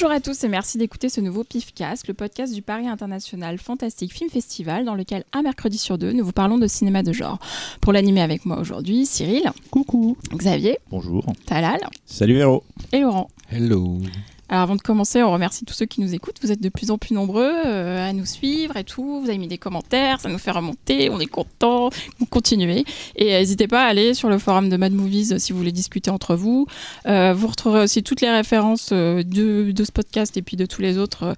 Bonjour à tous et merci d'écouter ce nouveau PIFcast, le podcast du Paris International Fantastic Film Festival, dans lequel un mercredi sur deux, nous vous parlons de cinéma de genre. Pour l'animer avec moi aujourd'hui, Cyril. Coucou. Xavier. Bonjour. Talal. Salut Véro. Et Laurent. Hello. Avant de commencer, on remercie tous ceux qui nous écoutent. Vous êtes de plus en plus nombreux euh, à nous suivre et tout. Vous avez mis des commentaires, ça nous fait remonter. On est content. Continuez. Et euh, n'hésitez pas à aller sur le forum de Mad Movies euh, si vous voulez discuter entre vous. Vous retrouverez aussi toutes les références de, ce podcast et puis de tous les autres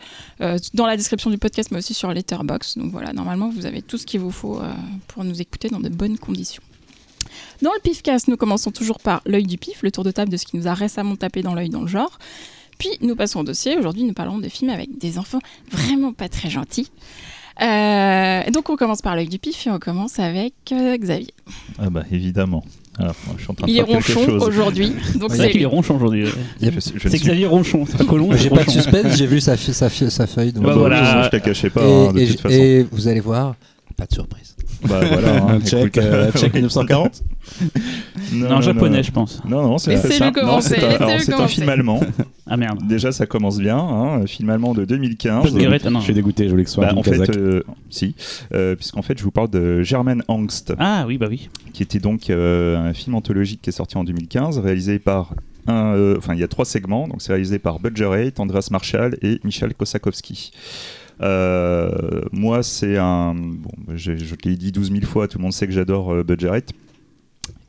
dans la description du podcast, mais aussi sur Letterboxd. Donc voilà, normalement, vous avez tout ce qu'il vous faut pour nous écouter dans de bonnes conditions. Dans le PIFcast, nous commençons toujours par l'œil du pif, le tour de table de ce qui nous a récemment tapé dans l'œil dans le genre. Puis nous passons au dossier. Aujourd'hui, nous parlons de films avec des enfants vraiment pas très gentils. Euh, et donc on commence par l'œil du pif et on commence avec euh, Xavier. Ah bah évidemment. Alors, moi, je suis en train de Il est ronchon aujourd'hui, donc c'est qu'il est ronchon aujourd'hui. Ne C'est suis- Xavier Ronchon, c'est pas Colomb. J'ai pas de suspense, j'ai vu sa, fi- sa, fi- sa feuille. Donc Ah Bah bah, voilà. Je te la cachais pas, et, hein, de et- toute façon. et vous allez voir, pas de surprise. Bah voilà. hein, check, euh, check 1940 Non, japonais, je pense. Non, non, c'est Laissez-le. Non, commencer, c'est un, film allemand. Ah merde. Déjà, ça commence bien. Hein, un film allemand de 2015. Je suis dégoûté, je voulais que ce soit Bah, un en film fait, euh, si, Euh, puisqu'en fait, je vous parle de German Angst, Ah oui, bah oui. qui était donc euh, un film anthologique qui est sorti en 2015, réalisé par euh, enfin, il y a trois segments, donc c'est réalisé par Budger Rate, Andreas Marshall et Michal Kosakowski. Euh, moi, c'est un. Je, je l'ai dit 12 000 fois, tout le monde sait que j'adore euh, Budger Rate.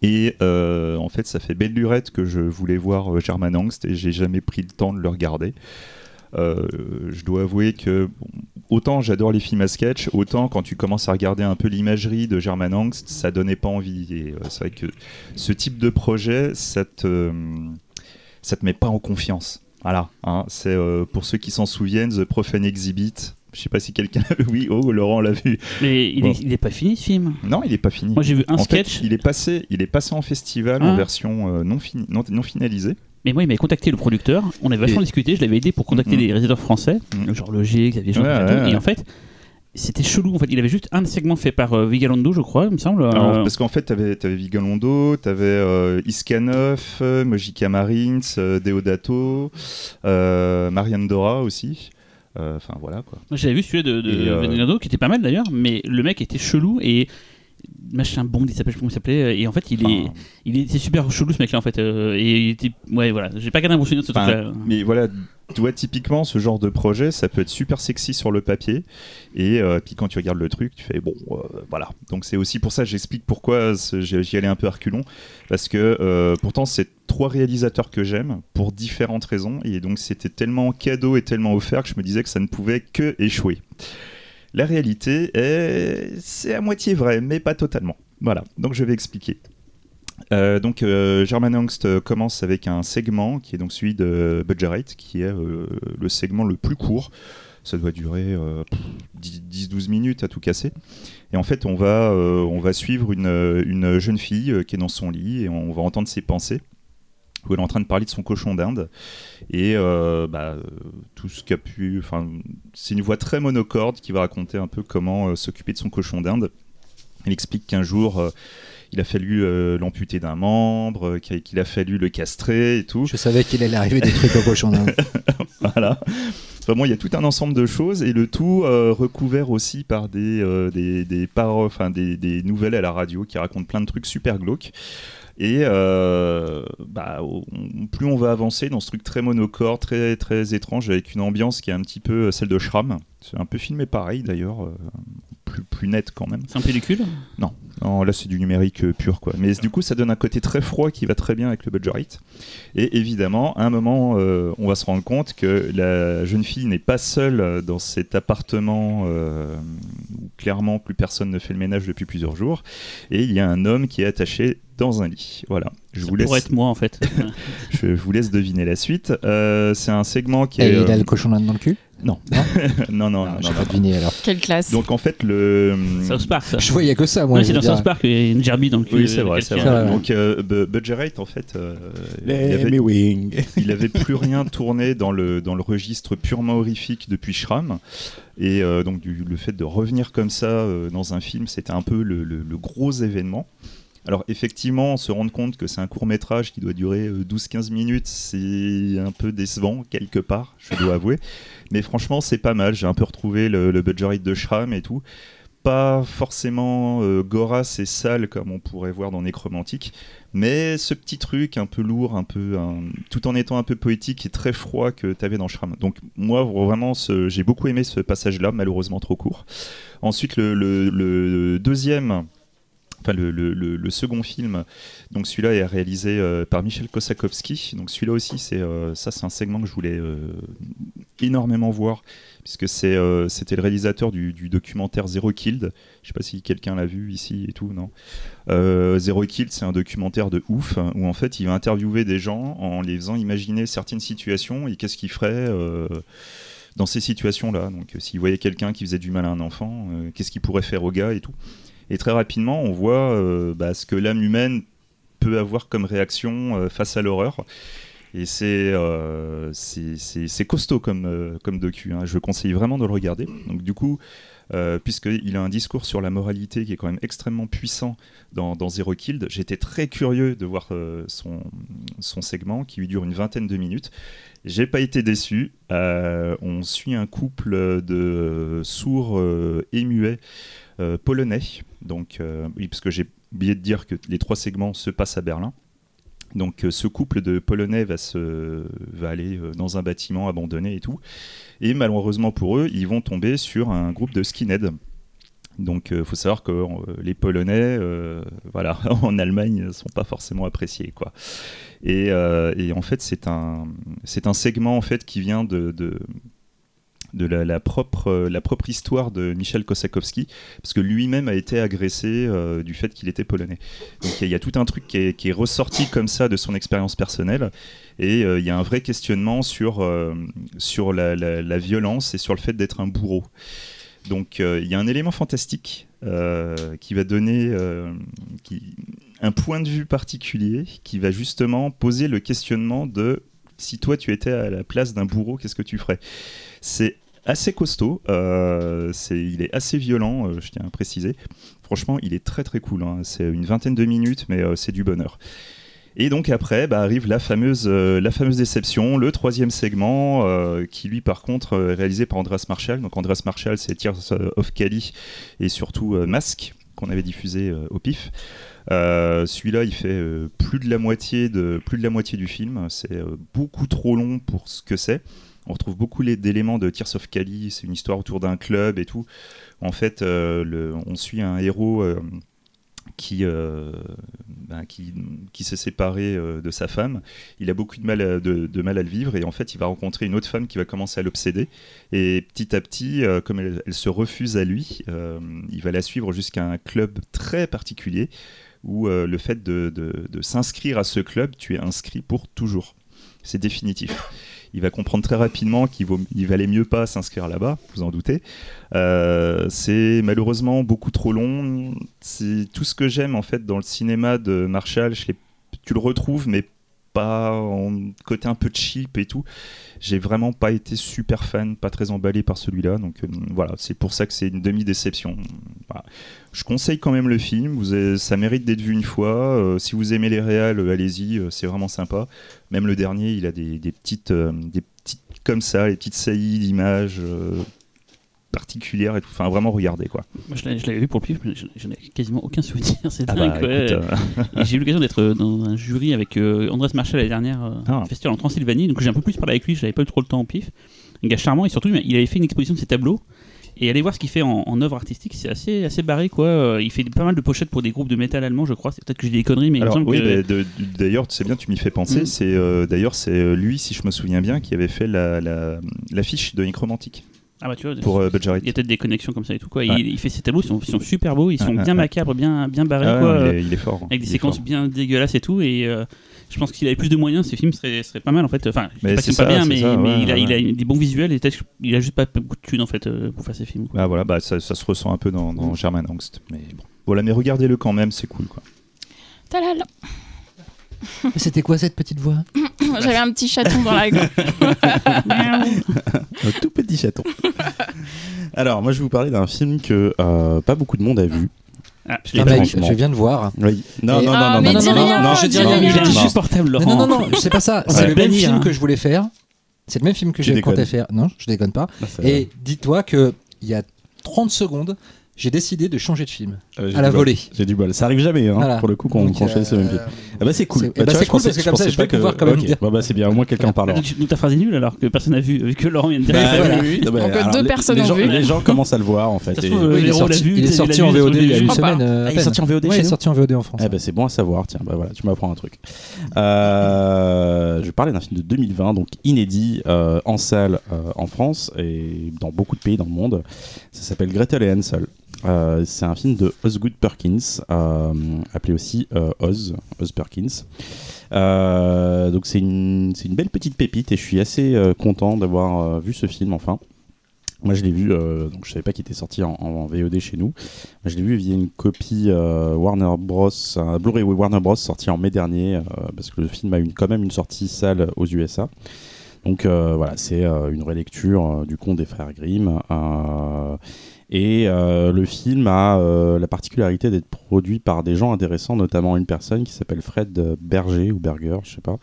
Et euh, en fait, ça fait belle lurette que je voulais voir German Angst et j'ai jamais pris le temps de le regarder. Je dois avouer que autant j'adore les films à sketch, autant quand tu commences à regarder un peu l'imagerie de German Angst, ça donnait pas envie. Et c'est vrai que ce type de projet, ça te, te met pas en confiance. Voilà, hein, c'est pour ceux qui s'en souviennent, The Profane Exhibit. Je sais pas si quelqu'un. oui, oh, Laurent l'a vu. Mais il, Bon. est, il est pas fini ce film? Non, il est pas fini. Moi j'ai vu un en sketch. fait, il est passé, il est passé en festival Ah. en version euh, non, fini- non, non finalisée. Mais moi il m'avait contacté le producteur. On avait vachement Et- discuté. Je l'avais aidé pour contacter Mhm. des réalisateurs français, Mhm. genre Logier, Xavier Jean, Ouais, et tout. ouais, Et ouais. en fait, c'était chelou. En fait, il avait juste un segment fait par euh, Vigalondo, je crois, il me semble. Alors, Euh, parce qu'en fait, tu avais, Vigalondo, tu avais euh, Iskanov, euh, Mojica Marins, Deodato, Marianne Dora aussi. Euh, Enfin, voilà quoi. Moi j'avais vu celui de, de euh, Vigalondo qui était pas mal d'ailleurs, mais le mec était chelou et machin Bond, il s'appelle, je sais pas comment il s'appelait. Et en fait, il est, Enfin, il était super chelou ce mec-là en fait. euh, et il était, ouais voilà, j'ai pas gardé un bon souvenir de ce Enfin, truc-là. mais voilà, tu vois, typiquement, ce genre de projet, ça peut être super sexy sur le papier. Et euh, puis quand tu regardes le truc, tu fais bon, euh, voilà. Donc c'est aussi pour ça que j'explique pourquoi j'y allais un peu reculons. Parce que euh, pourtant, c'est trois réalisateurs que j'aime pour différentes raisons. Et donc c'était tellement cadeau et tellement offert que je me disais que ça ne pouvait que échouer. La réalité est. C'est à moitié vrai, mais pas totalement. Voilà, donc je vais expliquer. Euh, donc euh, German Angst euh, commence avec un segment qui est donc celui de Budget Rate, qui est le segment le plus court. Ça doit durer euh, pff, 10-12 minutes à tout casser. Et en fait, on va, on va suivre une, une jeune fille qui est dans son lit et on va entendre ses pensées. Où elle est en train de parler de son cochon d'Inde. Et euh, bah, tout ce qu'a pu. Enfin, c'est une voix très monocorde qui va raconter un peu comment euh, s'occuper de son cochon d'Inde. Elle explique qu'un jour, euh, il a fallu l'amputer d'un membre, qu'il a fallu le castrer et tout. Je savais qu'il allait arriver des trucs au cochon d'Inde. Voilà. Enfin, bon, il y a tout un ensemble de choses et le tout euh, recouvert aussi par des, euh, des, des, des nouvelles à la radio qui racontent plein de trucs super glauques. Et euh, bah, plus on va avancer dans ce truc très monocorde, très, très étrange, avec une ambiance qui est un petit peu celle de Shram. C'est un peu filmé pareil d'ailleurs, euh, plus, plus net quand même. C'est un pellicule? Non, là c'est du numérique euh, pur quoi. Mais du coup ça donne un côté très froid qui va très bien avec le budget rate. Et évidemment, à un moment, euh, on va se rendre compte que la jeune fille n'est pas seule dans cet appartement euh, où clairement plus personne ne fait le ménage depuis plusieurs jours. Et il y a un homme qui est attaché dans un lit. Voilà. Je Ça vous laisse, être moi en fait. je vous laisse deviner la suite. Euh, c'est un segment qui Et est. il a euh, le cochon d'Inde dans le cul? Non, non, non, non, Ah, non, J'ai non, pas non. deviné alors. Quelle classe. Donc en fait le. South Park ça. Je voyais que ça, moi. C'est dans dire. South Park, il y a une gerbille dans le cul. Oui, de- c'est vrai, c'est vrai. Donc, euh, Bu- Budget Rate, en fait, euh, il, avait, Wing. il avait plus rien tourné dans le, dans le registre purement horrifique depuis Shram. Et euh, donc, du- le fait de revenir comme ça euh, dans un film, c'était un peu le, le- le gros événement. Alors effectivement, se rendre compte que c'est un court métrage qui doit durer euh, 12-15 minutes, c'est un peu décevant quelque part, je dois avouer. Mais franchement, c'est pas mal. J'ai un peu retrouvé le, le budget de Shram et tout. Pas forcément euh, gorasse et sale comme on pourrait voir dans Nécromantique, mais ce petit truc un peu lourd, un peu, tout en étant un peu poétique et très froid que tu avais dans Shram. Donc moi vraiment, j'ai beaucoup aimé ce passage-là, malheureusement trop court. Ensuite, le deuxième, enfin le, second film, donc celui-là est réalisé euh, par Michel Kosakowski. Donc celui-là aussi, c'est euh, ça, c'est un segment que je voulais euh, énormément voir, puisque c'était le réalisateur du, documentaire Zero Killed. Je sais pas si quelqu'un l'a vu ici et tout, non? Zero Killed, c'est un documentaire de ouf hein, où en fait il va interviewer des gens en les faisant imaginer certaines situations et qu'est-ce qu'ils feraient. dans ces situations-là, donc euh, s'il voyait quelqu'un qui faisait du mal à un enfant, qu'est-ce qu'il pourrait faire au gars et tout. Et très rapidement, on voit euh, bah, ce que l'âme humaine peut avoir comme réaction euh, face à l'horreur. Et c'est euh, c'est- costaud comme, euh, comme docu. hein. Je conseille vraiment de le regarder. Donc du coup, puisqu'il a un discours sur la moralité qui est quand même extrêmement puissant dans, Zero Killed, j'étais très curieux de voir son, son segment qui lui dure une vingtaine de minutes. J'ai pas été déçu. On suit un couple de sourds et muets polonais. Donc, euh, oui, parce que j'ai oublié de dire que les trois segments se passent à Berlin. Donc, euh, ce couple de Polonais va, se, va aller euh, dans un bâtiment abandonné et tout. Et malheureusement pour eux, ils vont tomber sur un groupe de skinheads. Donc, il faut savoir que euh, les Polonais, euh, voilà, en Allemagne, ne sont pas forcément appréciés, quoi. Et, euh, en fait, c'est un, c'est un segment en fait qui vient de, de la, propre, euh, la propre histoire de Michel Kosakowski, parce que lui-même a été agressé euh, du fait qu'il était polonais. Donc il y, a- tout un truc qui est, qui est ressorti comme ça de son expérience personnelle, et euh, il y a un vrai questionnement sur, sur la, la- la violence et sur le fait d'être un bourreau. Donc il y a un élément fantastique qui va donner qui, un point de vue particulier qui va justement poser le questionnement de si toi tu étais à la place d'un bourreau, qu'est-ce que tu ferais? C'est assez costaud, euh, il est assez violent, euh, je tiens à préciser. Franchement, il est très très cool. hein. C'est une vingtaine de minutes, mais euh, c'est du bonheur. Et donc après, bah, arrive la fameuse, déception, le troisième segment, qui lui par contre est réalisé par Andreas Marshall. Donc Andreas Marshall, c'est Tears of Cali et surtout Mask, qu'on avait diffusé au pif. Celui-là, il fait plus de la moitié du film. C'est beaucoup trop long pour ce que c'est. On retrouve beaucoup d'éléments de Tears of Cali. C'est une histoire autour d'un club et tout. En fait, euh, on suit un héros euh, qui, euh, ben, qui, qui s'est séparé de sa femme. Il a beaucoup de mal, à, de, mal à le vivre et en fait, il va rencontrer une autre femme qui va commencer à l'obséder. Et petit à petit, comme elle, se refuse à lui, il va la suivre jusqu'à un club très particulier où le fait de- de s'inscrire à ce club, tu es inscrit pour toujours. C'est définitif. Il va comprendre très rapidement qu'il valait mieux pas s'inscrire là-bas, vous en doutez. Euh, c'est malheureusement beaucoup trop long. C'est tout ce que j'aime en fait dans le cinéma de Marshall. Tu le retrouves, mais pas en côté un peu cheap et tout. J'ai vraiment pas été super fan, pas très emballé par celui-là. Donc euh, voilà, c'est pour ça que c'est une demi-déception. Je conseille quand même le film. Vous ça mérite d'être vu une fois. Euh, si vous aimez les réals, euh, allez-y. c'est vraiment sympa. Même le dernier, il a des, petites, des petites comme ça, les petites saillies d'images euh, particulières et tout. Enfin, vraiment, regardez quoi. Moi, je l'avais vu pour le pif, mais je, je n'ai quasiment aucun souvenir. C'est Ah dingue. bah, ouais. euh, J'ai eu l'occasion d'être dans un jury avec euh, Andrés Marshall l'année dernière, euh, Ah. festival en Transylvanie. Donc j'ai un peu plus parlé avec lui, je n'avais pas eu trop le temps au pif. Un gars charmant et surtout, il avait fait une exposition de ses tableaux. Et aller voir ce qu'il fait en, en œuvre artistique, c'est assez, assez barré quoi. Euh, Il fait pas mal de pochettes pour des groupes de métal allemand, je crois. C'est peut-être que je dis des conneries, mais Alors il me oui, que. d'ailleurs, c'est bien, tu m'y fais penser. Mm. C'est euh, d'ailleurs c'est euh, lui, si je me souviens bien, qui avait fait la- la- l'affiche de Necromantique Ah bah tu vois, pour euh, il y a peut-être des connexions comme ça et tout quoi. Ouais. Il, il fait ses tableaux, ils sont, ils sont super beaux, ils sont bien macabres, bien, bien barrés Ah, quoi. il, euh, est, il est fort. avec des il séquences fort. bien dégueulasses et tout. Et euh, je pense que s'il avait plus de moyens, ces films seraient, seraient pas mal en fait. Enfin, je pas bien, mais, ça, mais ouais, il, a, ouais. il a des bons visuels et peut-être qu'il a juste pas beaucoup de thunes en fait euh, pour faire ses films. quoi. Ah voilà, bah, ça, ça se ressent un peu dans, dans. German Angst. Mais bon. Voilà, mais regardez-le quand même, c'est cool quoi. Talal. C'était quoi cette petite voix J'avais un petit chaton dans la gorge. Un tout petit chaton. Alors, moi, je vais vous parler d'un film que euh, pas beaucoup de monde a vu. Ah, je Ah, pas mec, vu. franchement. je viens de voir. Oui. Non, non, Ah, non, mais non, dis non, rien, non, non, dis dis rien. Il je est insupportable, Non, Laurent. non, non, non, c'est pas ça. C'est va le même film hein. que je voulais faire. C'est le même film que je déconnes. comptais faire. Non, je déconne pas. Ah, Et dis-toi que il y a 30 secondes, j'ai décidé de changer de film. Euh, j'ai à la bol. volée. J'ai du bol. Ça arrive jamais, hein, Voilà. pour le coup, qu'on qu'on choisisse le même film. euh, Ah bah c'est cool. c'est- Bah, eh bah, c'est je cool pensais- parce que comme ça, je vais pouvoir quand même dire. Bah, bah, c'est bien, au moins quelqu'un parlera. Donc, ta phrase est nulle alors que personne n'a vu, vu que Laurent vient de dire. Bah, bah, Donc, alors, deux les- personnes les ont gens, vu. Les gens commencent à le voir en fait. Il est sorti, en VOD il y a une semaine. euh, Ah, il est sorti en VOD il est sorti en VOD en France. Eh ben, c'est bon à savoir, tiens, bah voilà, tu m'apprends un truc. Euh, je vais parler d'un film de 2020, donc inédit, en salle en France et dans beaucoup de pays dans le monde. Ça s'appelle Gretel et Hansel. Euh, c'est un film de Osgood Perkins, euh, appelé aussi euh, Oz, Perkins. Donc c'est une, belle petite pépite et je suis assez content d'avoir vu ce film enfin. Moi, je l'ai vu, euh, donc je savais pas qu'il était sorti en, en VOD chez nous. Je l'ai vu via une copie Warner Bros, un Blu-ray Warner Bros sorti en mai dernier, parce que le film a une, quand même une sortie salle aux USA. Donc voilà, c'est une relecture du conte des frères Grimm. Et euh, le film a euh, la particularité d'être produit par des gens intéressants, notamment une personne qui s'appelle Fred Berger ou Berger, je sais pas.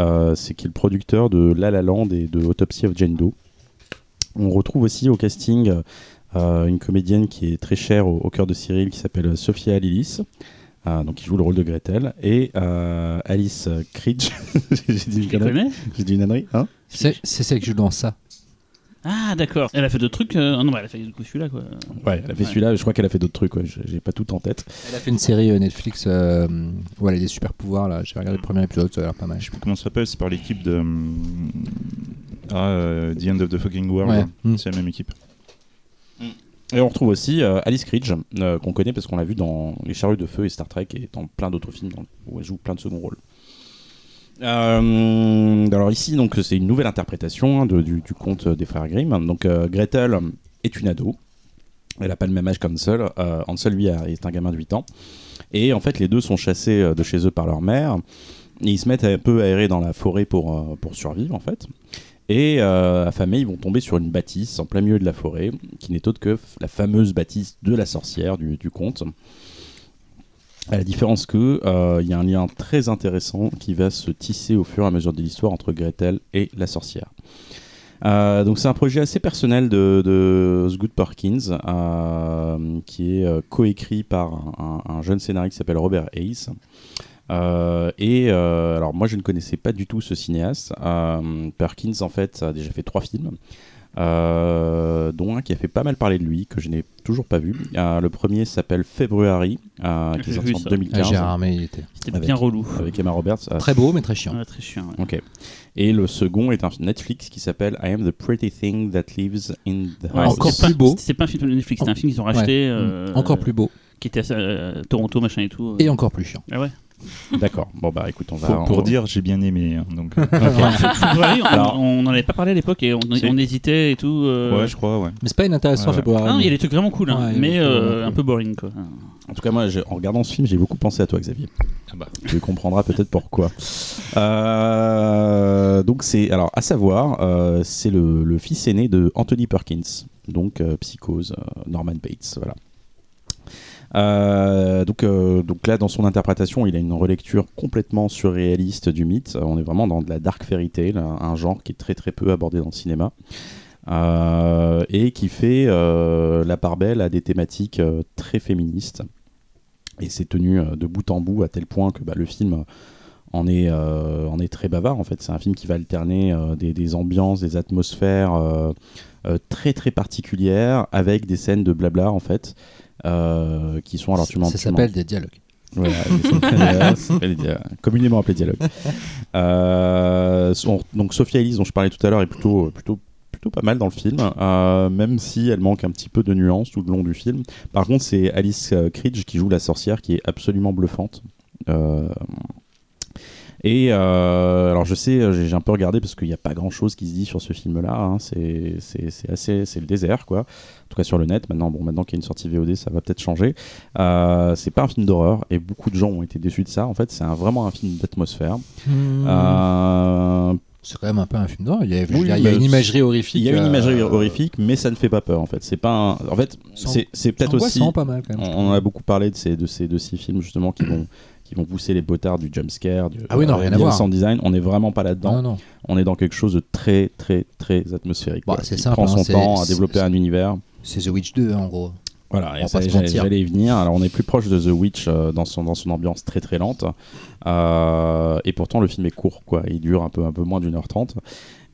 Euh, c'est qui est le producteur de La La Land et de Autopsy of Jane Doe. On retrouve aussi au casting euh, une comédienne qui est très chère au, au cœur de Cyril, qui s'appelle Sophia Lillis, euh, donc qui joue le rôle de Gretel, et euh, Alice Cridge. J'ai dit dit une ânerie, hein? C'est c'est celle qui joue dans ça. Ah, d'accord. Elle a fait d'autres trucs. euh, Non, bah, elle a fait du coup celui-là, quoi. Ouais, elle a fait Ouais. celui-là, je crois qu'elle a fait d'autres trucs, ouais, j'ai j'ai pas tout en tête. Elle a fait une série euh, Netflix euh, où elle a des super pouvoirs. là. J'ai regardé le premier épisode, ça a l'air pas mal. Je sais plus comment ça s'appelle, c'est par l'équipe de. hum, Ah, euh, The End of the Fucking World. Ouais. Mm. C'est la même équipe. Et on retrouve aussi euh, Alice Cridge, euh, qu'on connaît parce qu'on l'a vu dans Les Charrues de Feu et Star Trek et dans plein d'autres films dans- où elle joue plein de second rôles. Euh, alors ici, donc c'est une nouvelle interprétation hein, du, conte des frères Grimm. Donc euh, Gretel est une ado. Elle n'a pas le même âge qu'Hansel. Euh, Hansel, lui, est un gamin de 8 ans. Et en fait, les deux sont chassés de chez eux par leur mère. Et ils se mettent un peu à errer dans la forêt pour, pour survivre, en fait. Et euh, affamés, ils vont tomber sur une bâtisse en plein milieu de la forêt, qui n'est autre que la fameuse bâtisse de la sorcière du, du conte. À la différence que euh, il y a un lien très intéressant qui va se tisser au fur et à mesure de l'histoire entre Gretel et la sorcière. Euh, donc c'est un projet assez personnel de, de Osgood Perkins euh, qui est coécrit par un, un- un jeune scénariste qui s'appelle Robert Hayes. Et alors moi je ne connaissais pas du tout ce cinéaste. Perkins en fait a déjà fait trois films, euh, dont un qui a fait pas mal parler de lui que je n'ai toujours pas vu. Euh, le premier s'appelle February, euh, qui est sorti en ça. Ah, 2015 Gérard May, il était C'était Avec- bien relou. avec Emma Roberts. Euh, très beau mais très chiant. Ouais, très chiant. ouais. Ok. Et le second est un film Netflix qui s'appelle I Am the Pretty Thing That Lives in the Ouais, House. encore plus beau. C'est pas un film de Netflix, c'est un film qu'ils ont racheté. euh, Encore plus beau Qui était à euh, Toronto, machin et tout. et encore plus chiant. Ah ouais? D'accord. Bon bah écoute, on va. Pour, pour on- dire, j'ai bien aimé. hein, donc, euh, Ouais, on- n'en avait pas parlé à l'époque et on, Si. on hésitait et tout. euh, ouais, je crois, ouais. Mais c'est pas inintéressant Ouais, Ah non, il y a des trucs vraiment cool, hein, mais euh, un peu boring quoi. En tout cas, moi, en regardant ce film, j'ai beaucoup pensé à toi, Xavier. Ah bah. Tu comprendras peut-être pourquoi. Euh, donc c'est alors à savoir, euh, c'est le, le fils aîné de Anthony Perkins, donc euh, Psychose, euh, Norman Bates, voilà. Euh, donc, euh, donc là, dans son interprétation, il a une relecture complètement surréaliste du mythe. On est vraiment dans de la dark fairy tale, un, genre qui est très très peu abordé dans le cinéma. Euh, et qui fait la part belle à des thématiques très féministes. Et c'est tenu de bout en bout à tel point que bah, le film en est, en est très bavard. En fait, c'est un film qui va alterner des, des ambiances, des atmosphères très très particulières avec des scènes de blabla en fait. Euh, qui sont alors tu m'en Ça s'appelle des dialogues. voilà, communément appelé dialogue. Euh, donc Sophia Elise, dont je parlais tout à l'heure, est plutôt, plutôt, plutôt pas mal dans le film, euh, même si elle manque un petit peu de nuances tout le long du film. Par contre, c'est Alice euh, Cridge qui joue la sorcière, qui est absolument bluffante. Euh, et euh, alors je sais, j'ai j'ai un peu regardé parce qu'il n'y a pas grand chose qui se dit sur ce film-là. hein. C'est c'est- c'est assez, c'est le désert quoi. En tout cas sur le net. Maintenant, bon, maintenant qu'il y a une sortie VOD, ça va peut-être changer. Euh, c'est pas un film d'horreur et beaucoup de gens ont été déçus de ça. En fait, c'est un- vraiment un film d'atmosphère. Hmm. Euh, C'est quand même un peu un film d'horreur. Il y a, Oui, il y une imagerie horrifique. Il y a une euh, imagerie horrifique, mais ça ne fait pas peur en fait. C'est pas un- En fait, C'est peut-être aussi. pas mal quand On, même. on en a beaucoup parlé de ces, de ces, de ces films justement qui vont, qui vont pousser les potards du jumpscare, du Ah oui, non, rien à voir. sans design. On n'est vraiment pas là-dedans. Non, non. On est dans quelque chose de très, très, très atmosphérique. Bah, quoi, c'est qui simple, prend hein, son temps à développer un univers. C'est The Witch 2 en gros. Voilà, j'allais y venir. Alors, on est plus proche de The Witch euh, dans, son, dans son ambiance très très lente. Euh, et pourtant, le film est court, quoi. Il dure un peu, un peu moins d'une heure trente.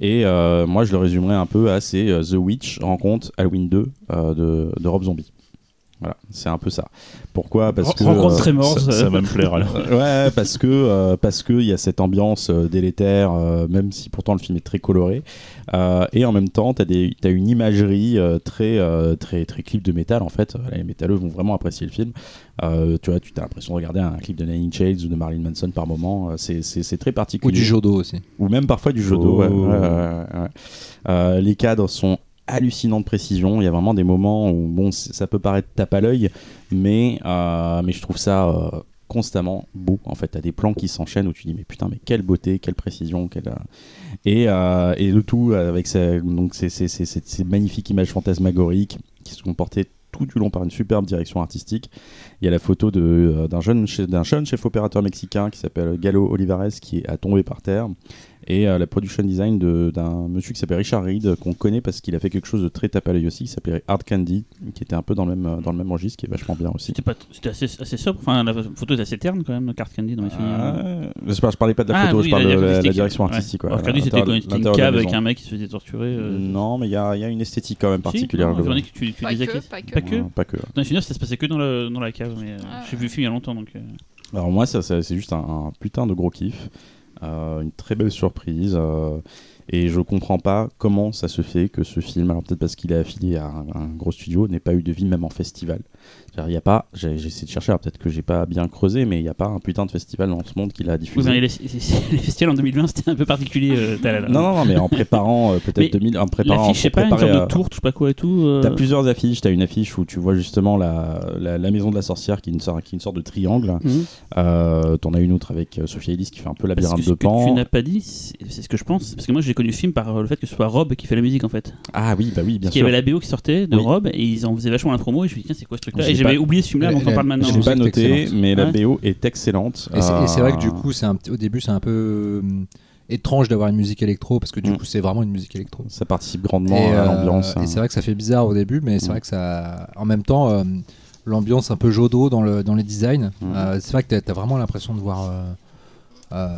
Et euh, moi, je le résumerais un peu à c'est The Witch rencontre Halloween 2 euh, de, de Rob Zombie. Voilà, c'est un peu ça. Pourquoi? Parce que Rencontre euh, très morte. Ça, ça va me plaire alors. Ouais, parce que euh, parce que il y a cette ambiance euh, délétère, euh, même si pourtant le film est très coloré, Euh, et en même temps, t'as des t'as une imagerie euh, très euh, très très clip de métal en fait. Les métalleux vont vraiment apprécier le film. Euh, tu vois, tu as l'impression de regarder un clip de Nine Inch Nails ou de Marilyn Manson par moment. C'est très particulier. Ou du Jodo aussi. Ou même parfois du jodo. Oh. ouais, ouais, ouais, ouais, ouais. Euh, les cadres sont hallucinants de précision. Il y a vraiment des moments où bon, ça peut paraître tape à l'œil, mais euh, mais je trouve ça euh, constamment beau. En fait, t'as des plans qui s'enchaînent où tu dis mais putain, mais quelle beauté, quelle précision, quelle euh, et euh, et le tout avec ces, donc ces, ces, ces, magnifiques images fantasmagoriques qui sont portées tout du long par une superbe direction artistique. Il y a la photo d'un jeune, jeune chef opérateur mexicain qui s'appelle Galo Olivares qui est à tomber par terre. Et euh, la production design de- d'un monsieur qui s'appelle Richard Reed, qu'on connaît parce qu'il a fait quelque chose de très tape à l'œil aussi, qui s'appelait Hard Candy, qui était un peu dans le même, euh, dans le même registre, qui est vachement bien aussi. C'était pas, c'était assez, assez sobre. Enfin, la photo est assez terne quand même, Carte Candy dans les souvenirs. Euh, je, parle, je parlais pas de la Ah photo, oui, je parle la de la, direction artistique. ouais. Alors, Cardi, c'était une cave avec un mec qui se faisait torturer. euh, Non, mais il y a, il y a une esthétique quand même si, particulière. non, j'en ai que tu, tu Pas que, pas que. Pas que. Ouais, pas que. Dans les souvenirs, ça se passait que dans, le, dans la cave, mais euh, Ah. j'ai vu le film il y a longtemps donc. euh, Alors moi, ça, ça- c'est juste un, un putain de gros kiff, Euh, une très belle surprise. euh, et je comprends pas comment ça se fait que ce film, alors peut-être parce qu'il est affilié à un, un gros studio, n'ait pas eu de vie même en festival. Il y a pas, j'ai essayé de chercher, peut-être que j'ai pas bien creusé, mais il n'y a pas un putain de festival dans ce monde qui l'a diffusé. mais les, les festivals en 2020, c'était un peu particulier. euh, Non, non, non, mais en préparant euh, peut-être 2000, en préparant, L'affiche, je sais pas, une sorte euh, de tour, je sais pas quoi et tout. euh, T'as plusieurs affiches. T'as une affiche où tu vois justement la, la, la maison de la sorcière qui est une sorte, qui est une sorte de triangle. mhm. Euh, T'en as une autre avec euh, Sophie Ellis qui fait un peu Parce que labyrinthe ce de que tu pan. n'as pas dit, c'est ce que je pense. Parce que moi, j'ai connu le film par euh, le fait que ce soit Rob qui fait la musique en fait. Ah oui, bah oui, bien Parce qu'il y sûr. avait la BO qui sortait de Oui. Rob et ils en faisaient vachement la promo et je me dit, tiens, c'est quoi ce l'ai j'avais oublié ce film-là, La- donc on parle maintenant. Je La l'ai pas noté, mais la. BO est excellente. Et c'est et vrai que du Euh, coup, au début, c'est un peu euh, étrange d'avoir une musique électro parce que du Mm. coup, c'est vraiment une musique électro. ça participe grandement Et, à euh, l'ambiance. et hein. c'est vrai que ça fait bizarre au début, mais c'est Mm. vrai que ça. En même temps, euh, l'ambiance un peu jodo dans, le, dans les designs. Mm. euh, c'est vrai que t'as as vraiment l'impression de voir. Euh,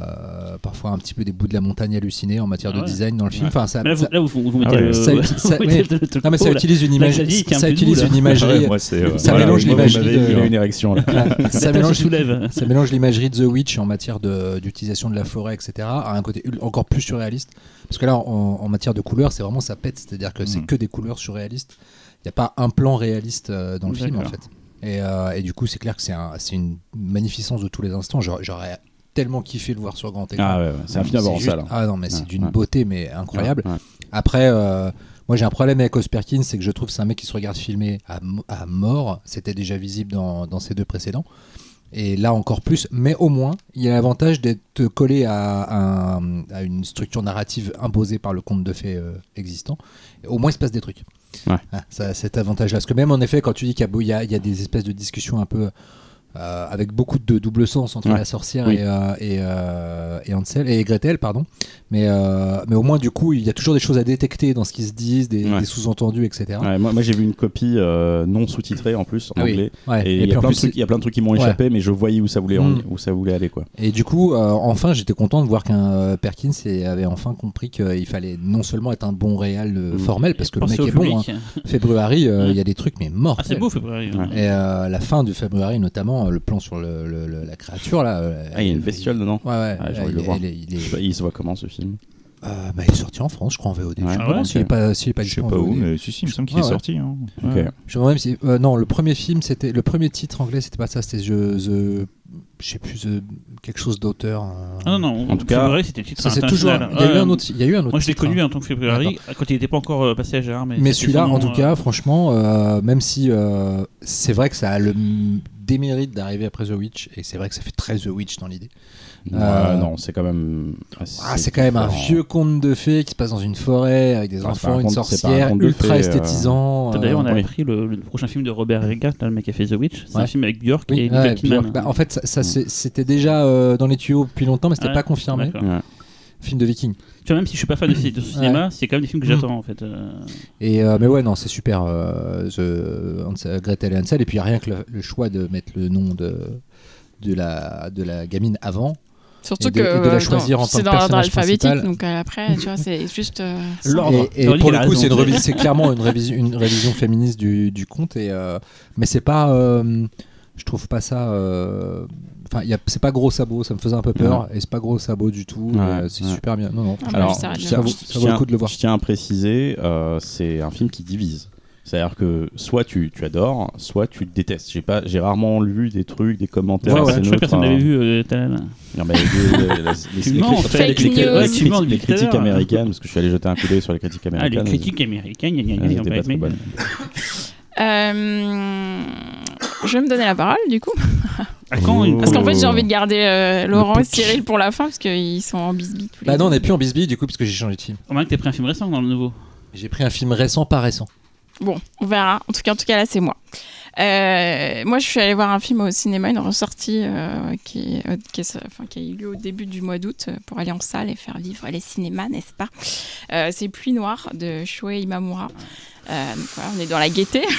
euh, parfois un petit peu des bouts de la montagne hallucinés en matière Ah de design dans le film. Ouais. Enfin, ça, Mais là, vous, là, vous, vous Ah mettez ouais. le. Ça utilise- ça- vous mettez non, mais ça utilise une la image, Xavier qui a un ça utilise une imagerie. Euh, ça mélange vous l'imagerie de- vu, Il a une érection là. ça mélange, soulève. ça mélange l'imagerie de The Witch en matière de- d'utilisation de, la forêt, etc., à un côté encore plus surréaliste. Parce que là, en, en matière de couleurs, c'est vraiment ça pète, c'est-à-dire que c'est Mm. que des couleurs surréalistes. Il n'y a pas un plan réaliste euh, dans le film, en fait. Et, euh, et du coup, c'est clair que c'est un- c'est une magnificence de tous les instants. J'aurais tellement kiffé le voir sur grand écran. Ah ouais, ouais, c'est un film voir en salle. Ah non, mais c'est d'une beauté, mais incroyable. Après, euh, moi j'ai un problème avec Os Perkins, c'est que je trouve que c'est un mec qui se regarde filmer à, mo- à mort. C'était déjà visible dans, dans ses deux précédents. Et là encore plus, mais au moins, il y a l'avantage d'être collé à, un- à une structure narrative imposée par le conte de fées euh, existant. Et au moins, il se passe des trucs. Ouais. Ah, ça, cet avantage-là. Parce que même en effet, quand tu dis qu'il y a des espèces de discussions un peu euh, avec beaucoup de double sens entre Ouais. la sorcière Oui. et, euh, et, euh, et Hansel et Gretel, pardon. Mais, euh, mais au moins, du coup, il y a toujours des choses à détecter dans ce qu'ils se disent, des, Ouais. des sous-entendus, etc. Ouais, moi, moi, j'ai vu une copie euh, non sous-titrée en plus en Ah oui. anglais. Ouais. Et, Et il y, puis a en plein de plus, trucs- il y a plein de trucs qui m'ont Ouais. échappé, mais je voyais où ça voulait, Mm. où ça voulait aller quoi. Et du coup, euh, enfin, j'étais content de voir qu'un euh, Perkins avait enfin compris qu'il fallait non seulement être un bon réal euh, Mm. formel, parce que le mec est bon. Hein. February, il y a des trucs, mais morts. Ah, c'est beau, February. Ouais. Et euh, la fin du February, notamment, euh, le plan sur le, le- le- la créature, là. euh, Ah, il y a une bestiole dedans. Ouais, ouais. Ah, j'ai envie de il, le voir. il est- il est- Je sais pas, il se voit comment ce film? Euh, bah, il est sorti en France, je crois, en VOD. Ouais. Je sais Ah pas ouais, est pas, est pas Je sais pas où, VOD. mais si, si, il me semble qu'il Ah est ouais. sorti. hein. Ok. Ouais. Je me demande même si. euh, non, le premier film, c'était. Le premier titre anglais, c'était pas ça, c'était The. The- je sais plus, The- quelque chose d'auteur. euh. Ah non, non, En tout cas, c'était le titre Ça, toujours. Il y a eu un autre, il y a eu un autre Moi, je l'ai connu hein. en tant que February quand il n'était pas encore euh, passé à Gérard. Mais, Mais celui-là, en tout euh, cas, franchement, euh, même si euh, c'est vrai que ça a le démérite d'arriver après The Witch, et c'est vrai que ça fait très The Witch dans l'idée, Euh, non, c'est quand même. Ah, c'est quand même un vieux conte de fées qui se passe dans une forêt avec des Ah, enfants, un une conte- un sorcière, ultra fées, euh. esthétisant. D'ailleurs, on a euh, oui. appris le, le prochain film de Robert Eggers, là, le mec qui a fait The Witch. C'est un film avec Björk oui, et ouais. Björk. Bah, en fait, ça, ça, c'est- c'était déjà euh, dans les tuyaux depuis longtemps, mais c'était Ouais, pas confirmé. Film de Viking. Tu vois, même si je suis pas fan de, de ce cinéma, c'est quand même des films que Mm. j'attends en fait. euh. Et euh, mais ouais, non, c'est super. Euh, The- Hans- Gretel et Hansel. Et puis rien que le, le choix de mettre le nom de de la de la gamine avant. Surtout Et de- que et de la euh, choisir en tant c'est que dans l'ordre alphabétique, principal. donc après, tu vois, c'est juste. euh. L'ordre. Et, pour le a coup, c'est une révision, c'est clairement une révision, une révision féministe du, du conte. Et euh, mais c'est pas, euh, je trouve pas ça. euh, Enfin, il y a- c'est pas gros sabot, ça me faisait un peu peur. Et c'est pas gros sabot du tout. Ouais, euh, c'est ouais. super bien. Non, non. Ah, Alors. Ça vaut- je ça vaut le coup de le voir. Je tiens à préciser, euh, c'est un film qui divise. C'est-à-dire que soit tu, tu adores, soit tu détestes. J'ai pas, j'ai rarement lu des trucs, des commentaires. Ouais, ouais. Je crois que personne hein. l'avait vu. euh. Non, mais les, critiques- américaines, parce que je suis allé jeter un coup d'œil sur les critiques Ah, les américaines. critiques américaines, pas pas très aimé. bonnes. Euh, je vais me donner la parole du coup. À quand une Parce qu'en fait, Oh. j'ai envie de garder euh, Laurent et. Cyril pour la fin parce qu'ils sont en bisbis tous les Bah non, on n'est plus en bisbille du coup, parce que j'ai changé de film. Au moins que t'aies pris un film récent dans le nouveau. J'ai pris un film récent, pas récent. Bon, on verra. En tout cas, en tout cas là, c'est moi. Euh, moi, je suis allée voir un film au cinéma, une ressortie euh, qui, euh, qui, est- enfin, qui a eu lieu au début du mois d'août pour aller en salle et faire vivre les cinémas, n'est-ce pas? Euh, C'est Pluie Noire de Shoei Imamura. Euh, donc voilà, on est dans la gaieté.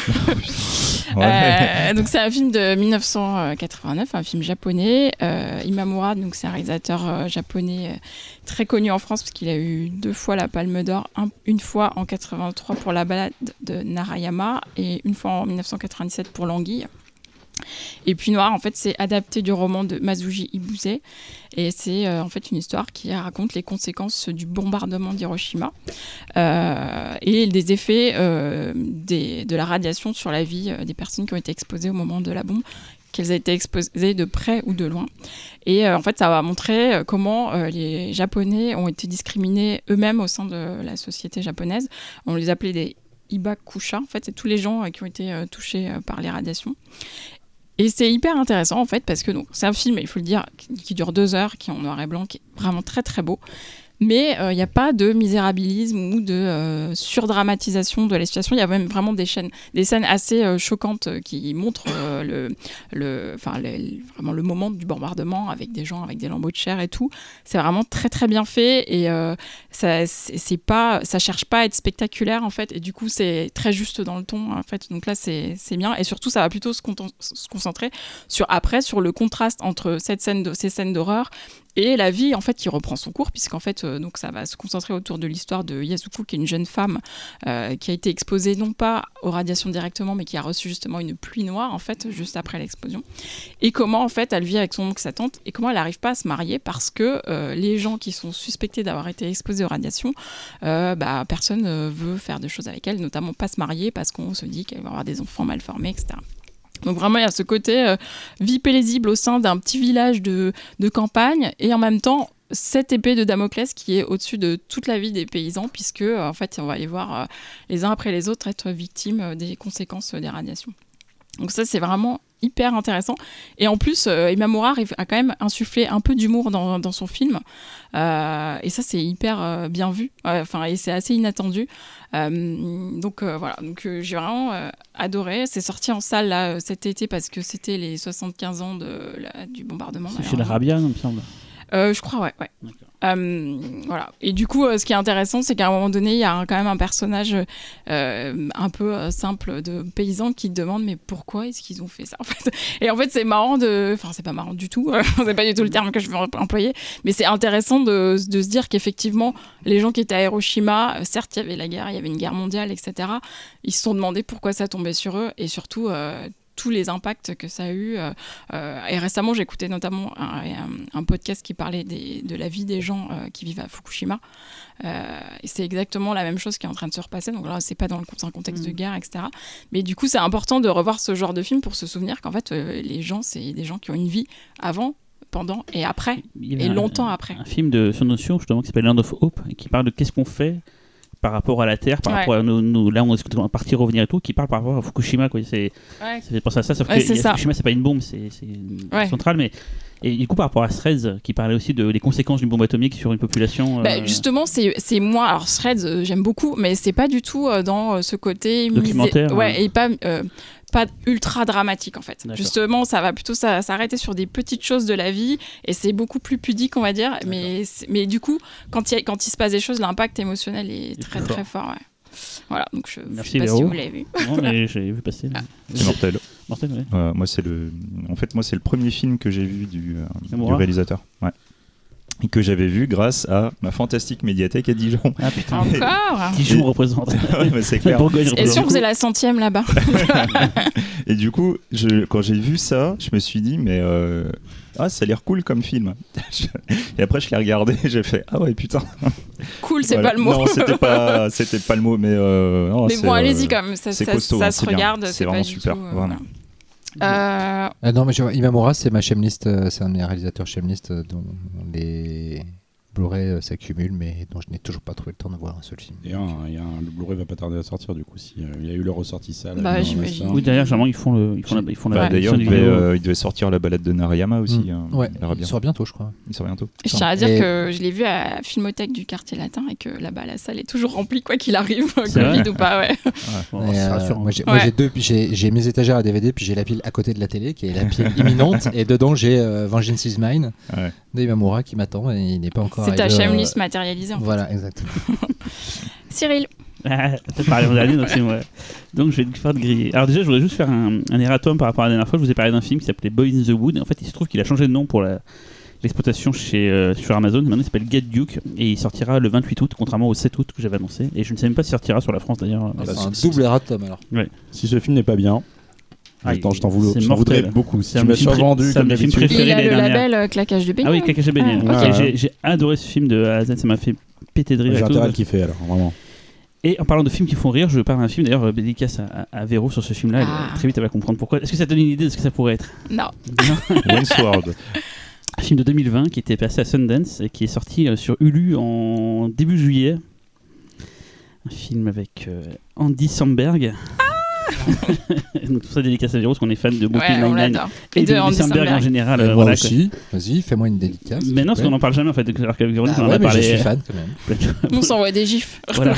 Euh, donc c'est un film de 1989, un film japonais. Euh, Imamura, donc c'est un réalisateur japonais très connu en France parce qu'il a eu deux fois la Palme d'Or, un- une fois en 83 pour la balade de Narayama et une fois en 1997 pour l'Anguille. Et puis Noir, en fait, c'est adapté du roman de Mazuji Ibuse et c'est euh, en fait une histoire qui raconte les conséquences du bombardement d'Hiroshima euh, et des effets euh, de la radiation sur la vie des personnes qui ont été exposées au moment de la bombe qu'elles aient été exposées de près ou de loin. Et en fait, ça va montrer comment les Japonais ont été discriminés eux-mêmes au sein de la société japonaise. On les appelait des Ibakusha, en fait, c'est tous les gens qui ont été touchés par les radiations. Et c'est hyper intéressant en fait parce que c'est un film, il faut le dire, qui dure deux heures, qui est en noir et blanc, qui est vraiment très très beau. Mais euh, il n'y a pas de misérabilisme ou de euh, surdramatisation de la situation. Il y a même vraiment des, chaînes, des scènes assez euh, choquantes euh, qui montrent euh, le, le, le- vraiment le moment du bombardement avec des gens avec des lambeaux de chair et tout. C'est vraiment très très bien fait et euh, ça c'est pas ça cherche pas à être spectaculaire en fait et du coup c'est très juste dans le ton en fait. Donc là c'est bien et surtout ça va plutôt se, se concentrer sur après sur le contraste entre cette scène de, ces scènes d'horreur et la vie en fait qui reprend son cours puisqu'en fait euh, donc ça va se concentrer autour de l'histoire de Yasuko qui est une jeune femme euh, qui a été exposée non pas aux radiations directement mais qui a reçu justement une pluie noire en fait juste après l'explosion. Et comment en fait elle vit avec son oncle sa tante et comment elle n'arrive pas à se marier parce que euh, les gens qui sont suspectés d'avoir été exposés aux radiations bah, personne ne veut faire des choses avec elle notamment pas se marier parce qu'on se dit qu'elle va avoir des enfants mal formés etc donc vraiment, il y a ce côté euh, vie paisible au sein d'un petit village de, campagne et en même temps cette épée de Damoclès qui est au-dessus de toute la vie des paysans puisque euh, en fait on va les voir euh, les uns après les autres être victimes euh, des conséquences des radiations. Donc ça c'est vraiment hyper intéressant. Et en plus Imamura arrive à quand même insuffler un peu d'humour dans, son film. Et ça c'est hyper bien vu. Enfin et c'est assez inattendu donc euh, voilà donc euh, j'ai vraiment euh, adoré c'est sorti en salle là euh, cet été parce que c'était les 75 ans de la- du bombardement C'est chez malheureusement. l'Arabia, il me semble. Euh, je crois, ouais. ouais. Euh, voilà. Et du coup, euh, ce qui est intéressant, c'est qu'à un moment donné, il y a un- quand même un personnage un peu simple de paysan qui demande mais pourquoi est-ce qu'ils ont fait ça en fait? Et en fait, c'est marrant de. Enfin, c'est pas marrant du tout, c'est pas du tout le terme que je veux employer, mais c'est intéressant de, de se dire qu'effectivement, les gens qui étaient à Hiroshima, certes, il y avait la guerre, il y avait une guerre mondiale, etc., ils se sont demandé pourquoi ça tombait sur eux et surtout. Tous les impacts que ça a eu. euh, euh, et récemment, j'écoutais notamment un, un- un podcast qui parlait des- de la vie des gens euh, qui vivent à Fukushima. Euh, et c'est exactement la même chose qui est en train de se repasser. Donc là, c'est pas dans le un contexte de Mm. guerre, etc. Mais du coup, c'est important de revoir ce genre de film pour se souvenir qu'en fait, les gens, c'est des gens qui ont une vie avant, pendant et après. Et un- longtemps après. Un film de sur Notion justement qui s'appelle Land of Hope et qui parle de qu'est-ce qu'on fait par rapport à la Terre, par Ouais. rapport à nos- là on est partir revenir et tout, qui parle par rapport à Fukushima quoi. C'est Ouais. ça fait penser à ça, sauf Ouais, que ça. Fukushima c'est pas une bombe, c'est centrale, mais Et du coup, par rapport à Threads, qui parlait aussi de, des conséquences d'une bombe atomique sur une population. Bah, euh, justement, c'est moi. Alors, Threads, euh, j'aime beaucoup, mais c'est pas du tout euh, dans ce côté. misé- Documentaire, Ouais, hein. et pas. Euh, pas ultra dramatique en fait. Justement, ça va plutôt ça- s'arrêter sur des petites choses de la vie et c'est beaucoup plus pudique, on va dire. Mais, mais du coup, quand il, quand il se passe des choses, l'impact émotionnel est très très fort. ouais. Voilà, donc je, Merci, sais pas si vous l'avez vu. Non, mais j'ai vu passer. Ah. C'est mortel. Mortel, ouais. Ouais, moi, c'est le. En fait, moi, c'est le premier film que j'ai vu du, euh, du réalisateur. Ouais. Et que j'avais vu grâce à ma fantastique médiathèque à Dijon. Ah putain. Encore Dijon représente. ouais, mais c'est La clair. Bourgogne Et si on faisait la centième là-bas? Et du coup, je, quand j'ai vu ça, je me suis dit, mais euh, ah, ça a l'air cool comme film. et après, je l'ai regardé, j'ai fait, ah ouais, putain. Cool, c'est Voilà. pas le mot. Non, c'était pas, c'était pas le mot, mais. euh, non, Mais bon, euh, allez-y quand même, ça, ça- costaud, ça hein, se regarde. C'est pas vraiment du super, tout, euh, vraiment. voilà. Euh, Ah non, mais je Imamura, c'est ma chemlist, euh, c'est un de mes réalisateurs chemlist euh, dont les Blu-ray euh, s'accumulent, mais dont je n'ai toujours pas trouvé le temps de voir un seul film. Et un, il y a un- le Blu-ray va pas tarder à sortir du coup. Si, euh, il y a eu le ressorti salle. Bah. Oui, derrière, généralement, ils font, le, ils font la, ils font la Bah, D'ailleurs, il euh, il devait sortir la balade de Narayama aussi. Mm. hein. Ouais, il sort bientôt, je crois. Il sort bientôt. Je tiens à dire Et- que je l'ai vu à la Filmothèque du quartier latin et que là-bas la salle est toujours remplie quoi qu'il arrive, Covid ou pas, ouais. Euh, moi, j'ai Ouais. deux, j'ai mes étagères à DVD, puis j'ai la pile à côté de la télé, qui est la pile imminente, et dedans j'ai euh, Vengeance is Mine Ouais. d'Imamura qui m'attend, et il n'est pas encore C'est ta euh, shameless matérialisée en fait. Voilà, exactement. Cyril, Ah, T'as parlé l'an dernier, donc c'est moi. Donc je vais te faire de griller. Alors déjà, je voudrais juste faire un, un erratum par rapport à la dernière fois. Je vous ai parlé d'un film qui s'appelait Boy in the Wood. En fait, il se trouve qu'il a changé de nom pour la- l'exploitation chez euh, sur Amazon. Maintenant, il s'appelle Get Duke et il sortira le 28 août, contrairement au 7 août que j'avais annoncé. Et je ne sais même pas s'il sortira sur la France d'ailleurs. Ah, C'est bah, un si- double erratum alors. Si ce film n'est pas bien, Ah, je t'en je voudrais beaucoup. Si C'est tu un film survendu c'est un comme de d'habitude. préférés il a le label euh, claquage de beignet. Ah oui, Beignet. Ah, Ok, ouais. j'ai- adoré ce film de A à Z, ça m'a fait péter de rire. J'ai intérêt à le kiffer alors, vraiment. Et en parlant de films qui font rire, je parle d'un film d'ailleurs euh, dédicace à, à, à Véro sur ce film-là. Ah. Très vite, elle va comprendre pourquoi. Est-ce que ça te donne une idée de ce que ça pourrait être? Non. Sword. Un film de 2020 qui était passé à Sundance et qui est sorti euh, sur Hulu en début juillet. Un film avec euh, Andy Samberg. Donc tout ça dédicace à Véro parce qu'on est fan de Brooklyn Ouais, Nine-Nine l'adore. et, de, Samberg en général. Et euh, moi voilà, aussi, vas-y, fais-moi une dédicace. Mais non, parce qu'on te en parle jamais en fait. Alors qu'avec plaît. Véronique, Ah on en ouais, a parlé. je suis fan quand même. On s'envoie des gifs. Voilà.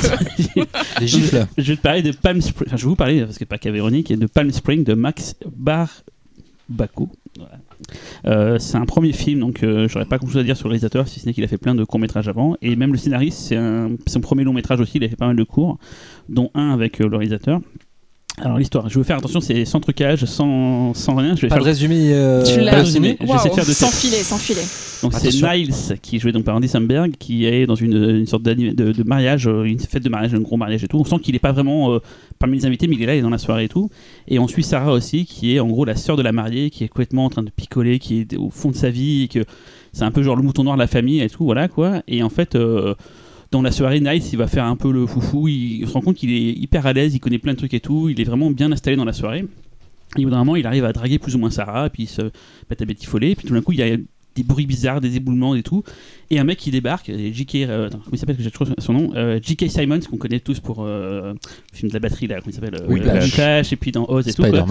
Les gifles. Je vais te parler de Palm Spring. Enfin, je vais vous parler, parce que pas qu'à Véronique, et de Palm Spring de Max Barbaco. Voilà. Euh, c'est un premier film, donc euh, j'aurais pas grand chose à dire sur le réalisateur, si ce n'est qu'il a fait plein de courts-métrages avant. Et même le scénariste, c'est son premier long-métrage aussi, il a fait pas mal de courts, dont un avec euh, le réalisateur. Alors l'histoire, je vais faire attention, c'est sans trucage, sans, sans rien. Je vais Pas faire de résumé. euh, Tu l'as résumé. résumé. Je vais essayer de faire de sans filet, sans filet. Donc c'est. Niles qui est joué donc par Andy Samberg qui est dans une, une sorte de, de mariage, euh, une fête de mariage, un gros mariage et tout. On sent qu'il est pas vraiment euh, parmi les invités, mais il est là, il est dans la soirée et tout. Et on suit Sarah aussi qui est en gros la sœur de la mariée, qui est complètement en train de picoler, qui est au fond de sa vie, et que c'est un peu genre le mouton noir de la famille et tout, voilà quoi. Et en fait. euh, dans la soirée, Niles, il va faire un peu le foufou. Il, se rend compte qu'il est hyper à l'aise, il connaît plein de trucs et tout. Il est vraiment bien installé dans la soirée. Et au bout d'un moment, il arrive à draguer plus ou moins Sarah, puis il se pète à bêtifoler. Et puis tout d'un coup, il y a des bruits bizarres, des éboulements et tout. Et un mec qui débarque, et J.K. euh, attends, comment il s'appelle que j'ai trouvé son nom euh, J.K. Simons, qu'on connaît tous pour euh, le film de la batterie, là, comment il s'appelle euh, Whiplash. Whiplash, et puis dans Oz et tout. quoi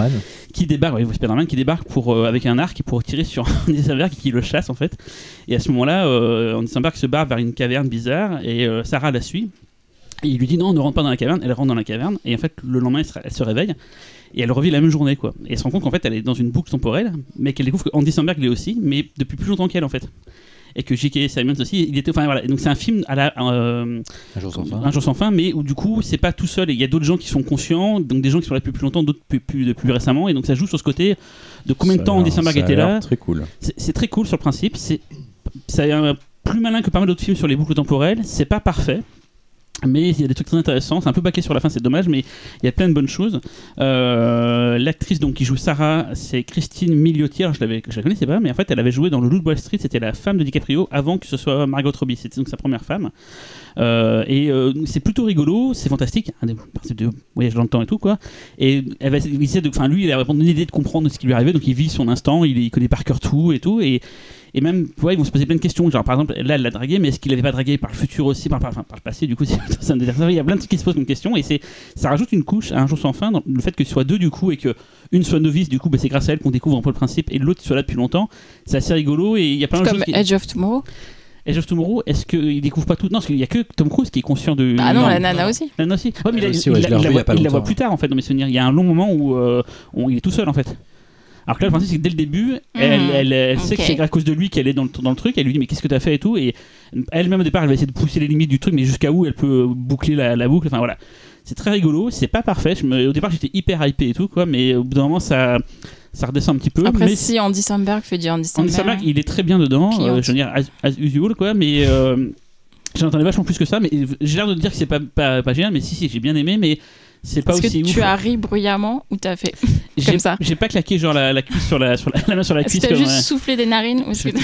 qui débarque, ouais, Spider-Man qui débarque pour, euh, avec un arc pour tirer sur Andy Samberg qui le chasse en fait. Et à ce moment-là, euh, Andy Samberg se barre vers une caverne bizarre et euh, Sarah la suit. Et il lui dit non, ne rentre pas dans la caverne. Elle rentre dans la caverne et en fait le lendemain elle se réveille et elle revit la même journée quoi. Et elle se rend compte qu'en fait elle est dans une boucle temporelle, mais qu'elle découvre que Andy Samberg l'est aussi, mais depuis plus longtemps qu'elle en fait. Et que J.K. Simons aussi, il était. Enfin voilà. Donc c'est un film à la. euh, Un jour sans fin. un jour sans fin, mais où du coup, c'est pas tout seul. Il y a d'autres gens qui sont conscients, donc des gens qui sont là depuis plus longtemps, d'autres plus, plus, récemment, et donc ça joue sur ce côté de combien de temps Andy Samberg était là. Très cool. C'est c'est très cool sur le principe. C'est c'est plus malin que pas mal d'autres films sur les boucles temporelles. C'est pas parfait. Mais il y a des trucs très intéressants. C'est un peu bâclé sur la fin, c'est dommage, mais il y a plein de bonnes choses. Euh, L'actrice qui joue Sarah, c'est Christine Milioti. Alors, je, je la connaissais pas, mais en fait, elle avait joué dans Le Loup Wall Street. C'était la femme de DiCaprio avant que ce soit Margot Robbie. C'était donc sa première femme. Euh, et euh, c'est plutôt rigolo, c'est fantastique, un des de voyage dans le temps et tout quoi. Et elle va essayer de, enfin lui, il a vraiment une idée de comprendre ce qui lui arrivait, donc il vit son instant, il, connaît par cœur tout et tout. Et même, ils vont se poser plein de questions. Genre, par exemple, là, elle l'a dragué, mais est-ce qu'il avait pas dragué par le futur aussi, par, par, enfin, par le passé, du coup, c'est- ça me détermine. Il y a plein de trucs qui se posent comme question, et c'est, ça rajoute une couche à un jour sans fin, dans le fait que ce soit deux, du coup, et que une soit novice, du coup, bah, c'est grâce à elle qu'on découvre un peu le principe, et l'autre soit là depuis longtemps. C'est assez rigolo, et il y a plein de Comme choses. qui- Edge of Tomorrow. Edge of Tomorrow, est-ce qu'il découvre pas tout? Non, parce qu'il y a que Tom Cruise qui est conscient de. Ah non, Non. la nana aussi. La nana aussi. Ouais, mais il, Elle a- aussi, il ouais, la- il voit, il la plus tard en fait dans mes souvenirs. Il y a un long moment où euh, on- il est tout seul en fait. Alors que là, le principe, c'est que dès le début, elle, elle, elle sait que c'est à cause de lui qu'elle est dans le, dans le truc. Elle lui dit, mais qu'est-ce que t'as fait et tout? Et elle-même, au départ, elle va essayer de pousser les limites du truc, mais jusqu'à où elle peut boucler la, la boucle. Enfin voilà. C'est très rigolo. C'est pas parfait. Je me- au départ, j'étais hyper hypé et tout, quoi. Mais au bout d'un moment, ça, ça redescend un petit peu. Après, mais si Andy Samberg fait du Andy Andy Samberg. Samberg, il est très bien dedans, euh, je veux dire, as, as usual, quoi, mais euh, j'en entendais vachement plus que ça, mais j'ai l'air de dire que c'est pas, pas, pas génial, mais si, si, j'ai bien aimé, mais c'est pas Est-ce que aussi tu ouf. as ri bruyamment ou t'as fait J'ai- comme ça J'ai pas claqué genre la, la cuisse sur la, sur la, la main sur la Est-ce cuisse. t'as comme, juste ouais. soufflé des narines ou est-ce que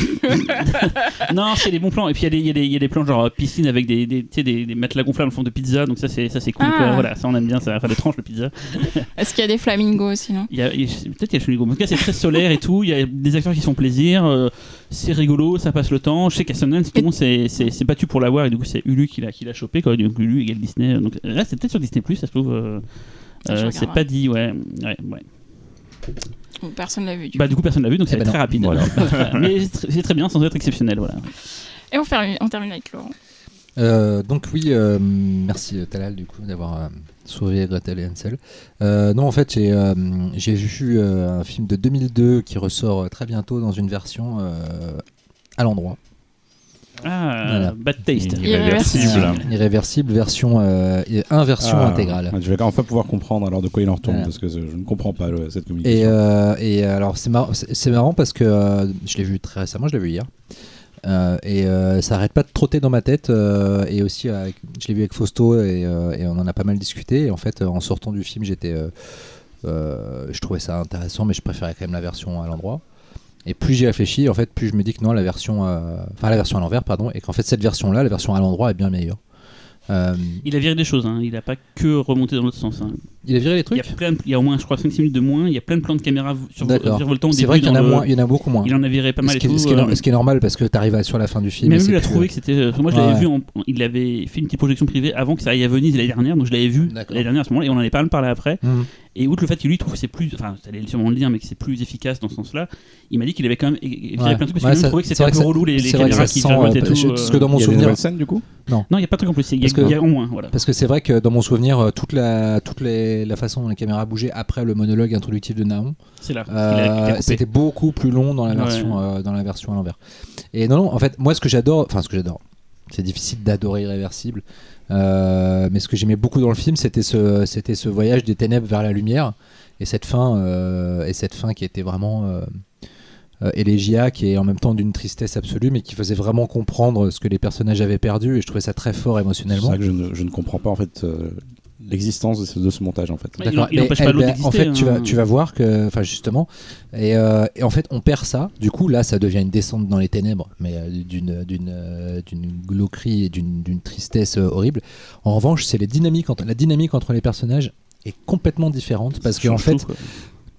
t'as- Non, c'est des bons plans, et puis il y a des- il y, a des- il y a des plans genre euh, piscine avec des, des, tu sais, des, des matelas gonflables en forme de pizza, donc ça c'est ça, c'est cool, Ah. quoi. voilà, ça on aime bien, ça, enfin des tranches de pizza. Est-ce qu'il y a des flamingos aussi, non? Il y a, il y a- peut-être qu'il y a Gomez. En tout cas, c'est très solaire et tout. Il y a des acteurs qui se font plaisir. euh, c'est rigolo, ça passe le temps. Je sais qu'à Sundance, tout le monde s'est s'est- s'est battu pour l'avoir et du coup, c'est Hulu qui l'a qui l'a chopé. Quoi. Donc, Hulu égale Disney. Donc là, c'est peut-être sur Disney, ça se trouve. euh, euh, c'est pas dit, ouais. ouais, ouais. Ou Personne l'a vu. Du Bah, du coup, personne l'a vu, donc ça Eh va ben très rapide. Voilà. Mais c'est tr- c'est très bien, sans être exceptionnel. Voilà. coup. Et on, fait- on termine avec Laurent. Euh, donc oui, euh, merci Talal du coup d'avoir euh, sauvé Gretel et Hansel. Euh, non en fait j'ai euh, j'ai vu euh, un film de 2002 qui ressort très bientôt dans une version euh, à l'endroit. Ah, Voilà. Bad Taste. Irréversible. Euh, Irréversible version euh, inversion Ah, intégrale. Je vais enfin pouvoir comprendre alors de quoi il en retourne Voilà. parce que je ne comprends pas le- cette communication. Et, euh, et alors c'est mar- c'est c'est marrant parce que euh, je l'ai vu très récemment, je l'ai vu hier. Euh, et euh, ça arrête pas de trotter dans ma tête. euh, et aussi, avec- je l'ai vu avec Fausto et, euh, et on en a pas mal discuté. Et en fait, euh, en sortant du film, j'étais, euh, euh, je trouvais ça intéressant, mais je préférais quand même la version à l'endroit. Et plus j'y réfléchis, en fait, plus je me dis que non, la version, euh, enfin la version à l'envers, pardon, et qu'en fait cette version-là, la version à l'endroit, est bien meilleure. Euh, Il a viré des choses, hein. il a pas que remonté dans l'autre sens. hein. il a viré les Il y, a trucs. plein il y a au moins, je crois, 5 minutes de moins. Il y a plein de plans de caméra sur au C'est vrai qu'il y en a dans le- moins, il y en a beaucoup moins. Il en a viré pas mal ce, qui est, tout. ce qui est no- euh, ce qui est normal parce que tu arrives sur la fin du film. Mais même lui, il a trouvé que c'était. euh, Moi, je l'avais Ouais. vu. en- Il avait fait une petite projection privée avant que ça aille à Venise l'année dernière. Donc, je l'avais vu l'année dernière à ce moment-là. Et on en avait pas mal parlé après. Mhm. Et outre le fait qu'il lui trouve que c'est plus. Enfin, ça allait sûrement le dire, mais que c'est plus efficace dans ce sens-là. Il m'a dit qu'il avait quand même viré Ouais. plein de trucs parce Ouais, qu'il trouvait que c'est c'était un vrai peu que ça- relou les, les c'est vrai que caméras qui et euh, tout. je- euh. parce que dans mon il y a souvenir- scènes du coup Non, il n'y a pas de truc en plus. Il y a, Parce que- moins. Voilà. Parce que c'est vrai que dans mon souvenir, euh, toute la, toute les, la façon dont la caméra bougeait après le monologue introductif de Naon, C'est là. qu'il euh, c'était beaucoup plus long dans la Ouais. version, euh, dans la version à l'envers. Et non, non, en fait, moi, ce que j'adore, enfin, ce que j'adore, c'est difficile d'adorer Irréversible, euh, mais ce que j'aimais beaucoup dans le film, c'était ce, voyage des ténèbres vers la lumière et cette fin, euh, et cette fin qui était vraiment euh, élégiaque et en même temps d'une tristesse absolue, mais qui faisait vraiment comprendre ce que les personnages avaient perdu. Et je trouvais ça très fort C'est émotionnellement. ça que je ne, comprends pas en fait l'existence de ce, de ce montage en fait. Il D'accord, il mais empêche pas elle- l'autre ben, En fait, tu, vas, hein. tu vas voir que, enfin justement, et, euh, et en fait, on perd ça. Du coup, là, ça devient une descente dans les ténèbres, mais euh, d'une d'une euh, d'une glauquerie et d'une d'une tristesse euh, horrible. En revanche, c'est les dynamiques entre la dynamique entre les personnages est complètement différente parce qu'en change fait.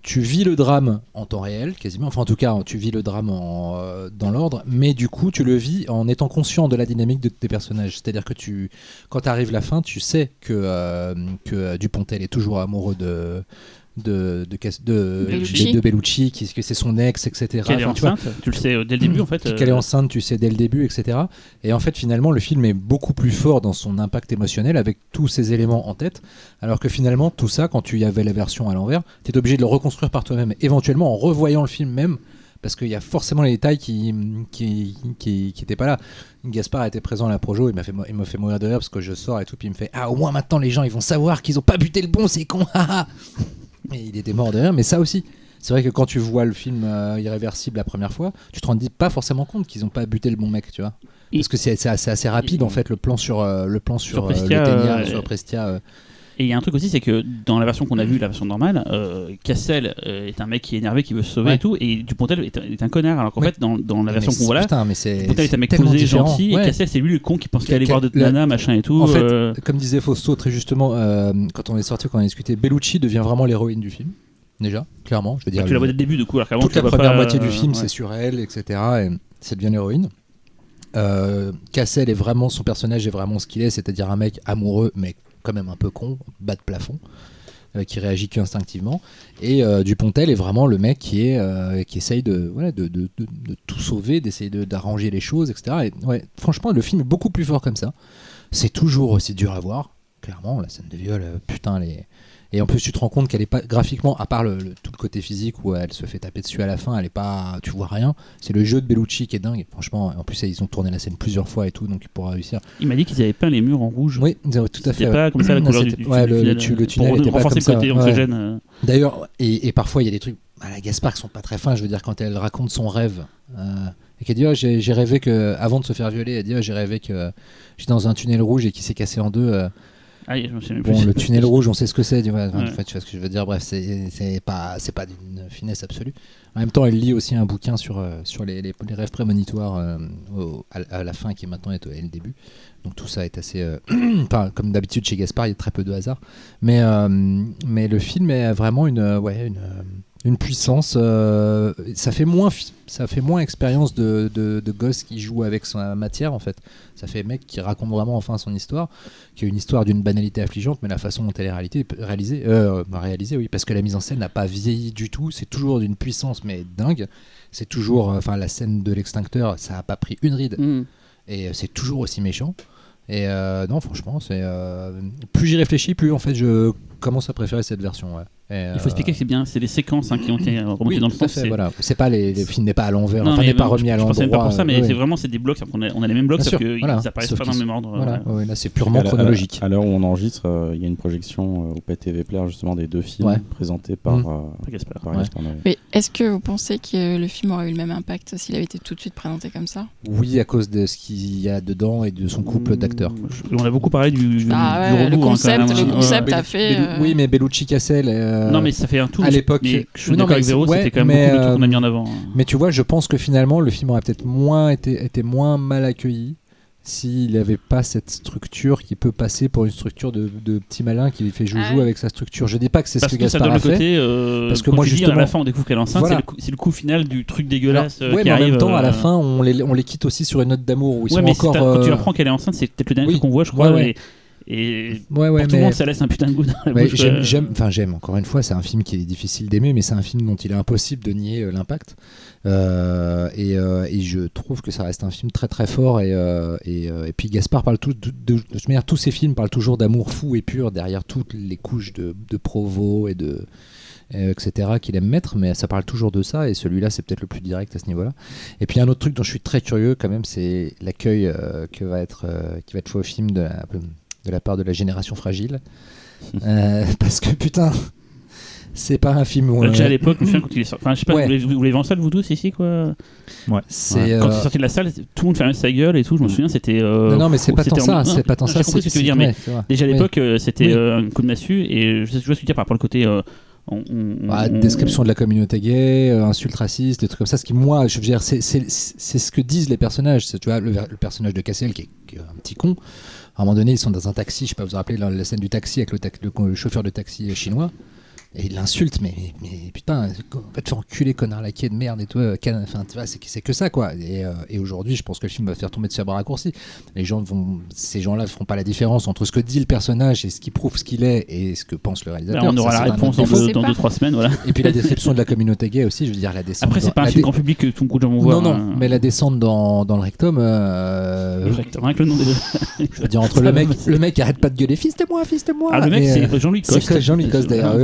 Tu vis le drame en temps réel, quasiment. Enfin, en tout cas, tu vis le drame euh, dans l'ordre, mais du coup, tu le vis en étant conscient de la dynamique de tes personnages. C'est-à-dire que tu, quand arrive la fin, tu sais que, euh, euh, Dupontel est toujours amoureux de de de, de, Bellucci. de Bellucci, qui- que c'est son ex, etc. Qu'elle est Enfin, tu vois, enceinte, tu le sais dès le début en fait. qu'elle est euh, enceinte, tu sais dès le début, etc. Et en fait, finalement, le film est beaucoup plus fort dans son impact émotionnel avec tous ces éléments en tête. Alors que finalement, tout ça, quand tu y avais la version à l'envers, tu es obligé de le reconstruire par toi-même, éventuellement en revoyant le film même. Parce qu'il y a forcément les détails qui qui, qui, qui étaient pas là. Gaspard était présent à la Projo, il m'a fait, mo- il m'a fait mourir de rire parce que je sors et tout, puis il me fait Ah, au moins maintenant les gens ils vont savoir qu'ils ont pas buté le bon, c'est con, haha Et il était mort de rire, mais ça aussi. C'est vrai que quand tu vois le film euh, Irréversible la première fois, tu te rends pas forcément compte qu'ils ont pas buté le bon mec, tu vois. Parce que c'est assez, assez rapide en fait le plan sur euh, le plan sur, Sur euh, Prestia, le Ténia, sur Prestia. Et il y a un truc aussi, c'est que dans la version qu'on a vue, la version normale, euh, Cassel euh, est un mec qui est énervé, qui veut se sauver Ouais. et tout, et Dupontel est, un- est un connard. Alors qu'en Ouais. fait, dans, dans la Mais version qu'on voit là, Dupontel est un mec posé, différent. gentil, Ouais. et Cassel, c'est lui le con qui pense qu'il allait voir le- nanas, machin et tout. En fait, euh, Comme disait Fausto très justement, quand on est sorti, quand on a discuté, Bellucci devient vraiment l'héroïne du film. Déjà, clairement, je veux dire. tu la vois le- dès le début, du coup, alors toute tu la première pas, moitié du film, c'est sur elle, etc. Et ça devient l'héroïne. Cassel est vraiment son personnage est vraiment ce qu'il est, c'est-à-dire un mec amoureux mais quand même un peu con, bas de plafond, euh, qui réagit qu'instinctivement. Et euh, Dupontel est vraiment le mec qui est euh, essaye de tout sauver, d'essayer de- d'arranger les choses, etc. Et ouais, franchement, le film est beaucoup plus fort comme ça. C'est toujours aussi dur à voir, clairement. La scène de viol, putain, les et en plus, tu te rends compte qu'elle est pas graphiquement, à part le, le- tout le côté physique où elle se fait taper dessus à la fin, elle est pas, tu vois rien. C'est le jeu de Bellucci qui est dingue. Franchement, en plus, ils ont tourné la scène plusieurs fois et tout, donc pour réussir. Il m'a dit qu'ils avaient peint les murs en rouge. Oui, tout à C'était fait. ouais. pas comme ça la Non, couleur du, c'était- du- ouais, du le- tunnel, tu- le tunnel pour était pas renforcer comme le côté ça, ouais. anxiogène. D'ailleurs, et, et parfois il y a des trucs à la Gaspard qui sont pas très fins. Je veux dire, quand elle raconte son rêve, euh, et qu'elle dit oh, j'ai j'ai rêvé que, avant de se faire violer, elle dit oh, j'ai rêvé que j'étais dans un tunnel rouge et qui s'est cassé en deux. euh. Ah, je me souviens bon, plus. le tunnel rouge, on sait ce que c'est. tu vois, enfin, Ouais. en fait, tu vois ce que je veux dire. Bref, c'est pas, pas d'une finesse absolue. En même temps, elle lit aussi un bouquin sur, euh, sur les, les- les rêves prémonitoires euh, au- à, à la fin qui maintenant est, au- est le début. Donc tout ça est assez. euh, enfin, comme d'habitude chez Gaspard, il y a très peu de hasard. Mais, euh, mais le film est vraiment une, ouais, une, une puissance. euh, ça fait moins, ça fait moins expérience de, de, de gosse qui joue avec sa matière en fait. Ça fait mec qui raconte vraiment enfin son histoire, qui est une histoire d'une banalité affligeante, mais la façon dont elle est réalisée, euh, réalisée, oui, parce que la mise en scène n'a pas vieilli du tout. C'est toujours d'une puissance mais dingue. C'est toujours, euh, enfin, la scène de l'extincteur, ça a pas pris une ride Hmm. et c'est toujours aussi méchant. Et non, franchement, c'est plus j'y réfléchis, plus en fait je commence à préférer cette version. ouais. Et, Il faut euh, expliquer que c'est bien, c'est des séquences hein, qui ont été remontées oui, dans le temps. c'est- voilà. C'est pas les, le film n'est pas à l'envers, Non, enfin mais n'est pas remis je- à Je pensais l'endroit. pas pour ça, mais ouais. c'est vraiment c'est des blocs. On a, on a les mêmes blocs, sauf sûr, qu'ils voilà. apparaissent Sauf pas dans le même ordre. Voilà, ouais. ouais, là c'est purement chronologique. À l'heure où on enregistre, euh, il y a une projection euh, au PTV Player justement des deux films Ouais. présentés par, Mm. euh, Gaspard. Mais est-ce que vous pensez que le film aurait eu le même impact s'il avait été tout de suite présenté comme ça? Oui, à cause de ce qu'il y a dedans et de son couple d'acteurs. Je- On a beaucoup parlé du, Ah hein, concept, même, le hein. concept a fait. Euh, Oui, mais Bellucci Cassel. Euh, Non, mais ça fait un tout. à l'époque- mais Je suis d'accord avec c'est- ouais, c'était quand même mais, beaucoup qu'on a mis euh, en avant. Mais tu vois, je pense que finalement, le film aurait peut-être moins été, été moins mal accueilli s'il n'avait pas cette structure qui peut passer pour une structure de, de petit malin qui fait joujou avec sa structure. Je dis pas que c'est ce que que ça Gaspard donne a le fait. côté. euh, Parce que moi, dis, à justement- la fin, on découvre qu'elle est enceinte, Voilà. c'est le coup- c'est le coup final du truc dégueulasse euh, ouais, qui mais en même temps, à la euh, fin, on les, on les quitte aussi sur une note d'amour où ils ouais, sont mais encore. quand tu euh, apprends qu'elle est enceinte, c'est peut-être le dernier oui. truc qu'on voit, je crois. Ouais, ouais. Et, et Ouais, ouais, pour tout le monde, ça laisse un putain de goût dans la Ouais, bouche. j'aime, euh. j'aime- enfin j'aime. Encore une fois, c'est un film qui est difficile d'aimer, mais c'est un film dont il est impossible de nier euh, l'impact. Euh, et, euh, et je trouve que ça reste un film très très fort. Et, et, et puis Gaspard parle tout, de, de- manière, tous ses films parlent toujours d'amour fou et pur derrière toutes les couches de, de provo et de etc qu'il aime mettre, mais ça parle toujours de ça. Et celui-là, c'est peut-être le plus direct à ce niveau-là. Et puis un autre truc dont je suis très curieux quand même, c'est l'accueil euh, que va être euh, qui va être fait au film de la, de la part de la génération fragile. Euh, parce que putain, c'est pas un film où. Ouais, Déjà à euh, l'époque, je me souviens quand il est sorti. Enfin, je sais pas, Ouais. vous l'avez- en salle, vous tous ici, quoi c'est. Quand euh, il est sorti de la salle, tout le monde fermait sa gueule et tout. Je me souviens, c'était. euh, non, non, mais c'est pas tant ça. C'est pas tant ça. compris c'est- ce que tu veux dire, mais ouais, déjà à Oui. l'époque, euh, c'était Oui. euh, un coup de massue et je vois ce que tu veux dire par rapport au côté. euh, on- on- Bah, on- description de la communauté gay, euh, insultes racistes, des trucs comme ça. Ce qui, moi, je veux dire, c'est c'est- c'est ce que disent les personnages. Tu vois, le, le personnage de Cassel, qui est, qui est un petit con, à un moment donné, ils sont dans un taxi. Je sais pas, vous vous rappelez la, scène du taxi avec le chauffeur de taxi chinois. Et il l'insulte, mais, mais, putain, va te faire enculer, connard laqué de merde et tout. euh, Enfin, tu vois, c'est c'est que ça, quoi. Et, euh, et aujourd'hui, je pense que le film va faire tomber de ses bras raccourcis. Les gens vont, ces gens-là ne feront pas la différence entre ce que dit le personnage et ce qui prouve ce qu'il est et ce que pense le Bah, réalisateur. on aura Ça, la c'est réponse dans défaut. Je sais 2-3 pas. trois semaines, voilà. Et puis la description de la communauté gay aussi, je veux dire, la descente. Après, c'est pas un film grand public que tout beaucoup de gens vont voir. Non, non, hein. mais la descente dans, dans le rectum, euh, Direct, Rien que le nom des deux. je veux dire, entre le mec, le mec arrête pas de gueuler, fils de moi, fils de moi. Ah, le mec, c'est Jean-Louis c'est Coste. que Jean-Louis Coste, d'ailleurs,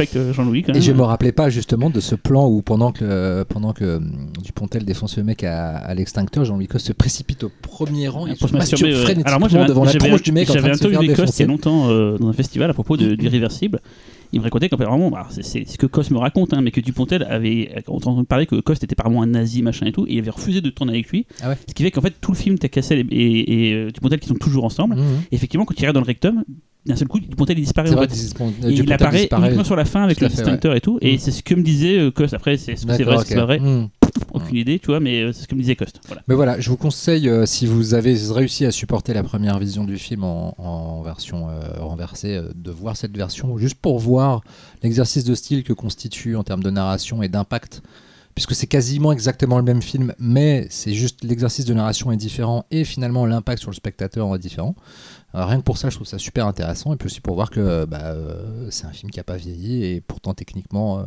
Respecte euh, Jean-Louis quand Et même. je me rappelais pas justement de ce plan où pendant que, pendant que hum, Dupontel défonce le mec à, à l'extincteur, Jean-Louis Coste se précipite au premier rang et se masturbe ouais. frénétiquement Alors moi, j'avais devant la tronche du mec en train J'avais de se faire Coste il y défoncer. a longtemps euh, dans un festival à propos de- du réversible. Il me racontait qu'apparemment, bah, c'est c'est ce que Coste me raconte, hein, mais que Dupontel avait entendu parler que Coste était apparemment un nazi, machin et tout, et il avait refusé de tourner avec lui. Ah ouais. Ce qui fait qu'en fait, tout le film, t'as Cassel et, et, et, euh, Dupontel qui sont toujours ensemble. Mhm. Et effectivement, quand il regarde dans le rectum, d'un seul coup, Dupontel il disparaît. C'est en vrai, fait. Dupontel Et il apparaît disparaît. uniquement sur la fin avec le fait, extincteur et tout. Et Mm. c'est ce que me disait euh, Coste. Après, c'est c'est vrai, que c'est pas vrai. Aucune idée, tu vois, mais euh, c'est ce que me disait. Voilà. Mais voilà, je vous conseille, euh, si vous avez réussi à supporter la première vision du film en, en version euh, renversée, euh, de voir cette version, juste pour voir l'exercice de style que constitue en termes de narration et d'impact puisque c'est quasiment exactement le même film, mais c'est juste l'exercice de narration est différent et finalement l'impact sur le spectateur est différent. Rien que pour ça, je trouve ça super intéressant, et puis aussi pour voir que bah, euh, c'est un film qui a pas vieilli, et pourtant techniquement, euh,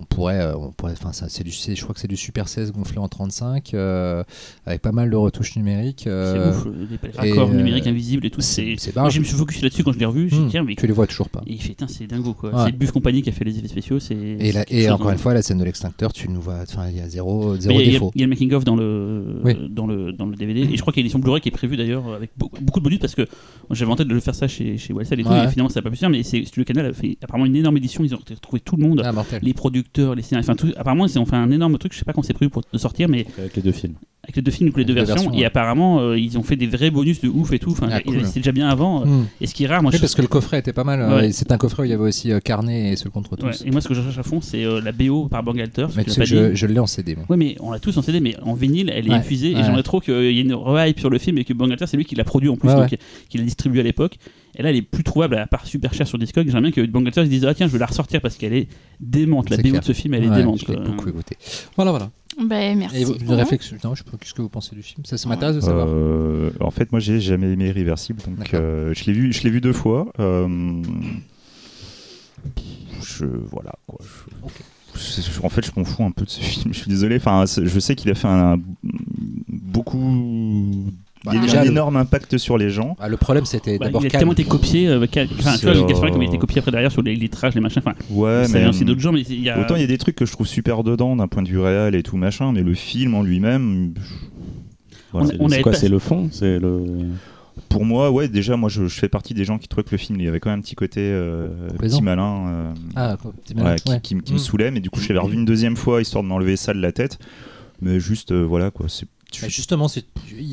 on pourrait, euh, on pourrait, enfin, ça, c'est du, c'est- je crois que c'est du Super 16 gonflé en 35, euh, avec pas mal de retouches numériques. C'est euh, ouf, les raccords numériques invisibles et tout. c'est- C'est. c'est Moi, je me suis focus là-dessus quand je l'ai revu. Tiens, mais. tu les vois toujours pas. Et il fait, c'est dingo quoi. Ouais. C'est Buff Company qui a fait les effets spéciaux. C'est. Et, c'est quelque et encore une fois, la scène de l'extincteur, tu nous vois, enfin, il y a zéro, zéro Il y, a- défaut. il y a le making of dans le Oui. dans le dans le DVD et je crois qu'il y a l'édition Blu-ray qui est prévue d'ailleurs avec beaucoup, beaucoup de bonus parce que j'avais en tête de le faire ça chez chez Walsall et tout Ouais. et finalement ça n'a pas pu se faire mais c'est Studio Canal a fait apparemment une énorme édition ils ont retrouvé tout le monde Ah, les producteurs les scénaristes enfin tout apparemment ils ont fait un énorme truc je sais pas quand c'est prévu pour de sortir mais Avec les deux films. avec les deux films ou les deux Avec les deux versions, versions, et apparemment euh, ils ont fait des vrais bonus de ouf et tout enfin Ah, cool. c'était déjà bien avant Hmm. et ce qui est rare moi Oui, je parce que le coffret était pas mal. euh, Ouais. et C'est un coffret où il y avait aussi euh, Carnet et Seul contre tous. ouais, et moi ce que je cherche à fond c'est euh, la BO par Bangalter mais tu sais je, je l'ai en CD. moi. Ouais, mais on l'a tous en CD, mais en vinyle, elle est Ouais, épuisée. ouais. Et j'aimerais trop qu'il y ait une re-hype sur le film et que Bangalter, c'est lui qui l'a produit en plus, donc qu'il a distribué à l'époque. Et là, elle est plus trouvable, à part super cher sur Discog. J'aimerais bien que Bangalter se dise Ah, tiens, je vais la ressortir parce qu'elle est démente. La BO clair. de ce film, elle est Ouais, démente. Je l'ai beaucoup écouté. Voilà, voilà. Ben, merci. Et vous- une réflexion. Non, je sais pas. Qu'est-ce que vous pensez du film? Ça, ça m'intéresse de savoir. Euh, en fait, moi, j'ai jamais aimé Irréversible, donc euh, je l'ai vu, je l'ai vu deux fois. euh, je voilà quoi. je- en fait, je m'en fous un peu de ce film. Je suis désolé. Enfin, je sais qu'il a fait un beaucoup. Bah, il y a eu déjà, un le- énorme impact sur les gens. Ah, le problème, c'était Bah, d'abord il a Cannes. tellement été copié. euh, Cannes- enfin, tu vois, C'est, Gaspard, comme il a été euh, copié après derrière sur les lettrages, les machins. Enfin, Ouais, ça mais vient aussi d'autres gens, mais il y a. autant il y a des trucs que je trouve super dedans d'un point de vue réel et tout machin, mais le film en lui-même. je- voilà. On C'est quoi pas- C'est le fond C'est le. Pour moi, ouais, déjà, moi, je, je fais partie des gens qui trouvaient que le film, il y avait quand même un petit côté euh, petit malin. euh, Ah, quoi, petit ouais, malin. qui, Ouais. qui me- qui me Mm. saoulait, mais du coup, je l'avais revu une deuxième fois histoire de m'enlever ça de la tête. Mais juste, euh, voilà, quoi. C'est. Bah, justement, c'est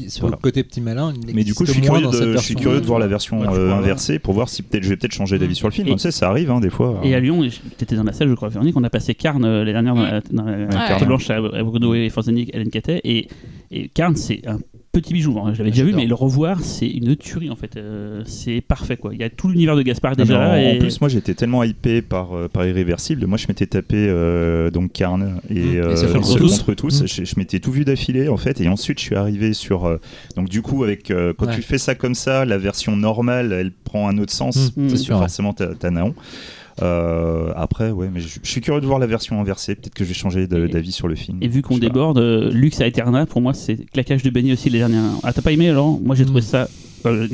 sur Voilà. le côté petit malin. il Mais du coup, je suis, curieux de, cette je suis version. curieux de voir la version Ouais, euh, inversée pour voir si peut-être je vais peut-être changer d'avis Mm. sur le film. Et- tu sais, ça arrive, hein, des fois. Et à Lyon, tu étais dans la salle, je crois, Véronique, on a passé Carne euh, l'année dernière dans la, dans la carte blanche à à Bruno et Forzani, Hélène Catet. Et, et Carne, c'est un petit bijou. hein. Je l'avais déjà vu, J'adore. mais le revoir, c'est une tuerie en fait. Euh, c'est parfait quoi. Il y a tout l'univers de Gaspard Ah, déjà en, là. en et- plus, moi j'étais tellement hypé par, euh, par Irréversible. Moi je m'étais tapé euh, donc Carne et, Mmh. Et euh, Seul contre Seul tous. contre tous. Mmh. Je, je m'étais tout vu d'affilée en fait. Et ensuite je suis arrivé sur. euh, donc du coup, avec euh, quand Ouais. tu fais ça comme ça, la version normale elle prend un autre sens. Mmh, c'est sûr. Forcément, t'as t'as Naon. Euh, après, ouais, mais je, je suis curieux de voir la version inversée. Peut-être que je vais changer d'avis sur le film. Et vu qu'on déborde, euh, Lux à Eterna, pour moi, c'est claquage de beignet aussi les dernières. Ah, t'as pas aimé alors Moi, j'ai trouvé Mm. ça. Euh,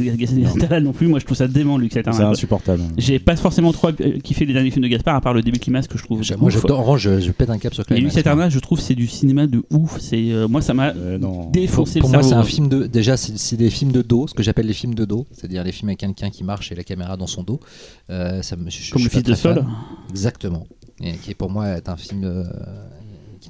Talal non plus, moi je trouve ça dément, Lux à C'est insupportable. J'ai pas forcément trop euh, kiffé les derniers films de Gaspard, à part le début climax que je trouve. Moi, ouf. je, je, je pète un cap sur Mais Climax. Lux Eterna, je trouve c'est du cinéma de ouf. C'est euh, moi ça m'a Euh. Pour, défoncé pour le moi, c'est un film de. Déjà, c'est des films de dos, ce que j'appelle les films de dos, c'est-à-dire les films avec quelqu'un qui marche et la caméra dans son dos. Euh, ça me, je- Comme le fils de. Sol. Exactement. Et qui, pour moi, est un film euh,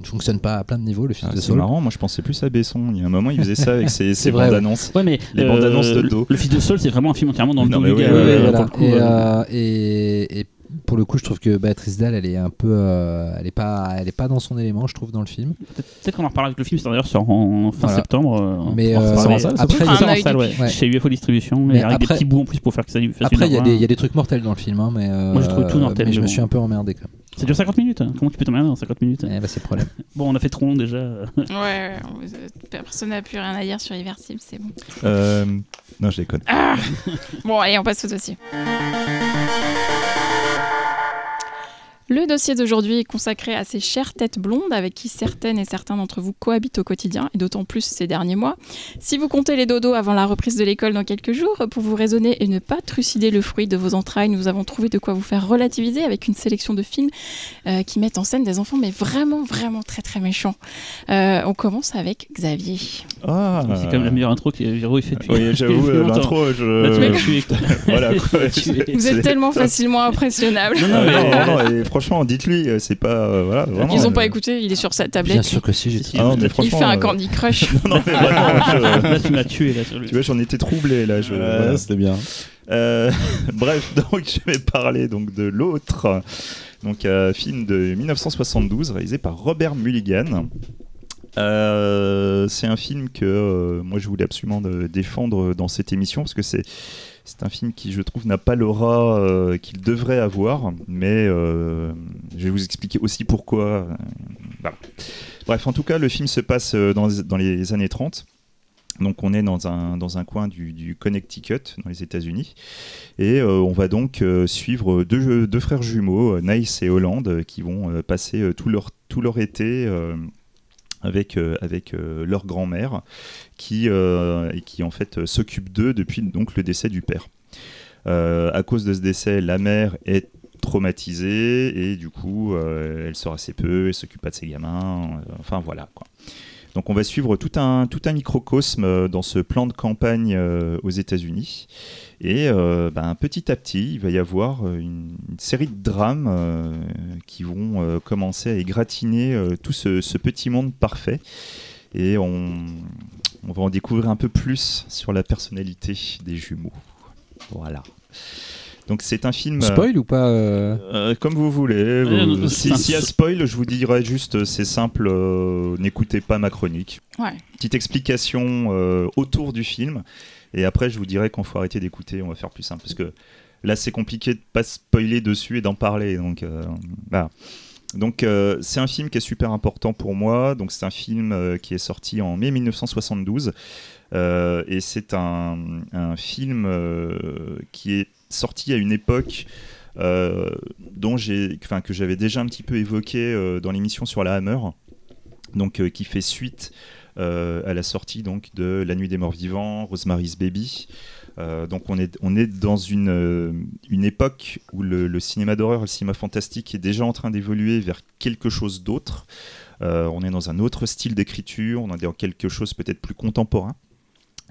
qui ne fonctionne pas à plein de niveaux, le fils Ah, de c'est Saul. marrant, moi je pensais plus à Besson. Il y a un moment, il faisait ça avec ses, bandes annonces. Ouais, mais Les euh, bandes annonces de le- dos. Le fils de Sol, c'est vraiment un film entièrement dans le Non, dos du gars. euh, le euh, euh, et- et pour le coup, je trouve que Béatrice Dalle, elle est un peu, euh, elle est pas, elle est pas dans son élément, je trouve, dans le film. Peut-être qu'on en reparlera avec le film, c'est d'ailleurs sort en fin Voilà. septembre. euh, Mais en euh, en salle, après, en salle, ouais. Ouais. Chez UFO Distribution, Mais avec après- des petits bouts en plus pour faire que ça fasse après, il y, a une des- heure il y a des trucs mortels dans le film, hein, mais euh, Moi, j'ai trouvé tout mortel, mais je me suis un peu emmerdé quand même. Ça dure 50 minutes. hein. Comment tu peux t'emmerder dans 50 minutes Eh ben, c'est le problème. Bon, on a fait trop long déjà. Ouais, ouais, on- personne n'a plus rien à dire sur Irreversible, c'est bon. Euh, non, je déconne. Bon, allez, on passe au dossier. Le dossier d'aujourd'hui est consacré à ces chères têtes blondes avec qui certaines et certains d'entre vous cohabitent au quotidien, et d'autant plus ces derniers mois. Si vous comptez les dodos avant la reprise de l'école dans quelques jours, pour vous raisonner et ne pas trucider le fruit de vos entrailles, nous avons trouvé de quoi vous faire relativiser avec une sélection de films euh, qui mettent en scène des enfants, mais vraiment, vraiment très, très méchants. Euh, on commence avec Xavier. Ah, C'est quand même la meilleure intro que Véro ait fait depuis. Oui, j'avoue, euh, l'intro, Là, tu je. m'as tué. quoi. voilà quoi. Tu es- Vous êtes tellement facilement impressionnable. Non, Ah, non, mais- non, non, et franchement, dites-lui, euh, c'est pas. euh, voilà, vraiment, Ils n'ont euh, pas écouté, il est sur sa Bien tablette. sûr que si, j'ai Ah non, mais Il franchement. fait un euh, Candy Crush. Non, mais vraiment, je- Là, tu m'as tué. Là, sur le... Tu vois, j'en étais troublé là. Je... Voilà. c'était bien. Euh, bref, donc je vais parler donc de l'autre, donc un film de 1972 réalisé par Robert Mulligan. Euh, c'est un film que euh, moi je voulais absolument de- défendre dans cette émission parce que c'est c'est un film qui je trouve n'a pas l'aura euh, qu'il devrait avoir, mais euh, je vais vous expliquer aussi pourquoi. euh. Bref, en tout cas, le film se passe dans, les années 30. Donc on est dans un, coin du, Connecticut, dans les États-Unis. Et on va donc suivre deux, frères jumeaux, Nice et Holland, euh, qui vont passer tout, leur, été avec, leur grand-mère, qui, euh, et qui en fait euh, s'occupe d'eux depuis donc, le décès du père. Euh, à cause de ce décès, la mère est traumatisée et du coup elle sort assez peu, elle s'occupe pas de ses gamins, enfin voilà quoi. Donc on va suivre tout un, tout un microcosme dans ce plan de campagne aux États-Unis. Et ben, petit à petit, il va y avoir une, série de drames qui vont commencer à égratigner euh, tout ce, ce petit monde parfait. Et on, on va en découvrir un peu plus sur la personnalité des jumeaux. Voilà. Donc c'est un film... euh, Spoil ou pas euh, euh, comme vous voulez. Vous- non, si, s'il y a spoil, je vous dirais juste, c'est simple, euh, n'écoutez pas ma chronique. Ouais. Petite explication euh, autour du film, et après je vous dirai qu'on faut arrêter d'écouter, on va faire plus simple, parce que là c'est compliqué de pas spoiler dessus et d'en parler, donc euh, voilà. Donc euh, c'est un film qui est super important pour moi. Donc c'est un film euh, qui est sorti en mai 1972 euh, et c'est un, film qui est sorti à une époque dont j'ai, que j'avais déjà un petit peu évoqué dans l'émission sur la Hammer, donc qui fait suite à la sortie donc de La Nuit des Morts Vivants, Rosemary's Baby. Euh, donc on est, on est dans une, euh, une époque où le, cinéma d'horreur le cinéma fantastique est déjà en train d'évoluer vers quelque chose d'autre. Euh, on est dans un autre style d'écriture, on est dans quelque chose peut-être plus contemporain.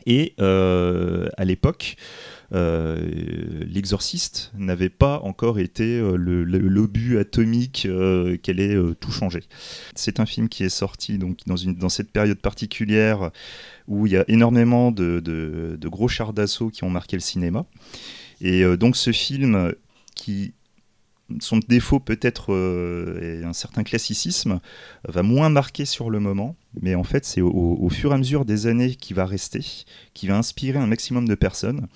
Et à l'époque, l'exorciste n'avait pas encore été euh, l'obus atomique euh, qui allait euh, tout changer. C'est un film qui est sorti donc dans, une, dans cette période particulière où il y a énormément de, de- gros chars d'assaut qui ont marqué le cinéma. Et euh, donc ce film qui son défaut peut-être euh, un certain classicisme va moins marquer sur le moment, mais en fait c'est au, au fur et à mesure des années qui va rester, qui va inspirer un maximum de personnes.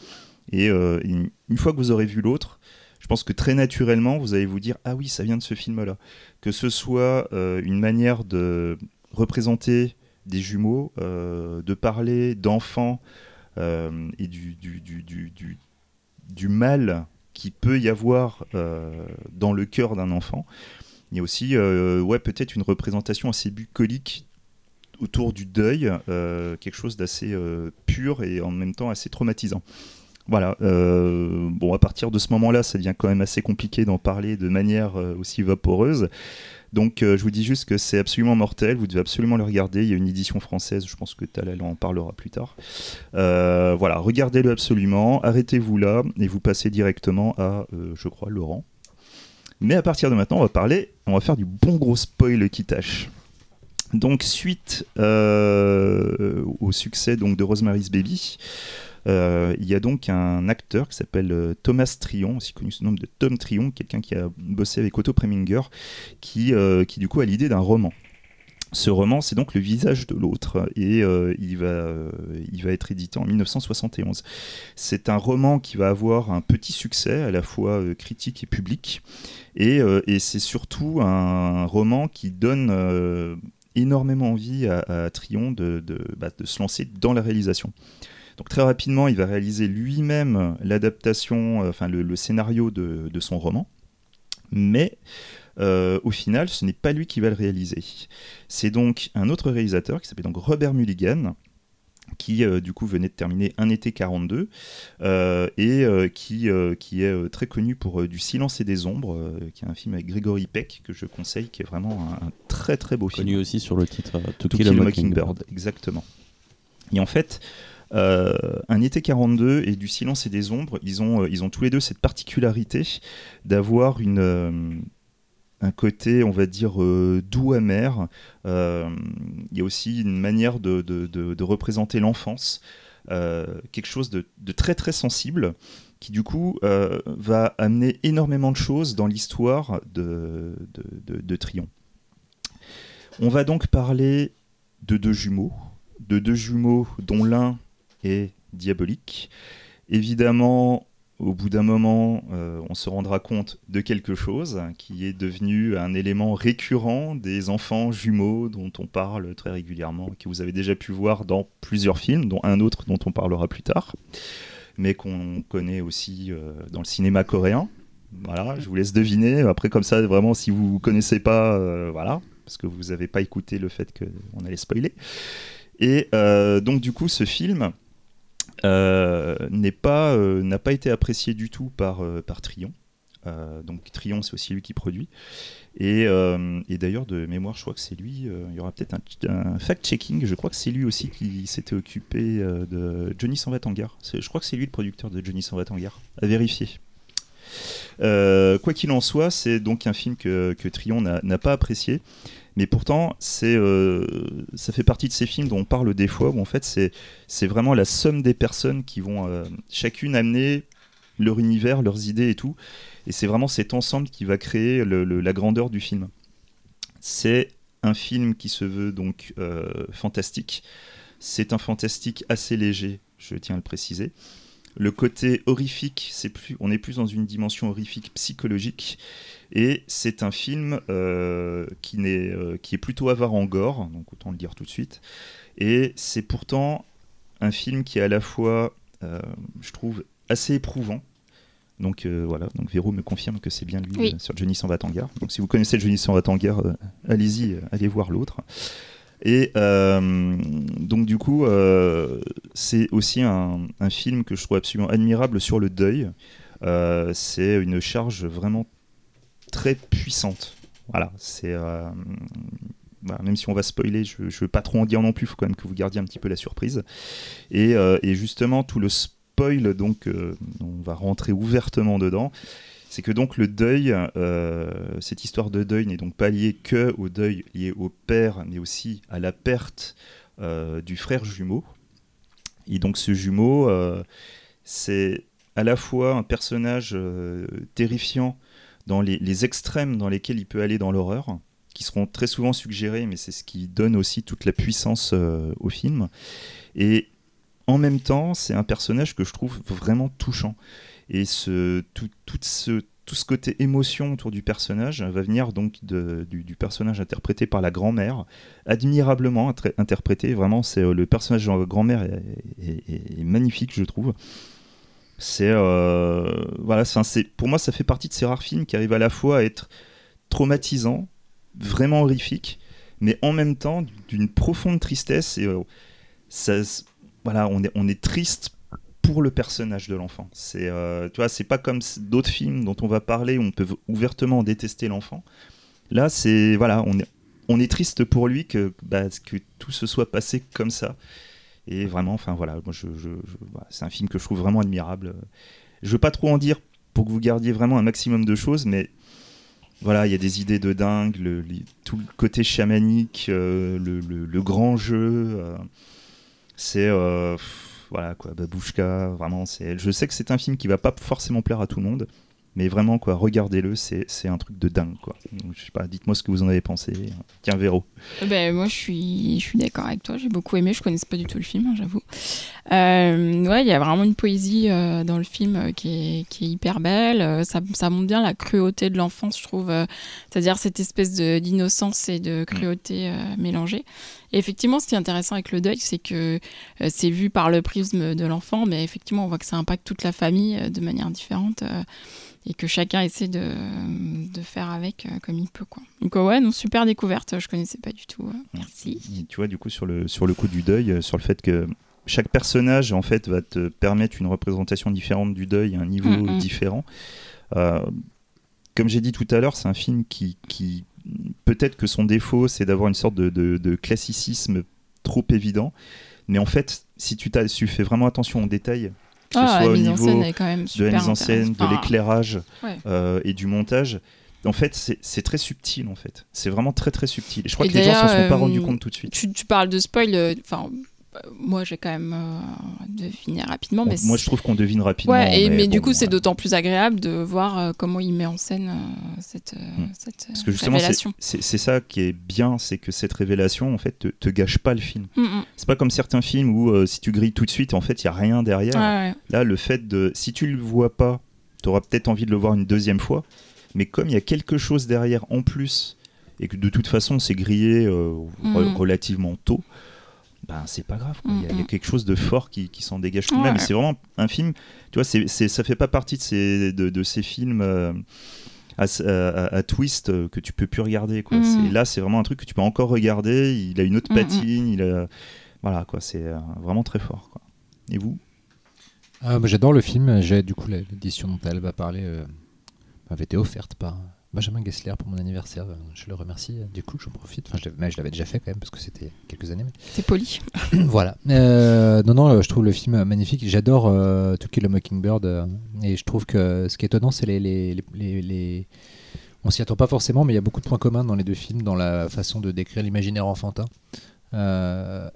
Et euh, une, fois que vous aurez vu l'autre, je pense que très naturellement vous allez vous dire ah oui ça vient de ce film-là, que ce soit euh, une manière de représenter des jumeaux, euh, de parler d'enfants et du, du, du, du, du, mal qui peut y avoir dans le cœur d'un enfant. Il y a aussi ouais, peut-être une représentation assez bucolique autour du deuil, quelque chose d'assez pur et en même temps assez traumatisant. Voilà, euh, bon, à partir de ce moment-là, ça devient quand même assez compliqué d'en parler de manière euh, aussi vaporeuse. Donc, euh, je vous dis juste que c'est absolument mortel, vous devez absolument le regarder. Il y a une édition française, je pense que Talal en parlera plus tard. Voilà, regardez-le absolument, arrêtez-vous là et vous passez directement à, je crois, Laurent. Mais à partir de maintenant, on va parler, on va faire du bon gros spoil qui tâche. Donc, suite au succès donc, de Rosemary's Baby, il y a donc un acteur qui s'appelle euh, Thomas Trion, aussi connu sous le nom de Tom Trion, quelqu'un qui a bossé avec Otto Preminger, qui, euh, qui du coup a l'idée d'un roman. Ce roman, c'est donc le visage de l'autre, et euh, il, va, euh, il va être édité en 1971. C'est un roman qui va avoir un petit succès, à la fois euh, critique et public, et, euh, et c'est surtout un roman qui donne euh, énormément envie à, Trion de, bah, de se lancer dans la réalisation. Donc très rapidement, il va réaliser lui-même l'adaptation, euh, enfin le, le scénario de, de son roman, mais euh, au final, ce n'est pas lui qui va le réaliser. C'est donc un autre réalisateur qui s'appelle donc Robert Mulligan, qui euh, du coup venait de terminer Un été 42 euh, et qui, qui est très connu pour Du silence et des ombres, qui est un film avec Gregory Peck que je conseille, qui est vraiment un, un très très beau film. Connu aussi sur le titre To, To Kill, Kill a Mockingbird. Mockingbird, exactement. Et en fait, euh, un été 42 et du silence et des ombres, ils ont, euh, ils ont tous les deux cette particularité d'avoir une euh, un côté, on va dire, doux amer. Il y a aussi une manière de, de- représenter l'enfance, quelque chose de, très très sensible, qui du coup va amener énormément de choses dans l'histoire de- de Trion. On va donc parler de deux jumeaux, de deux jumeaux dont l'un diabolique. Évidemment, au bout d'un moment, euh, on se rendra compte de quelque chose qui est devenu un élément récurrent des enfants jumeaux dont on parle très régulièrement, que vous avez déjà pu voir dans plusieurs films, dont un autre dont on parlera plus tard, mais qu'on connaît aussi euh, dans le cinéma coréen. Voilà, je vous laisse deviner. Après, comme ça, vraiment, si vous ne connaissez pas, euh, voilà, parce que vous n'avez pas écouté le fait qu'on allait spoiler. Et donc, du coup, ce film, euh, n'est pas euh, n'a pas été apprécié du tout par euh, par Trion. donc Trion, c'est aussi lui qui produit. Et, d'ailleurs, de mémoire, je crois que c'est lui. il y aura peut-être un, fact-checking. Je crois que c'est lui aussi qui s'était occupé de Johnny va Je crois que c'est lui le producteur de Johnny va À vérifier. quoi qu'il en soit, c'est donc un film que, que Trion n'a pas apprécié. Mais pourtant, c'est, euh, ça fait partie de ces films dont on parle des fois, où en fait, c'est, c'est vraiment la somme des personnes qui vont euh, chacune amener leur univers, leurs idées et tout. Et c'est vraiment cet ensemble qui va créer la grandeur du film. C'est un film qui se veut donc euh, fantastique. C'est un fantastique assez léger, je tiens à le préciser. Le côté horrifique, c'est plus, on est plus dans une dimension horrifique psychologique. Et c'est un film euh, qui, est, euh, qui est plutôt avare en gore, donc autant le dire tout de suite. Et c'est pourtant un film qui est à la fois, euh, je trouve, assez éprouvant. Donc voilà, donc Véro me confirme que c'est bien lui sur Johnny s'en va. Donc si vous connaissez Johnny s'en va allez-y, allez voir l'autre. Et donc du coup, c'est aussi un, un, film que je trouve absolument admirable sur le deuil. c'est une charge vraiment très puissante. Voilà, c'est. Euh, même si on va spoiler, je ne veux pas trop en dire non plus, il faut quand même que vous gardiez un petit peu la surprise. Et, euh, justement, tout le spoil, donc, euh, on va rentrer ouvertement dedans, c'est que donc le deuil, cette histoire de deuil n'est donc pas liée que au deuil lié au père, mais aussi à la perte du frère jumeau. Et donc ce jumeau, c'est à la fois un personnage terrifiant dans les, extrêmes dans lesquels il peut aller dans l'horreur, qui seront très souvent suggérés, mais c'est ce qui donne aussi toute la puissance euh, au film. Et en même temps, c'est un personnage que je trouve vraiment touchant. Et ce, tout, ce, tout ce côté émotion autour du personnage va venir donc du, personnage interprété par la grand-mère, admirablement interprété. Vraiment, c'est euh, le personnage de la grand-mère est, magnifique, je trouve. C'est euh, voilà, c'est pour moi ça fait partie de ces rares films qui arrivent à la fois à être traumatisants, vraiment horrifiques, mais en même temps d'une profonde tristesse et euh, voilà, on est on est triste pour le personnage de l'enfant. C'est euh, tu vois, c'est pas comme d'autres films dont on va parler où on peut ouvertement détester l'enfant. Là, c'est voilà, on est on est triste pour lui que bah, que tout se soit passé comme ça. Et vraiment, enfin voilà, moi je, c'est un film que je trouve vraiment admirable. Je veux pas trop en dire pour que vous gardiez vraiment un maximum de choses, mais voilà, il y a des idées de dingue, tout le côté chamanique, euh, le, grand jeu. Euh, c'est euh, voilà quoi, Babouchka, vraiment. C'est, je sais que c'est un film qui va pas forcément plaire à tout le monde, mais vraiment, quoi, regardez-le, c'est, un truc de dingue, quoi. dites-moi ce que vous en avez pensé. Tiens, Véro. Euh, ben, moi, je suis, je suis d'accord avec toi. J'ai beaucoup aimé. Je connaissais pas du tout le film, hein, j'avoue. Euh, ouais, il y a vraiment une poésie euh, dans le film qui est, qui est hyper belle. Ça, montre bien la cruauté de l'enfance, je trouve. c'est-à-dire cette espèce d'innocence et de cruauté mélangée. Et effectivement, ce qui est intéressant avec le deuil, c'est que c'est vu par le prisme de l'enfant, mais effectivement, on voit que ça impacte toute la famille de manière différente et que chacun essaie de, de faire avec euh, comme il peut. Quoi. Donc ouais, non, super découverte, je connaissais pas du tout. Euh, merci. tu vois, du coup, sur le, sur le coup du deuil, euh, sur le fait que chaque personnage, en fait, va te permettre une représentation différente du deuil à un niveau mm, mm. différent. comme j'ai dit tout à l'heure, c'est un film qui, qui peut-être que son défaut, c'est d'avoir une sorte de, de, de, classicisme trop évident. Mais en fait, si tu, tu fais vraiment attention aux détails, que ce ah, soit au niveau de la mise en scène, de l'éclairage euh, et du montage. En fait, c'est très subtil, en fait. C'est vraiment très très subtil. Et je crois que les gens s'en sont pas rendus euh, compte tout de suite. Tu, parles de spoil, euh, enfin moi, j'ai quand même euh, deviné rapidement. Mais moi, je trouve qu'on devine rapidement. Ouais, et, mais, du bon, coup, c'est d'autant plus agréable de voir euh, comment il met en scène euh, cette, euh, Mm. cette Parce que justement, c'est- révélation. c'est c'est ça qui est bien, c'est que cette révélation, en fait, te, te gâche pas le film. Mm, mm. C'est pas comme certains films où si tu grilles tout de suite, en fait, il y a rien derrière. Ouais. Là, le fait de, si tu le vois pas, tu auras peut-être envie de le voir une deuxième fois. Mais comme il y a quelque chose derrière en plus, et que de toute façon c'est grillé Mhm. relativement tôt, ben c'est pas grave. quoi. Il y a- il y, a Mhm. quelque chose de fort qui, qui s'en dégage tout de Ouais. même. C'est vraiment un film. Tu vois, c'est, c'est- ça fait pas partie de ces, de, de ces films. euh, à, à- à twist euh, que tu peux plus regarder quoi. C'est- là c'est vraiment un truc que tu peux encore regarder il a une autre patine il a voilà quoi c'est euh, vraiment très fort quoi. et vous? Ah, moi, J'adore le film. J'ai du coup l'édition dont elle va parler euh, m'avait été offerte par Benjamin Gessler pour mon anniversaire. Je le remercie. Du coup, j'en profite. Enfin, je l'avais- mais je l'avais déjà fait quand même parce que c'était quelques années. mais- C'est poli. voilà. Euh, non, non, je trouve le film magnifique. J'adore euh, To Kill a Mockingbird. euh, et je trouve que ce qui est étonnant, c'est les, les, les, On s'y attend pas forcément, mais il y a beaucoup de points communs dans les deux films, dans la façon de décrire l'imaginaire enfantin. Euh,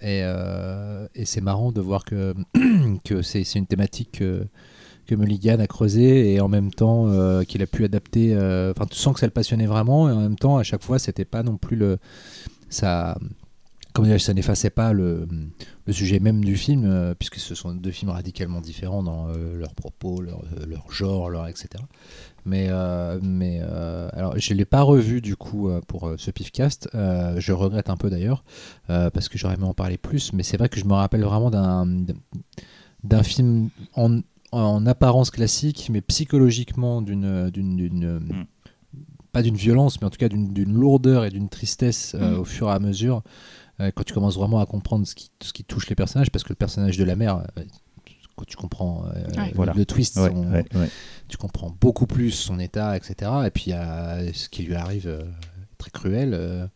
et c'est marrant de voir que, que c'est c'est une thématique que, Mulligan a creusé et en même temps euh, qu'il a pu adapter. euh, Enfin, tu sens que ça le passionnait vraiment et en même temps, à chaque fois, c'était pas non plus le. Ça, dirais-je, ça n'effaçait pas le, le sujet même du film, euh, puisque ce sont deux films radicalement différents dans leurs propos, leur, leur genre, leur etc. Mais, mais alors, je ne l'ai pas revu du coup pour ce pifcast. Je regrette un peu d'ailleurs, parce que j'aurais aimé en parler plus. Mais c'est vrai que je me rappelle vraiment d'un d'un film en, en apparence classique, mais psychologiquement d'une. d'une- d'une- Mm. Pas d'une violence, mais en tout cas d'une d'une lourdeur et d'une tristesse euh, Mm. au fur et à mesure. euh, quand tu commences vraiment à comprendre ce qui, ce qui touche les personnages, parce que le personnage de la mère, euh, quand tu comprends euh, Ouais. le- Voilà. le twist, Ouais, son- ouais, ouais. tu comprends beaucoup plus son état, etc. Et puis il y a ce qui lui arrive euh, très cruel. euh,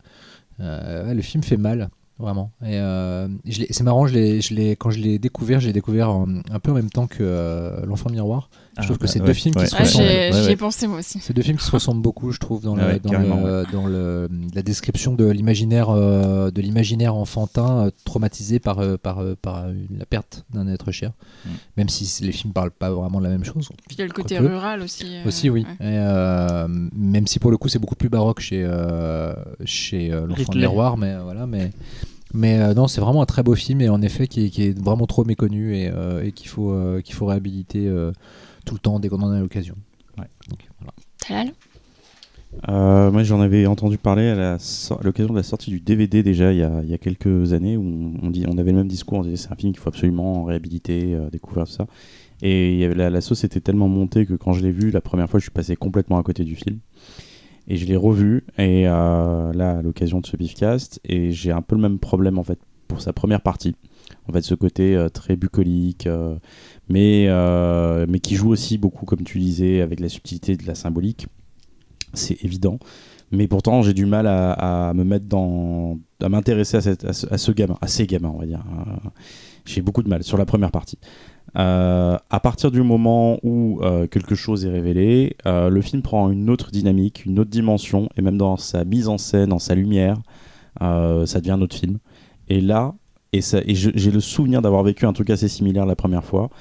euh, le film fait mal, vraiment. Et euh, c'est marrant, je je quand je l'ai découvert, je l'ai découvert un peu en même temps que euh, L'Enfant Miroir. Je trouve que c'est deux films qui se ressemblent. J'y ai ouais. pensé moi aussi. C'est deux films qui se ressemblent beaucoup, je trouve, dans, le, Ah ouais, dans, carrément, le- dans le- la description de l'imaginaire, euh, de l'imaginaire enfantin euh, traumatisé par, euh, par, euh, par euh, la perte d'un être cher. Mm. Même si les films parlent pas vraiment de la même chose. Puis il y a le côté rural aussi. euh, Aussi, oui. ouais. Et, euh, même si pour le coup c'est beaucoup plus baroque chez, euh, chez euh, L'Enfant. Miroir, mais voilà, mais. Mais euh, non, c'est vraiment un très beau film et en effet qui est, qui est vraiment trop méconnu et, euh, et qu'il faut, euh, qu'il faut réhabiliter euh, tout le temps dès qu'on en a l'occasion. Ouais. Voilà. Talal Euh, moi, j'en avais entendu parler à l'occasion de la sortie du DVD déjà il y a, il y a quelques années où on, on dit, on avait le même discours. On disait c'est un film qu'il faut absolument réhabiliter, euh, découvrir tout ça. Et il y avait, la, la sauce était tellement montée que quand je l'ai vu la première fois, je suis passé complètement à côté du film. Et je l'ai revu et euh, là à l'occasion de ce Beefcast et j'ai un peu le même problème en fait pour sa première partie. En fait, ce côté euh, très bucolique, euh, mais euh, mais qui joue aussi beaucoup, comme tu disais, avec la subtilité de la symbolique c'est évident. Mais pourtant, j'ai du mal à, me mettre dans. à m'intéresser à, à ce, à ce gamin, à ces gamins, on va dire. Euh, j'ai beaucoup de mal sur la première partie. Euh, à partir du moment où euh, quelque chose est révélé, le film prend une autre dynamique, une autre dimension, et même dans sa mise en scène, dans sa lumière, ça devient un autre film. Et là, et, et j'ai le souvenir d'avoir vécu un truc assez similaire la première fois.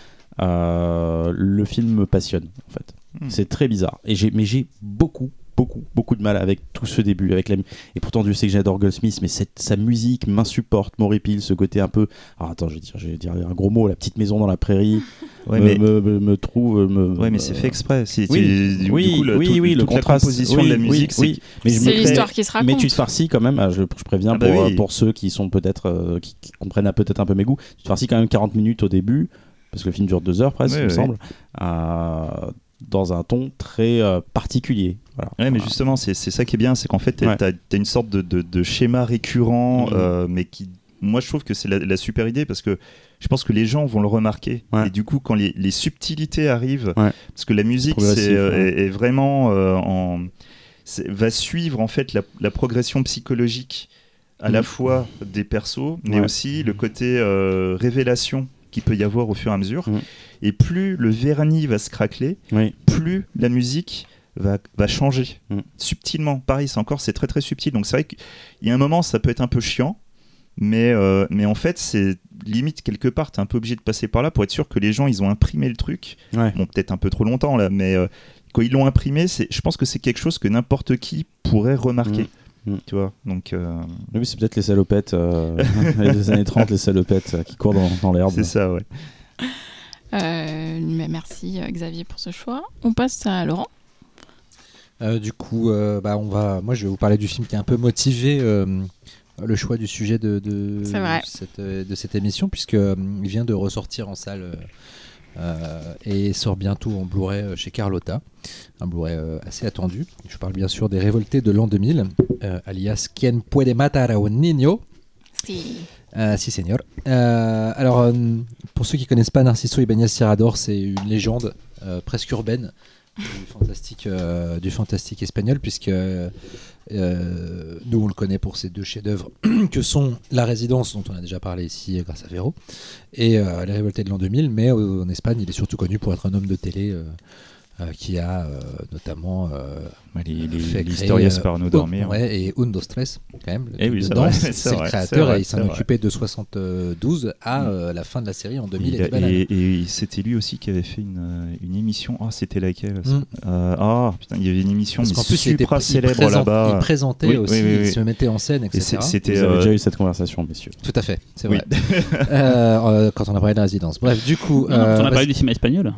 Euh, le film me passionne, en fait. Hmm. C'est très bizarre. Et j'ai, mais j'ai beaucoup, beaucoup, beaucoup de mal avec tout ce début. Avec la, et pourtant, Dieu sait que j'adore Goldsmith, mais cette, sa musique m'insupporte, m'horripile, ce côté un peu. Alors attends, je vais dire, je vais dire un gros mot, la petite maison dans la prairie, Ouais, me, mais, me, me- me trouve. Me, ouais, mais c'est fait exprès. Si, Oui, tu- oui, du coup, le, oui, tout- oui, le contraste. la composition oui, de la oui, musique, c'est oui. Mais je me C'est crée- l'histoire qui se raconte. mais tu te farcis quand même, ah, je, je préviens Ah bah pour, oui. euh, pour ceux qui sont peut-être euh, qui, qui comprennent peut-être un peu mes goûts, tu te farcis quand même 40 minutes au début, parce que le film dure deux heures presque, Oui, il me oui. semble, euh, dans un ton très euh, particulier. Voilà. Ouais, mais justement, c'est ça qui est bien, c'est qu'en fait, tu Ouais. as, une sorte de, de- de schéma récurrent, Mhm. euh, mais qui, moi, je trouve que c'est la, la super idée parce que je pense que les gens vont le remarquer. Ouais. Et du coup, quand les, les subtilités arrivent, parce que la musique est, est vraiment en, va suivre en fait la, la progression psychologique à la Mhm. fois des persos, mais aussi le côté révélation qu'il peut y avoir au fur et à mesure. Mhm. Et plus le vernis va se craqueler, Oui. plus la musique va, va changer Mm. subtilement. Pareil, c'est encore c'est très très subtil. Donc c'est vrai qu'il y a un moment ça peut être un peu chiant Mais, euh, mais en fait, c'est limite quelque part, t'es un peu obligé de passer par là pour être sûr que les gens, ils ont imprimé le truc. Ouais. Bon, peut-être un peu trop longtemps là, mais euh, quand ils l'ont imprimé, c'est, je pense que c'est quelque chose que n'importe qui pourrait remarquer. Mm. Mm. Tu vois, donc euh, Oui, c'est peut-être les salopettes euh, des années 30, les salopettes euh, qui courent dans, dans l'herbe. c'est ça, ouais. Euh, mais merci euh, Xavier pour ce choix. On passe à Laurent. Euh, du coup, euh, bah, on va, moi, je vais vous parler du film qui a un peu motivé euh, le choix du sujet de, de, cette, euh, de cette émission, puisque euh, il vient de ressortir en salle euh, et sort bientôt en Blu-ray euh, chez Carlotta, un Blu-ray euh, assez attendu. Je parle bien sûr des Révoltés de l'an 2000, euh, alias Quien puede matar a un niño. Si. Si. Euh, alors, pour ceux qui connaissent pas Narciso Ibáñez Serrador, c'est une légende presque urbaine du fantastique, du fantastique espagnol, puisque euh, nous, on le connaît pour ses deux chefs-d'œuvre que sont La Résidence, dont on a déjà parlé ici euh, grâce à Véro, et euh, Les Révoltés de l'an 2000. Mais euh, en Espagne, il est surtout connu pour être un homme de télé qui a euh, notamment euh, euh, par nous dormir. Ouais, et Un, Dos, Tres, quand même. le Eh oui, c'est le créateur et il s'en occupait de 72 à Mm. euh, la fin de la série en 2000 Il et a- et, et c'était lui aussi qui avait fait une, euh, une émission. Ah, c'était laquelle Mm. Euh, Ah, putain, il y avait une émission Parce mais plus, supra il célèbre là-bas. Il présentait Oui, aussi, oui, oui, il se mettait en scène, Et etc. c'est- c'était. Vous avez euh, déjà eu cette conversation, messieurs. Tout à fait, c'est vrai. Euh, euh, quand on a parlé de la résidence. Bref, du coup. Euh, on a parlé du cinéma espagnol.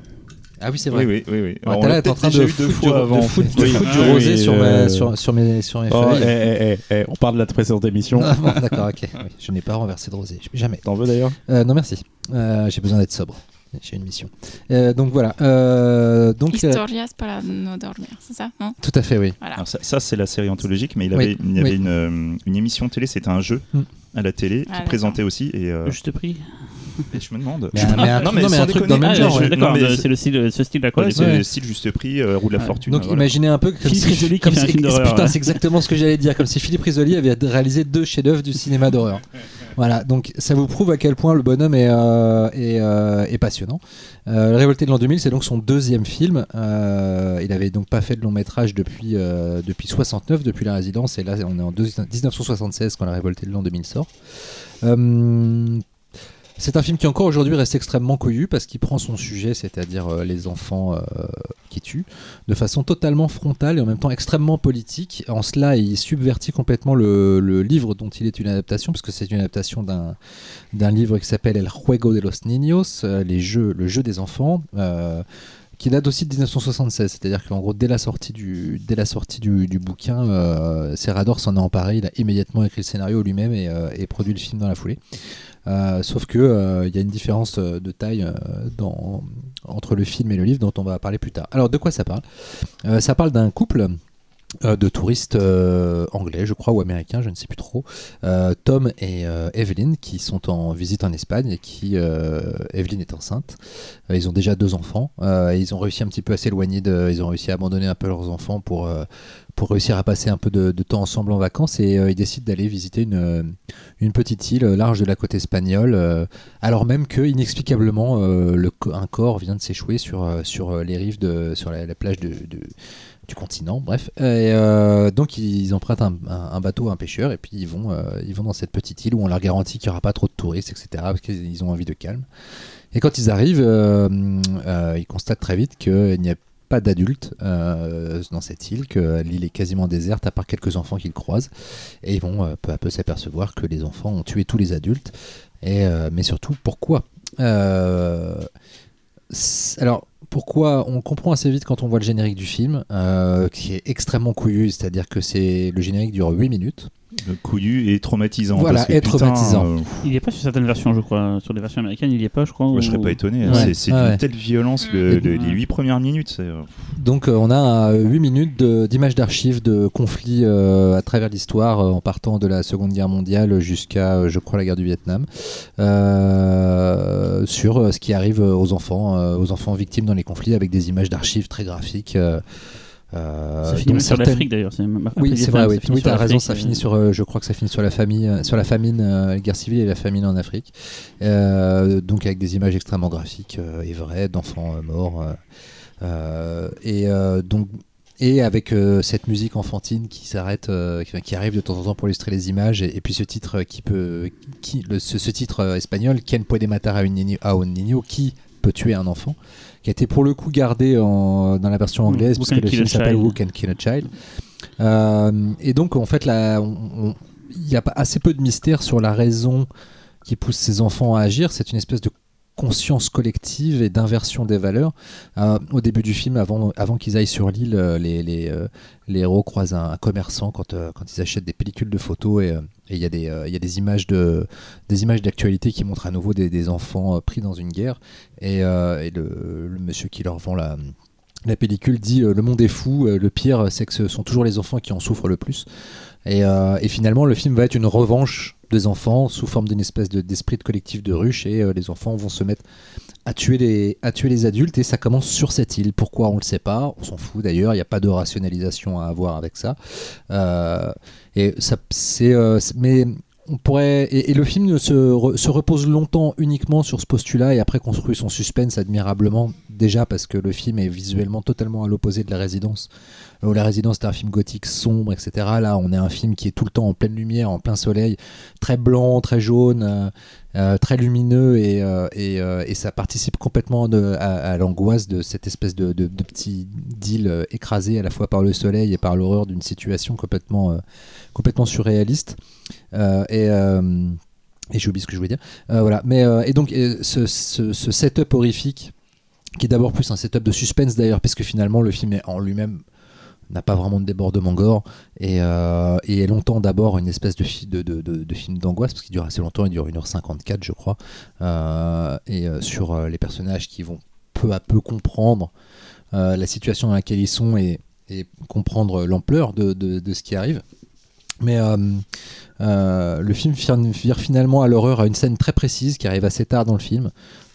Ah oui, c'est vrai. oui, oui. oui. Ouais, Alors, on l'a d'être en peut-être train de foutre du, de avant. foutre- en de fait. foutre du Ah rosé sur, ma- euh, sur, sur mes, sur mes Oh, eh, feuilles. eh, eh, eh, on parle de la précédente émission. Ah, bon, D'accord, ok. Oui, je n'ai pas renversé de rosé. Jamais. T'en veux d'ailleurs? Euh, non, merci. Euh, J'ai besoin d'être sobre. J'ai une mission. Euh, donc voilà. Euh, donc, euh, Historias para no dormir, c'est ça Non? Tout à fait, oui. Voilà. Alors ça, ça, c'est la série anthologique, mais il, Oui, avait, il y avait oui. une, euh, une émission télé, c'était un jeu Mm. à la télé Ah, qui d'accord. présentait aussi. Et, euh, Juste prix. Et je me demande. Mais mais un Non, truc- non, mais un truc dans le même Ah, genre. D'accord, mais c'est- c'est le style, ce style là quoi. Ouais, c'est Ouais. le style juste prix, euh, roue de la fortune. Donc voilà. imaginez un peu comme Philippe comme d'horreur, putain, ouais. c'est exactement ce que j'allais dire, comme si Philippe Risoli avait réalisé deux chefs-d'œuvre du cinéma d'horreur. Voilà, donc ça vous prouve à quel point le bonhomme est, euh, est, euh, est passionnant. Euh, Le Révolté de l'an 2000, c'est donc son deuxième film. Euh, il avait donc pas fait de long métrage depuis euh, depuis 69, depuis La Résidence, et là on est en deux- 1976 quand La Révolté de l'an 2000 sort. C'est un film qui encore aujourd'hui reste extrêmement couillu parce qu'il prend son sujet, c'est-à-dire euh, les enfants euh, qui tuent, de façon totalement frontale et en même temps extrêmement politique. En cela, il subvertit complètement le, livre dont il est une adaptation, parce que c'est une adaptation d'un livre qui s'appelle El Juego de los Niños, euh, les jeux, le jeu des enfants. qui date aussi de 1976, c'est-à-dire qu'en gros dès la sortie du, dès la sortie du, bouquin, euh, Serrador s'en est emparé, il a immédiatement écrit le scénario lui-même et produit le film dans la foulée. Euh, sauf que euh, il y a une différence euh, de taille entre le film et le livre dont on va parler plus tard. Alors de quoi ça parle? Ça parle d'un couple de touristes euh, anglais, je crois, ou américains, je ne sais plus trop. Euh, Tom et euh, Evelyn qui sont en visite en Espagne et qui euh, Evelyn est enceinte. Euh, ils ont déjà deux enfants. Euh, ils ont réussi un petit peu à s'éloigner de, ils ont réussi à abandonner un peu leurs enfants pour euh, pour réussir à passer un peu de, temps ensemble en vacances et euh, ils décident d'aller visiter une, euh, une petite île large de la côte espagnole euh, alors même que inexplicablement euh, un corps vient de s'échouer sur, euh, sur euh, les rives de sur la, la plage de- du continent bref et euh, donc ils empruntent un, bateau à un pêcheur et puis ils vont euh, ils vont dans cette petite île où on leur garantit qu'il n'y aura pas trop de touristes etc parce qu'ils ont envie de calme et quand ils arrivent euh, ils constatent très vite qu'il n'y a pas d'adultes dans cette île, que l'île est quasiment déserte à part quelques enfants qu'ils croisent. Et ils vont peu à peu s'apercevoir que les enfants ont tué tous les adultes. Et, mais surtout, pourquoi? Alors, pourquoi On comprend assez vite quand on voit le générique du film, euh, qui est extrêmement couillu, c'est-à-dire que c'est le générique dure 8 minutes. Le couillu et traumatisant. Voilà, parce que, et putain, traumatisant. euh, Il n'y a pas sur certaines versions, je crois. Sur les versions américaines, il n'y a pas, je crois. moi, je ou- serais pas étonné. Ouais. C'est- d'une ouais. telle violence, le- le- les Ouais. 8 premières minutes. c'est, euh, Donc euh, on a 8 minutes de- d'images d'archives de conflits euh, à travers l'histoire, euh, en partant de la Seconde Guerre mondiale jusqu'à, euh, je crois, la guerre du Vietnam, euh, sur euh, ce qui arrive aux enfants, euh, aux enfants victimes dans les conflits, avec des images d'archives très graphiques. euh, euh, Ça finit sur l'Afrique d'ailleurs. Oui, c'est vrai, oui, oui tu as raison, ça euh, finit sur, euh, je crois que ça finit sur la famille, euh, sur la famine, euh, la guerre civile et la famine en Afrique. Euh, donc avec des images extrêmement graphiques euh, et vraies d'enfants euh, morts. euh, euh, et euh, donc et avec euh, cette musique enfantine qui s'arrête, euh, qui, qui arrive de temps en temps pour illustrer les images, et, et puis ce titre qui peut, qui, le- ce, ce titre euh, espagnol, Quien puede matar a un niño, a un niño, qui peut tuer un enfant, qui a été pour le coup gardé en- dans la version anglaise, Who parce que le film a s'appelle. Who Can Kill a Child. Euh, et donc en fait, là, il y a pas assez peu de mystère sur la raison qui pousse ces enfants à agir. C'est une espèce de conscience collective et d'inversion des valeurs. Euh, au début du film, avant, qu'ils aillent sur l'île, euh, euh, les héros croisent un, commerçant quand, ils achètent des pellicules de photos et il y a des, images de des images d'actualité qui montrent à nouveau des, enfants pris dans une guerre et, le, monsieur qui leur vend la la pellicule dit le monde est fou, le pire c'est que ce sont toujours les enfants qui en souffrent le plus. Et, et finalement le film va être une revanche des enfants sous forme d'une espèce de- d'esprit de collectif de ruche et euh, les enfants vont se mettre à tuer, les, à tuer les adultes et ça commence sur cette île. Pourquoi on le sait pas, on s'en fout d'ailleurs, il n'y a pas de rationalisation à avoir avec ça. Euh, et ça euh, mais on pourrait et, le film se, se repose longtemps uniquement sur ce postulat et après construit son suspense admirablement déjà parce que le film est visuellement totalement à l'opposé de la résidence où la résidence est un film gothique sombre etc là on est un film qui est tout le temps en pleine lumière en plein soleil très blanc très jaune euh, euh, très lumineux et, euh, et, euh, et ça participe complètement à, l'angoisse de cette espèce de, de, de petit euh, écrasé à la fois par le soleil et par l'horreur d'une situation complètement, euh, complètement surréaliste. Euh, et euh, et j'ai ce que je voulais dire. Euh, voilà. Mais, et donc, ce, ce, setup horrifique, qui est d'abord plus un setup de suspense d'ailleurs, puisque finalement le film en lui-même n'a pas vraiment de débordement gore et, est longtemps d'abord une espèce de, de, de, film d'angoisse parce qu'il dure assez longtemps, il dure 1h54 je crois et sur les personnages qui vont peu à peu comprendre la situation dans laquelle ils sont et, comprendre l'ampleur de ce qui arrive. Mais euh, le film vire finalement à l'horreur à une scène très précise qui arrive assez tard dans le film.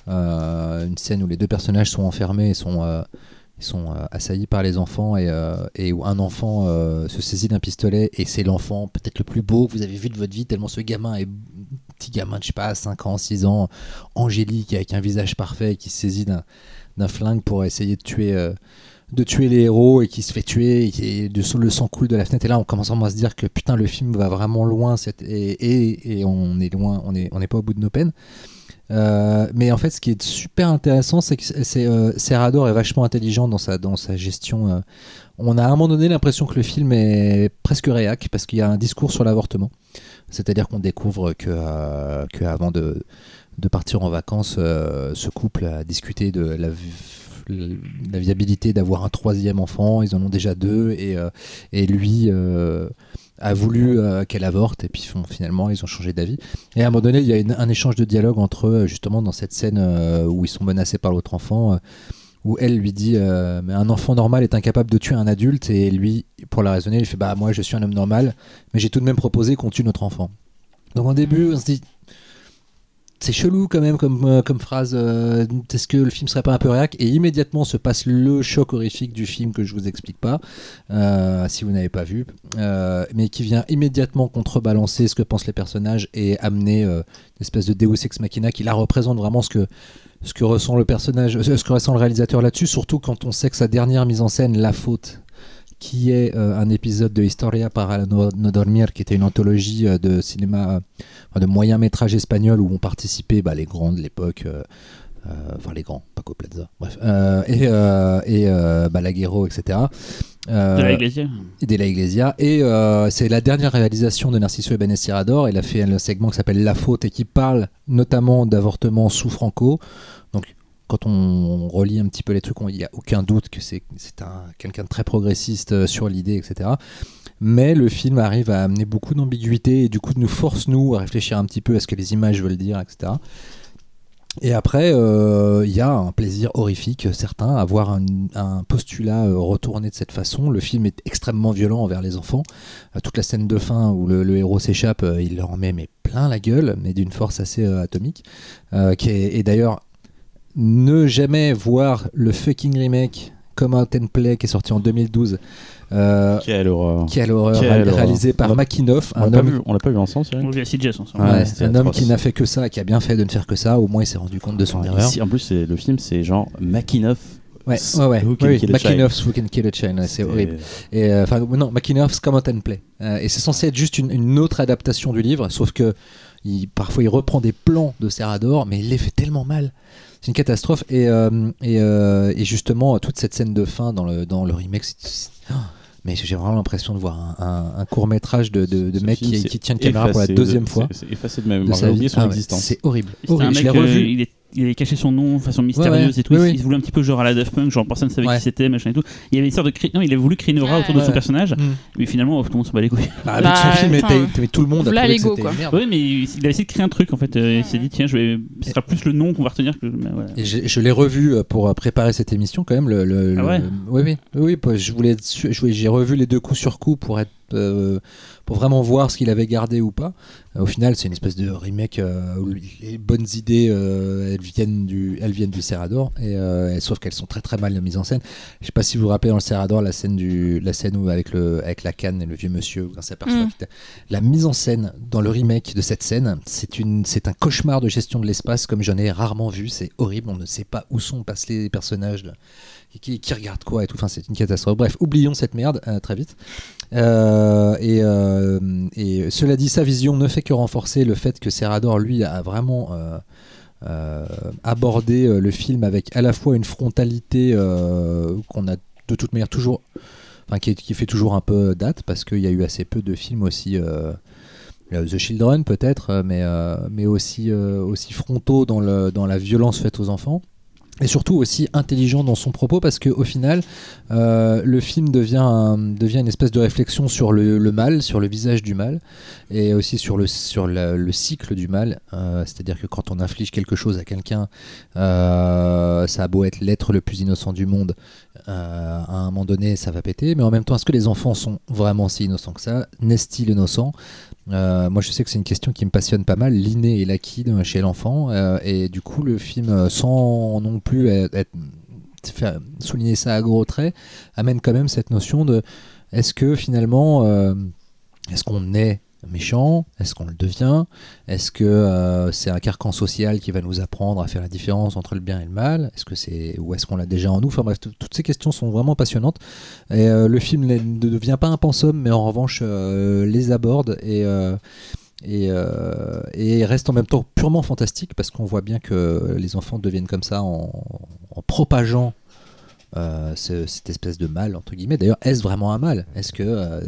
Euh, une scène où les deux personnages sont enfermés et sont, euh, assaillis par les enfants et, où un enfant se saisit d'un pistolet et c'est l'enfant peut-être le plus beau que vous avez vu de votre vie tellement ce gamin est petit gamin de je sais pas 5 ans 6 ans angélique avec un visage parfait qui se saisit d'un flingue pour essayer de tuer de tuer les héros et qui se fait tuer et, de- le sang coule de la fenêtre. Et là on commence vraiment à se dire que putain le film va vraiment loin et, et, on est loin on est on n'est pas au bout de nos peines. Euh, mais en fait ce qui est super intéressant c'est que c'est euh, Serrador est vachement intelligent dans sa dans sa gestion euh. on a à un moment donné l'impression que le film est presque réac parce qu'il y a un discours sur l'avortement. C'est-à-dire qu'on découvre que, euh, que avant de, de partir en vacances, ce couple a discuté de la, la viabilité d'avoir un troisième enfant. Ils en ont déjà deux et, euh, et lui euh, a voulu euh, qu'elle avorte et puis finalement ils ont changé d'avis. Et à un moment donné, il y a un échange de dialogue entre eux justement dans cette scène où ils sont menacés par l'autre enfant. où elle lui dit mais un enfant normal est incapable de tuer un adulte et lui pour la raisonner il fait bah moi je suis un homme normal mais j'ai tout de même proposé qu'on tue notre enfant donc au début on se dit c'est chelou quand même comme, euh, phrase euh, est-ce que le film serait pas un peu réac? Et immédiatement se passe le choc horrifique du film que je vous explique pas euh, si vous n'avez pas vu mais qui vient immédiatement contrebalancer ce que pensent les personnages et amener une espèce de Deus ex machina qui la représente vraiment ce que ce ce que ressent le réalisateur là-dessus, surtout quand on sait que sa dernière mise en scène, La Faute, qui est euh, un épisode de Historia para no, no dormir, qui était une anthologie euh, de cinéma, euh, de moyen métrage espagnol où ont participé bah, les grands de l'époque. euh, enfin les grands, Paco Plaza, bref, euh, et, euh, et Balaguerro, etc. De la Iglesia. et de la Iglesia. Et c'est la dernière réalisation de Narciso Ibanez Serrador. Il a fait un segment qui s'appelle La Faute et qui parle notamment d'avortement sous Franco. Quand on relit un petit peu les trucs, il n'y a aucun doute que c'est c'est un- quelqu'un de très progressiste euh, sur l'idée, etc. Mais le film arrive à amener beaucoup d'ambiguïté et du coup nous force, nous, à réfléchir un petit peu à ce que les images veulent dire, etc. Et après, euh, il y a un plaisir horrifique, certain, à voir un, postulat euh, retourné de cette façon. Le film est extrêmement violent envers les enfants. Toute la scène de fin où le, héros s'échappe, il leur met mais plein la gueule, mais d'une force assez atomique. Euh, qui est, d'ailleurs, ne jamais voir le fucking remake comme un play qui est sorti en 2012, euh, Quelle horreur. quelle horreur, Quelle horreur. réalisé par l'a- Makinov, On l'a pas homme vu- on l'a pas vu ensemble, Cyril On vit à Sitges ensemble. Ouais, un homme qui n'a fait que ça, qui a bien fait de ne faire que ça. Au moins, il s'est rendu compte de son Ouais, erreur. ici, en plus, le film, c'est genre Makinov Ouais, ouais, ouais. Who Can Oui, Kill Who Can Kill a ouais, c'est horrible. Et euh, enfin non, McKinnoff's Come Out and Play. Euh, et c'est censé être juste une, une autre adaptation du livre, sauf que il, parfois il reprend des plans de Serrador, mais il les fait tellement mal. C'est une catastrophe. Et, euh, et, euh, et justement, toute cette scène de fin dans le, dans le remake, c'est- c'est- oh, mais j'ai vraiment l'impression de voir un, court métrage de, de, mec film, qui, tient une caméra pour la deuxième de- fois c'est- C'est effacé de J'ai vie. oublié son Ah ouais, existence. c'est horrible. Un. Je euh, il, est- il avait caché son nom de façon mystérieuse ouais. et tout. Oui, il, oui. il se voulait un petit peu genre à la Daft Punk, genre personne ne savait Ouais. qui c'était, machin et tout. Il y avait une sorte de cri- non, il a voulu créer une aura Ouais. autour de son personnage, Mm. mais finalement tout le monde s'en bat les couilles. Bah, Bah, que son film enfin, était, mais tout le monde que l'ego, quoi. Oui, mais il a essayé de créer un truc en fait. euh, il s'est dit tiens, je vais, ce sera plus le nom qu'on va retenir que. mais voilà. Et je l'ai revu euh, pour euh, préparer cette émission quand même. Le, le- Ah le- ouais oui, oui, oui, oui, bah, je voulais- j'ai revu les deux coups sur coup pour être, euh, pour vraiment voir ce qu'il avait gardé ou pas. Euh, au final, c'est une espèce de remake euh, où les bonnes idées, euh, elles viennent du, elles viennent du Serrador, et euh, et- sauf qu'elles sont très très mal mises en scène. Je sais pas si vous vous rappelez dans le Serrador la scène du, la scène où avec le, avec la canne et le vieux monsieur quand s'aperçoit Mm. que la mise en scène dans le remake de cette scène, c'est une, c'est un cauchemar de gestion de l'espace comme j'en ai rarement vu. C'est horrible. On ne sait pas où sont passés les personnages, là, qui, qui regardent quoi et tout. Enfin, c'est une catastrophe. Bref, oublions cette merde euh, très vite. Euh, et, euh, et cela dit, sa vision ne fait que renforcer le fait que Serrador, lui, a vraiment euh, abordé le film avec à la fois une frontalité qu'on a de toute manière toujours, enfin qui, qui fait toujours un peu date parce qu'il y a eu assez peu de films aussi. The Children peut-être, mais, mais aussi, aussi frontaux dans, le, dans la violence faite aux enfants. Et surtout aussi intelligent dans son propos parce qu'au final, euh, le film devient, devient une espèce de réflexion sur le, mal, sur le visage du mal, et aussi sur le, sur le cycle du mal. Euh, C'est-à-dire que quand on inflige quelque chose à quelqu'un, euh, ça a beau être l'être le plus innocent du monde, à un moment donné, ça va péter. Mais en même temps, est-ce que les enfants sont vraiment si innocents que ça? N'est-il innocent? Euh, moi, je sais que c'est une question qui me passionne pas mal, l'inné et l'acquis chez l'enfant. euh, et du coup, le film, euh, sans non plus faire- souligner ça à gros traits, amène quand même cette notion de est-ce que finalement, est-ce qu'on est méchant Est-ce qu'on le devient Est-ce que euh, c'est un carcan social qui va nous apprendre à faire la différence entre le bien et le mal Est-ce que c'est ou est-ce qu'on l'a déjà en nous Enfin bref, tout- toutes ces questions sont vraiment passionnantes. Et euh, le film ne devient pas un pensum, mais en revanche euh, les aborde et et, reste en même temps purement fantastique parce qu'on voit bien que les enfants deviennent comme ça en, en propageant ce- cette espèce de mal entre guillemets. D'ailleurs, est-ce vraiment un mal? Est-ce que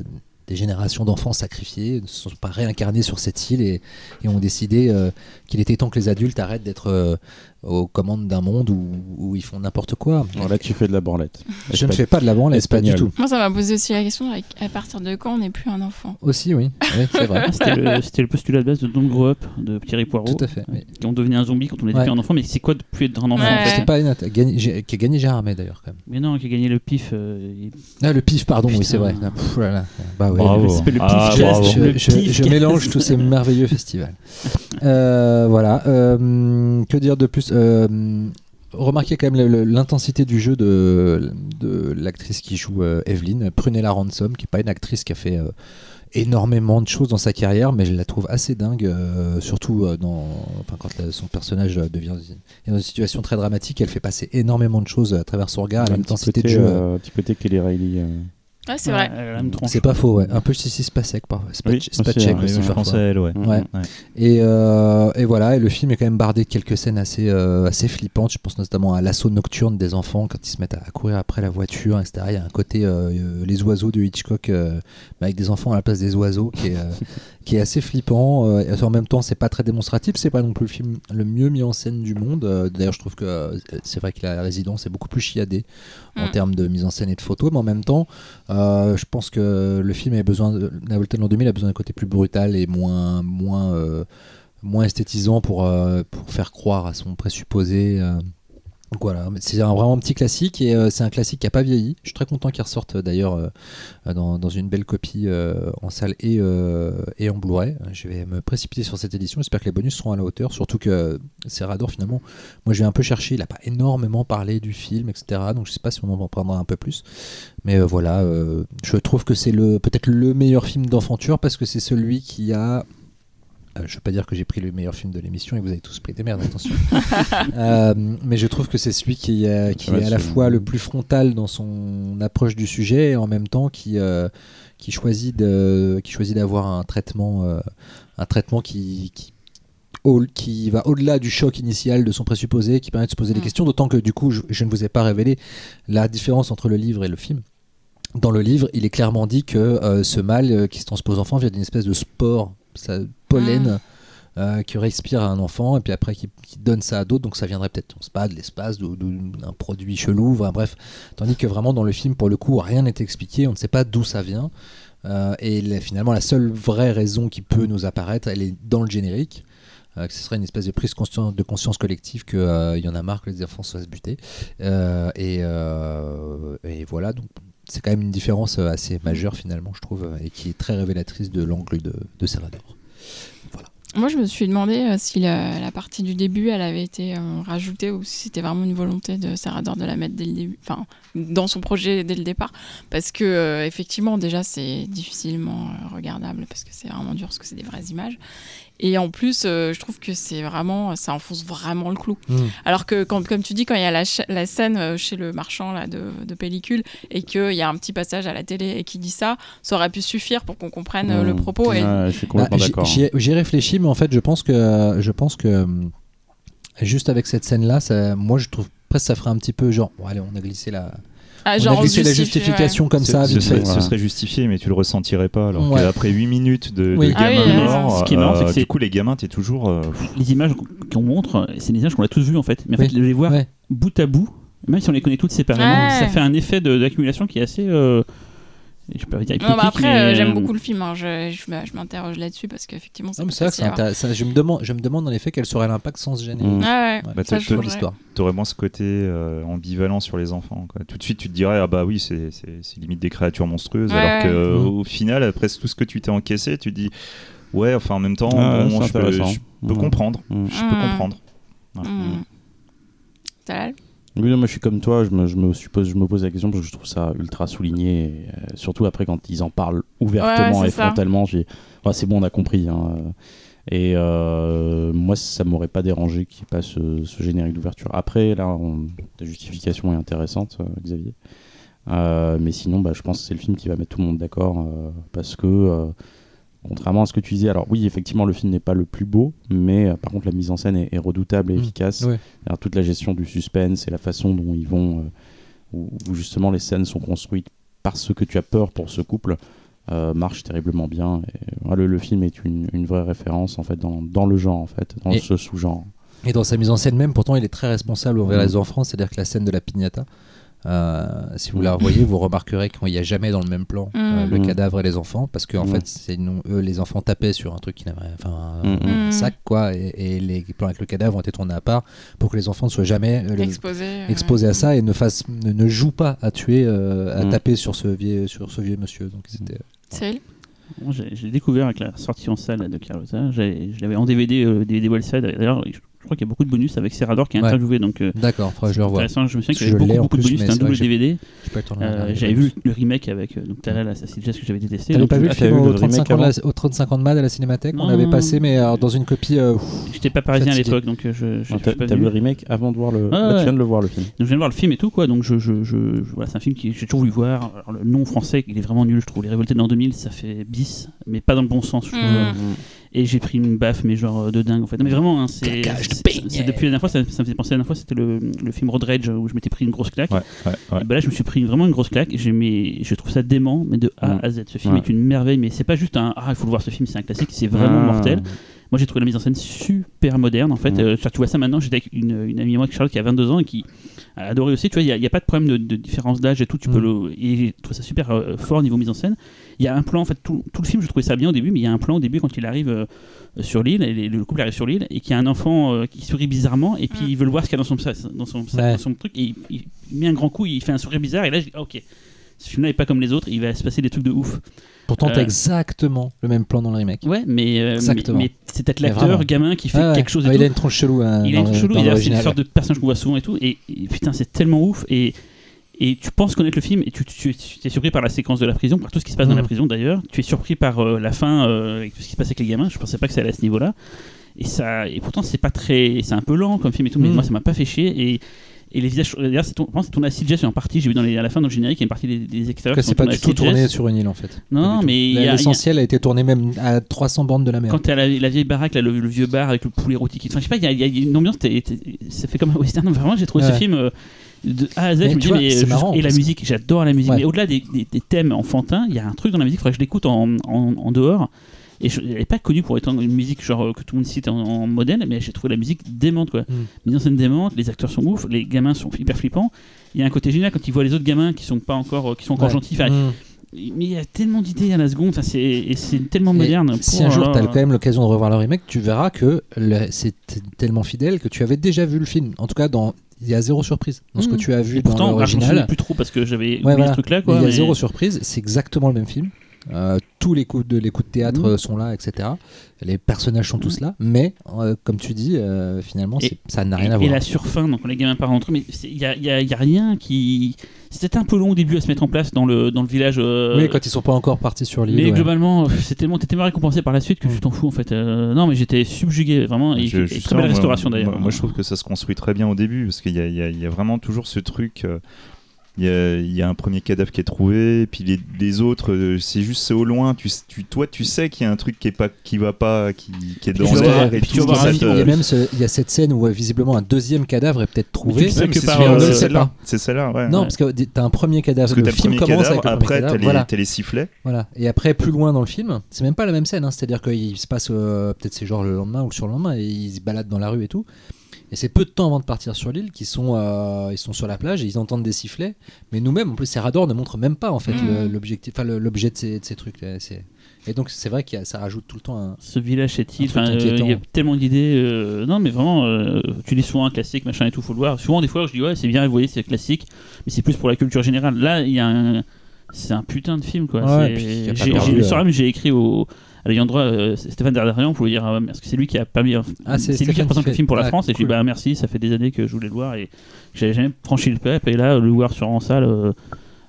des générations d'enfants sacrifiés ne se sont pas réincarnés sur cette île et, ont décidé euh, qu'il était temps que les adultes arrêtent d'être euh, aux commandes d'un monde où, où ils font n'importe quoi Alors là, tu fais de la branlette. Je ne fais pas de la branlette, pas du tout. Moi, ça m'a posé aussi la question avec- à partir de quand on n'est plus un enfant? Aussi, oui, Oui, c'est vrai. Ah, C'était le, c'était le postulat de base de Don't Grow Up de Thierry Poirot. Tout à fait. oui. On devenait un zombie quand on était Ouais. plus un enfant, mais c'est quoi de plus être un enfant Ouais. en fait? C'était pas une j'ai- qui a gagné Gérard May, d'ailleurs quand même. Mais non, qui a gagné le pif. euh, Ah, le pif, pardon, oui, c'est vrai. Ah, pff, là, là. Bah ouais, Bravo. le- Ça s'appelle le Ah, pif bravo. jazz, je, le je- pif je mélange tous ces merveilleux festivals. Euh, voilà. euh, que dire de plus Remarquez quand même l'intensité du jeu de, de l'actrice qui joue euh, Evelyn, Prunella Ransom, qui n'est pas une actrice qui a fait euh, énormément de choses dans sa carrière, mais je la trouve assez dingue, euh, surtout euh, dans, enfin, quand la- son personnage euh, devient est dans une situation très dramatique. Elle fait passer énormément de choses à travers son regard, Un l'intensité de jeu. euh, euh, petit côté Kelly Riley. Ouais, c'est Ouais, vrai. C'est pas faux, ouais. Un peu Sissi Spacek parfois. Spa- Oui, Spacek aussi, parfois. français, elle, ouais. Ouais. Ouais. Et, euh, et voilà, et le film est quand même bardé de quelques scènes assez, euh, assez flippantes. Je pense notamment à l'assaut nocturne des enfants quand ils se mettent à, courir après la voiture, etc. Il y a un côté euh, les oiseaux de Hitchcock, euh, mais avec des enfants à la place des oiseaux, qui est, euh, qui est assez flippant. et en même temps, c'est pas très démonstratif. C'est pas non plus le film le mieux mis en scène du monde. D'ailleurs, je trouve que c'est vrai que la résidence est beaucoup plus chiadée en Mm. termes de mise en scène et de photos, mais en même temps, euh, je pense que le film a besoin, de, l'an 2000 a besoin d'un côté plus brutal et moins, moins, euh, moins esthétisant pour, euh, pour faire croire à son présupposé. Donc voilà, c'est un vraiment petit classique et euh, c'est un classique qui a pas vieilli. Je suis très content qu'il ressorte euh, d'ailleurs euh, dans, une belle copie en salle et, en Blu-ray. Je vais me précipiter sur cette édition. J'espère que les bonus seront à la hauteur. Surtout que Serrador finalement, moi je vais un peu chercher. Il a pas énormément parlé du film, etc. Donc je sais pas si on en prendra un peu plus. Mais voilà, je trouve que c'est peut-être le meilleur film d'enfanture parce que c'est celui qui a Euh, je veux pas dire que j'ai pris le meilleur film de l'émission et que vous avez tous pris des merdes, attention. Euh, mais je trouve que c'est celui qui, euh, qui Ouais, est à la fois le plus frontal dans son approche du sujet et en même temps qui, euh, qui choisit d'avoir un traitement, euh, un traitement qui, qui, au- qui va au-delà du choc initial de son présupposé, qui permet de se poser des Mm. questions. D'autant que du coup, je, je ne vous ai pas révélé la différence entre le livre et le film. Dans le livre, il est clairement dit que euh, ce euh, qui se transpose enfant vient d'une espèce de spore, ça, pollen, euh, qui respire à un enfant et puis après qui, qui donne ça à d'autres. Donc ça viendrait peut-être, on sait pas, de l'espace, d'un produit chelou, enfin, bref. Tandis que vraiment dans le film, pour le coup, rien n'est expliqué, on ne sait pas d'où ça vient. Euh, et finalement, la seule vraie raison qui peut nous apparaître, elle est dans le générique. Euh, que ce serait une espèce de prise de conscience collective qu'il y en a marre que les enfants se fassent buter. Euh, et, euh, et voilà, donc c'est quand même une différence euh, assez majeure finalement, je trouve, euh, et qui est très révélatrice de l'angle de, de Serrador. Moi, je me suis demandé euh, si la, partie du début, elle avait été euh, rajoutée ou si c'était vraiment une volonté de Serrador de la mettre dès le début, enfin, dans son projet dès le départ. Parce que, euh, effectivement, déjà, c'est difficilement regardable parce que c'est vraiment dur, parce que c'est des vraies images. Et en plus, euh, je trouve que c'est vraiment, ça enfonce vraiment le clou. Alors que, quand, comme tu dis, quand il y a la, scène euh, chez le marchand là, de, de pellicule et qu'il y a un petit passage à la télé et qui dit ça, ça aurait pu suffire pour qu'on comprenne euh, le Mmh. propos. Et, Ouais, je suis complètement Bah, j'y- d'accord. j'y ai- J'y ai réfléchi, mais en fait, je pense que, je pense que juste avec cette scène-là, ça- moi, je trouve presque ça ferait un petit peu genre, bon, allez, on a glissé la, Ah, on genre, a la justification comme ça, ce serait, ce justifié, mais tu le ressentirais pas. Alors Ouais. qu'après 8 minutes de, de Oui. Ah oui, gamins morts, Ce qui est marrant, c'est que euh, du coup, les gamins, t'es toujours. euh, Les images qu'on montre, c'est des images qu'on a tous vues en fait. Mais en Oui. fait, les voir Ouais. bout à bout, même si on les connaît toutes séparément, Ouais. ça fait un effet de- d'accumulation qui est assez. euh, je peux pas dire Non, mais hypnotique, après, mais, euh, j'aime euh, beaucoup le film. hein. Je, je m'interroge là-dessus parce qu'effectivement, c'est voir. intéressant. Je me demande, je me demande en effet quel serait l'impact sans ce générique. Mm. Ouais, ouais. Ouais, Bah, ça, je l'histoire. T'aurais moins ce côté euh, ambivalent sur les enfants. Quoi. Tout de suite, tu te dirais, ah bah oui, c'est limite des créatures monstrueuses. Ouais. Alors que euh, Mm. au final, après tout ce que tu t'es encaissé, tu te dis, ouais, enfin en même temps, Ah, bon, je peux, intéressant. je peux Mm. comprendre. Mm. Je peux comprendre. Mmh. Oui, non, moi je suis comme toi, je me, je, me suppose, je me pose la question parce que je trouve ça ultra souligné, et, euh, surtout après quand ils en parlent ouvertement Ouais, et ça. frontalement. j'ai- Ouais, c'est bon, on a compris. hein. Et euh, moi, ça m'aurait pas dérangé qu'il n'y ait pas ce, ce générique d'ouverture. Après, là, on- ta justification est intéressante, euh, Xavier. Euh, mais sinon, bah, je pense que c'est le film qui va mettre tout le monde d'accord euh, parce que. Contrairement à ce que tu disais, alors oui, effectivement, le film n'est pas le plus beau, mais euh, par contre, la mise en scène est, est redoutable et Mm. efficace. Ouais. Alors, toute la gestion du suspense et la façon dont ils vont, euh, où, où justement les scènes sont construites parce que tu as peur pour ce couple, euh, marche terriblement bien. Et, le, le film est une, une vraie référence en fait dans, dans le genre en fait, dans Et- ce sous-genre. Et dans sa mise en scène même, pourtant, il est très responsable envers Mm. les enfants. C'est-à-dire que la scène de la piñata, euh, si vous la revoyez, vous remarquerez qu'il n'y a jamais dans le même plan euh, le Mm. cadavre et les enfants, parce qu'en Mm. fait, c'est non, eux, les enfants tapaient sur un truc qui n'avait, enfin, un, Mm. un Mm. sac quoi, et, et les plans avec le cadavre ont été tournés à part pour que les enfants ne soient jamais euh, euh, exposés à ça et ne fassent, ne, ne jouent pas à tuer, euh, à Mm. taper sur ce vieux, sur ce vieux monsieur. Donc c'était. Cyril Moi, j'ai découvert avec la sortie en salle de Carlotta. Je l'avais en DVD, euh, DVD Wellside. D'ailleurs, je crois qu'il y a beaucoup de bonus avec Serrador qui est Ouais. interviewé. Donc, euh, D'accord, je le revoie. intéressant. Je me souviens qu'il y avait beaucoup, de bonus. C'était un c'est vrai double DVD. Euh. J'avais vu le remake avec euh, donc Talal Assassin's Jazz que j'avais détesté. T'avais pas vu le film au le 35, remake ans de la, au 35 ans de MAD à la Cinémathèque On Non. l'avait passé, mais dans une copie. euh, J'étais pas parisien à l'époque, donc je, T'as vu le remake avant de voir le. Tu viens de le voir le film. Donc je viens de voir le film et tout quoi, donc je, voilà, c'est un film que j'ai toujours voulu voir. Le nom français, il est vraiment nul, je trouve. Les Révoltés de l'an 2000, ça fait bis, mais pas dans le bon sens. je trouve. Mm. Et j'ai pris une baffe, mais genre euh, de dingue en fait. Non, mais vraiment, hein, c'est de depuis la dernière fois, ça, ça me faisait penser à la dernière fois, c'était le, le film Road Rage où je m'étais pris une grosse claque. Ouais, ouais, ouais. Et bah là, je me suis pris vraiment une grosse claque. Et j'ai mis- je trouve ça dément, mais de A Mm. à Z. Ce film Ouais. est une merveille, mais c'est pas juste un ah, il faut le voir ce film, c'est un classique, c'est vraiment Ah. mortel. Moi, j'ai trouvé la mise en scène super moderne. En fait, Mm. Euh, tu vois ça maintenant. J'étais avec une, une amie à moi, Charlotte, qui a 22 ans et qui adoré aussi. Tu vois, il n'y a, pas de problème de, de différence d'âge et tout. Tu peux Mm. le. Et j'ai trouvé ça super euh, fort au niveau mise en scène. Il y a un plan, en fait, tout, tout le film, je trouvais ça bien au début, mais il y a un plan au début quand il arrive euh, sur l'île, et les- le couple arrive sur l'île, et qu'il y a un enfant euh, qui sourit bizarrement, et puis Mm. il veut le voir ce qu'il y a dans son, sac- dans son, Ouais. dans son truc, et il, il met un grand coup, il fait un sourire bizarre, et là, je dis, ah, ok. Ce film-là n'est pas comme les autres, il va se passer des trucs de ouf. Pourtant, t'as Euh. exactement le même plan dans le remake. Ouais, mais, euh, mais, Exactement. mais c'est peut-être l'acteur gamin qui fait Ah ouais. quelque chose et Ah, tout. il a une tronche chelou. hein, il a une le- chelou, c'est une sorte de personnage qu'on voit souvent et tout, et, et putain, c'est tellement ouf. Et, et tu penses connaître le film et tu, tu, tu es surpris par la séquence de la prison, par tout ce qui se passe dans la Mhm. prison d'ailleurs. Tu es surpris par euh, la fin euh, et tout ce qui se passe avec les gamins. Je pensais pas que ça allait à ce niveau-là. Et ça, et pourtant c'est pas très, c'est un peu lent comme film et tout, mais Mhm. moi ça m'a pas fait chier et et les visages, d'ailleurs, c'est tourné à CGS en partie. J'ai vu dans les, à la fin dans le générique, il y a une partie des, des extérieurs. Que c'est pas du tout tourné sur une île en fait. Non, mais a- a- L'essentiel a été tourné même à 300 bandes de la mer. Quand t'es à la, la vieille baraque, là, le, le vieux bar avec le poulet rôti qui. Enfin, je sais pas, il y, a- il y a une ambiance, t'es- ça fait comme un western. Non, Vraiment, j'ai trouvé ce film euh, de A à Z. Mais je me tu dis, vois, mais, c'est je- marrant, et la musique, j'adore la musique. Ouais. Mais au-delà des, des- des thèmes enfantins, il y a un truc dans la musique, il faudrait que je l'écoute en, en, en dehors. Et je, elle n'est pas connue pour être une musique genre euh, que tout le monde cite en, en modèle, mais j'ai trouvé la musique démente quoi. Mm. Mise en scène démente, les acteurs sont ouf, les gamins sont hyper flippants. Il y a un côté génial quand ils voient les autres gamins qui sont pas encore, euh, qui sont encore Ouais. gentils. Enfin, Mm. Mais il y a tellement d'idées à la seconde, enfin, c'est, et c'est tellement Et moderne. Si un jour tu as quand même l'occasion de revoir le remake, tu verras que c'est tellement fidèle que tu avais déjà vu le film. En tout cas, dans il y a zéro surprise dans ce que Mhm. tu as vu Et dans pourtant, souviens l'original. plus trop parce que j'avais oublié Ouais, voilà. ce truc-là. Il y a mais- zéro surprise, c'est exactement le même film. Euh, tous les coups de les coups de théâtre Mhm. euh, sont là, etc. Les personnages sont tous là, mais euh, comme tu dis, euh, finalement, Et- ça n'a rien et, à et voir. la surfin, donc les gamins parlent entre eux, mais il y a, y a- il y a rien qui. C'était un peu long au début à se mettre en place dans le, dans le village. euh, Oui, quand ils sont pas encore partis sur l'île. mais ouais. globalement, c'est tellement, t'es tellement récompensé par la suite que tu t'en fous en fait. Euh, non, mais j'étais subjugué vraiment. Et, Je- et très belle restauration d'ailleurs. Moi, moi, je trouve que ça se construit très bien au début parce qu'il y, a- il y a- il y a vraiment toujours ce truc. Euh, Il y, a, il y a un premier cadavre qui est trouvé, et puis les, les autres, euh, c'est juste c'est au loin. Tu, tu, toi, tu sais qu'il y a un truc qui est pas, qui va pas, qui, qui est dans l'air et puis tout. ça Il y a même ce- il y a cette scène où euh, visiblement un deuxième cadavre est peut-être trouvé. tu sais Ouais, mais que c'est par, celui-là, euh, c'est le sait celle-là. pas. C'est celle-là, ouais. Non, ouais. parce que t'as un premier cadavre. Parce que le film commence cadavre, avec le après t'as les, Voilà. les sifflets. Voilà. Et après, plus loin dans le film, c'est même pas la même scène. hein. C'est-à-dire qu'il se passe euh, peut-être c'est genre le lendemain ou le surlendemain et ils se baladent dans la rue et tout. Et c'est peu de temps avant de partir sur l'île qu'ils sont, euh, ils sont sur la plage et ils entendent des sifflets. Mais nous-mêmes, en plus, ces radars ne montrent même pas en fait le- l'objectif, enfin le- l'objet de ces, de ces trucs. là. C'est- Et donc c'est vrai que ça rajoute tout le temps un. Ce village cette île, Un truc enfin, euh, il y a tellement d'idées. euh, non, mais vraiment, euh, tu dis souvent un classique, machin et tout, faut le voir. Souvent, des fois, je dis ouais, c'est bien, vous voyez, c'est classique, mais c'est plus pour la culture générale. Là, il y a un. C'est un putain de film, quoi. Ouais, il euh. j'ai écrit au. L'ayant droit, euh, Stéphane Dardarian pour lui dire euh, parce que c'est lui qui a permis. Ah, c'est c'est lui qui représente le film pour la fait- France et je lui dis bah merci, ça fait des années que je voulais le voir et j'avais jamais franchi le pep et là le voir sur en salle. euh,